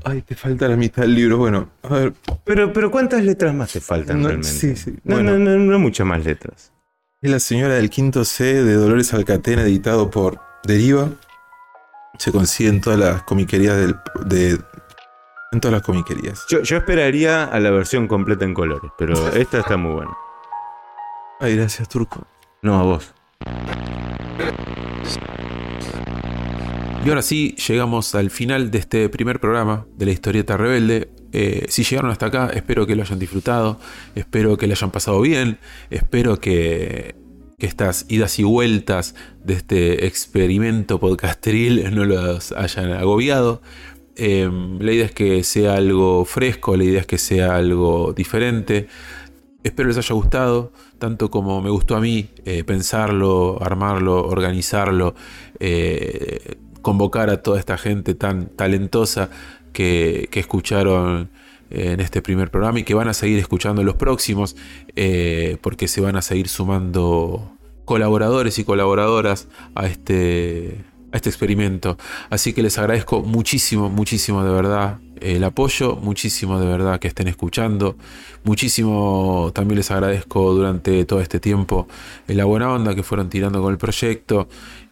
Ay, te falta la mitad del libro. Bueno, a ver. Pero, pero ¿cuántas letras más te faltan No, realmente? sí, sí. No, Bueno. no, no, no muchas más letras. Es la señora del quinto C de Dolores Alcatena, editado por Deriva. Se consigue en todas las comiquerías del, de, En todas las comiquerías. Yo, yo esperaría a la versión completa en colores, pero esta está muy buena. Ay, gracias, Turco. No, a vos. Y ahora sí, llegamos al final de este primer programa de la historieta rebelde. Eh, si llegaron hasta acá, espero que lo hayan disfrutado, espero que lo hayan pasado bien, espero que, estas idas y vueltas de este experimento podcasteril no los hayan agobiado. Eh, la idea es que sea algo fresco, la idea es que sea algo diferente. Espero les haya gustado, tanto como me gustó a mí eh, pensarlo, armarlo, organizarlo, eh, convocar a toda esta gente tan talentosa que, escucharon en este primer programa y que van a seguir escuchando los próximos, eh, porque se van a seguir sumando colaboradores y colaboradoras a este, a este experimento. Así que les agradezco muchísimo, muchísimo de verdad el apoyo, muchísimo de verdad que estén escuchando, muchísimo también les agradezco durante todo este tiempo la buena onda que fueron tirando con el proyecto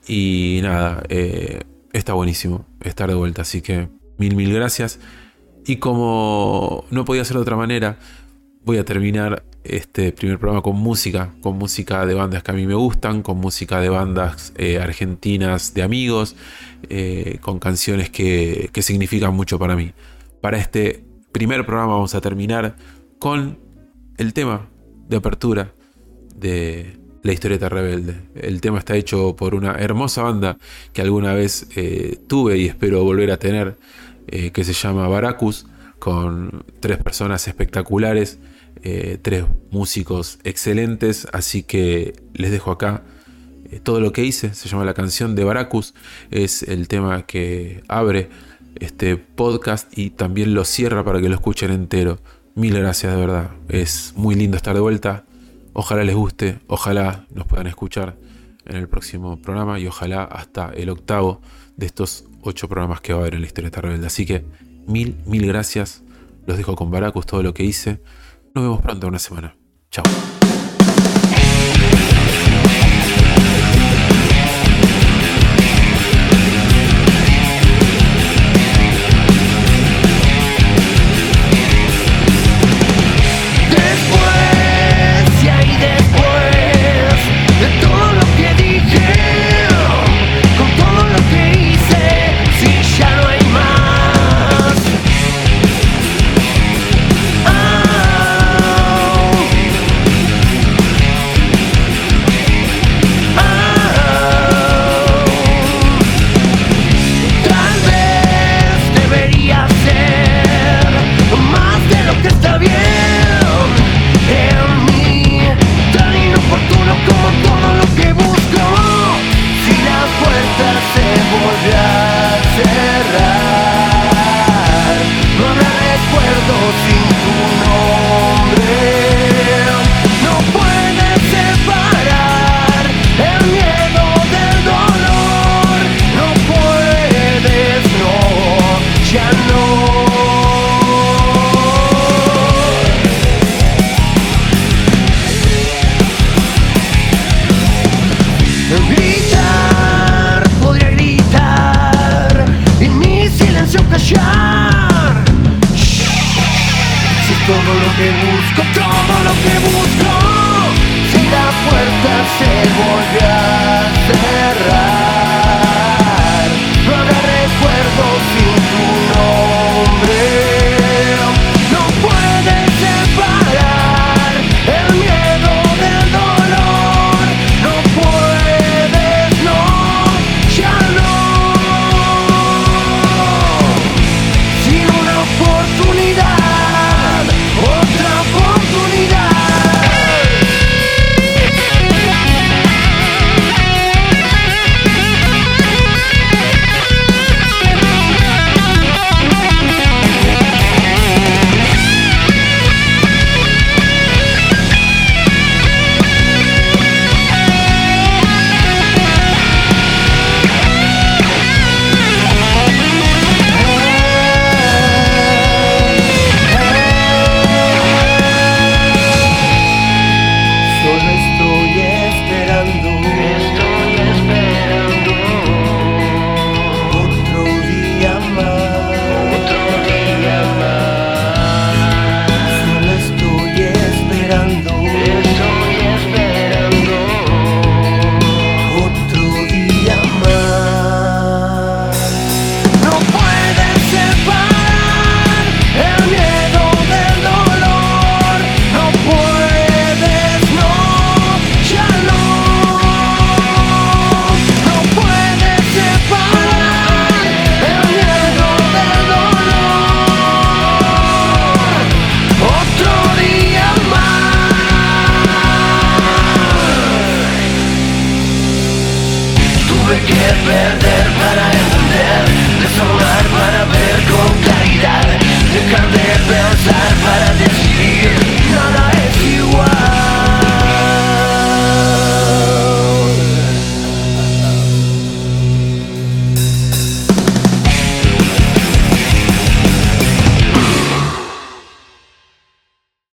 y nada, eh, está buenísimo estar de vuelta, así que mil, mil gracias. Y como no podía ser de otra manera, voy a terminar este primer programa con música, con música de bandas que a mí me gustan, con música de bandas eh, argentinas de amigos, eh, con canciones que, que significan mucho para mí. Para este primer programa vamos a terminar con el tema de apertura de La historieta rebelde. El tema está hecho por una hermosa banda que alguna vez eh, tuve y espero volver a tener, eh, que se llama Baracus, con tres personas espectaculares, eh, tres músicos excelentes, así que les dejo acá todo lo que hice, se llama la canción de Baracus, es el tema que abre este podcast y también lo cierra para que lo escuchen entero. Mil gracias de verdad, es muy lindo estar de vuelta, ojalá les guste, ojalá nos puedan escuchar en el próximo programa y ojalá hasta el octavo de estos ocho programas que va a haber en la historia de rebelde. Así que mil, mil gracias, los dejo con Baracus todo lo que hice. Nos vemos pronto una semana. Chao.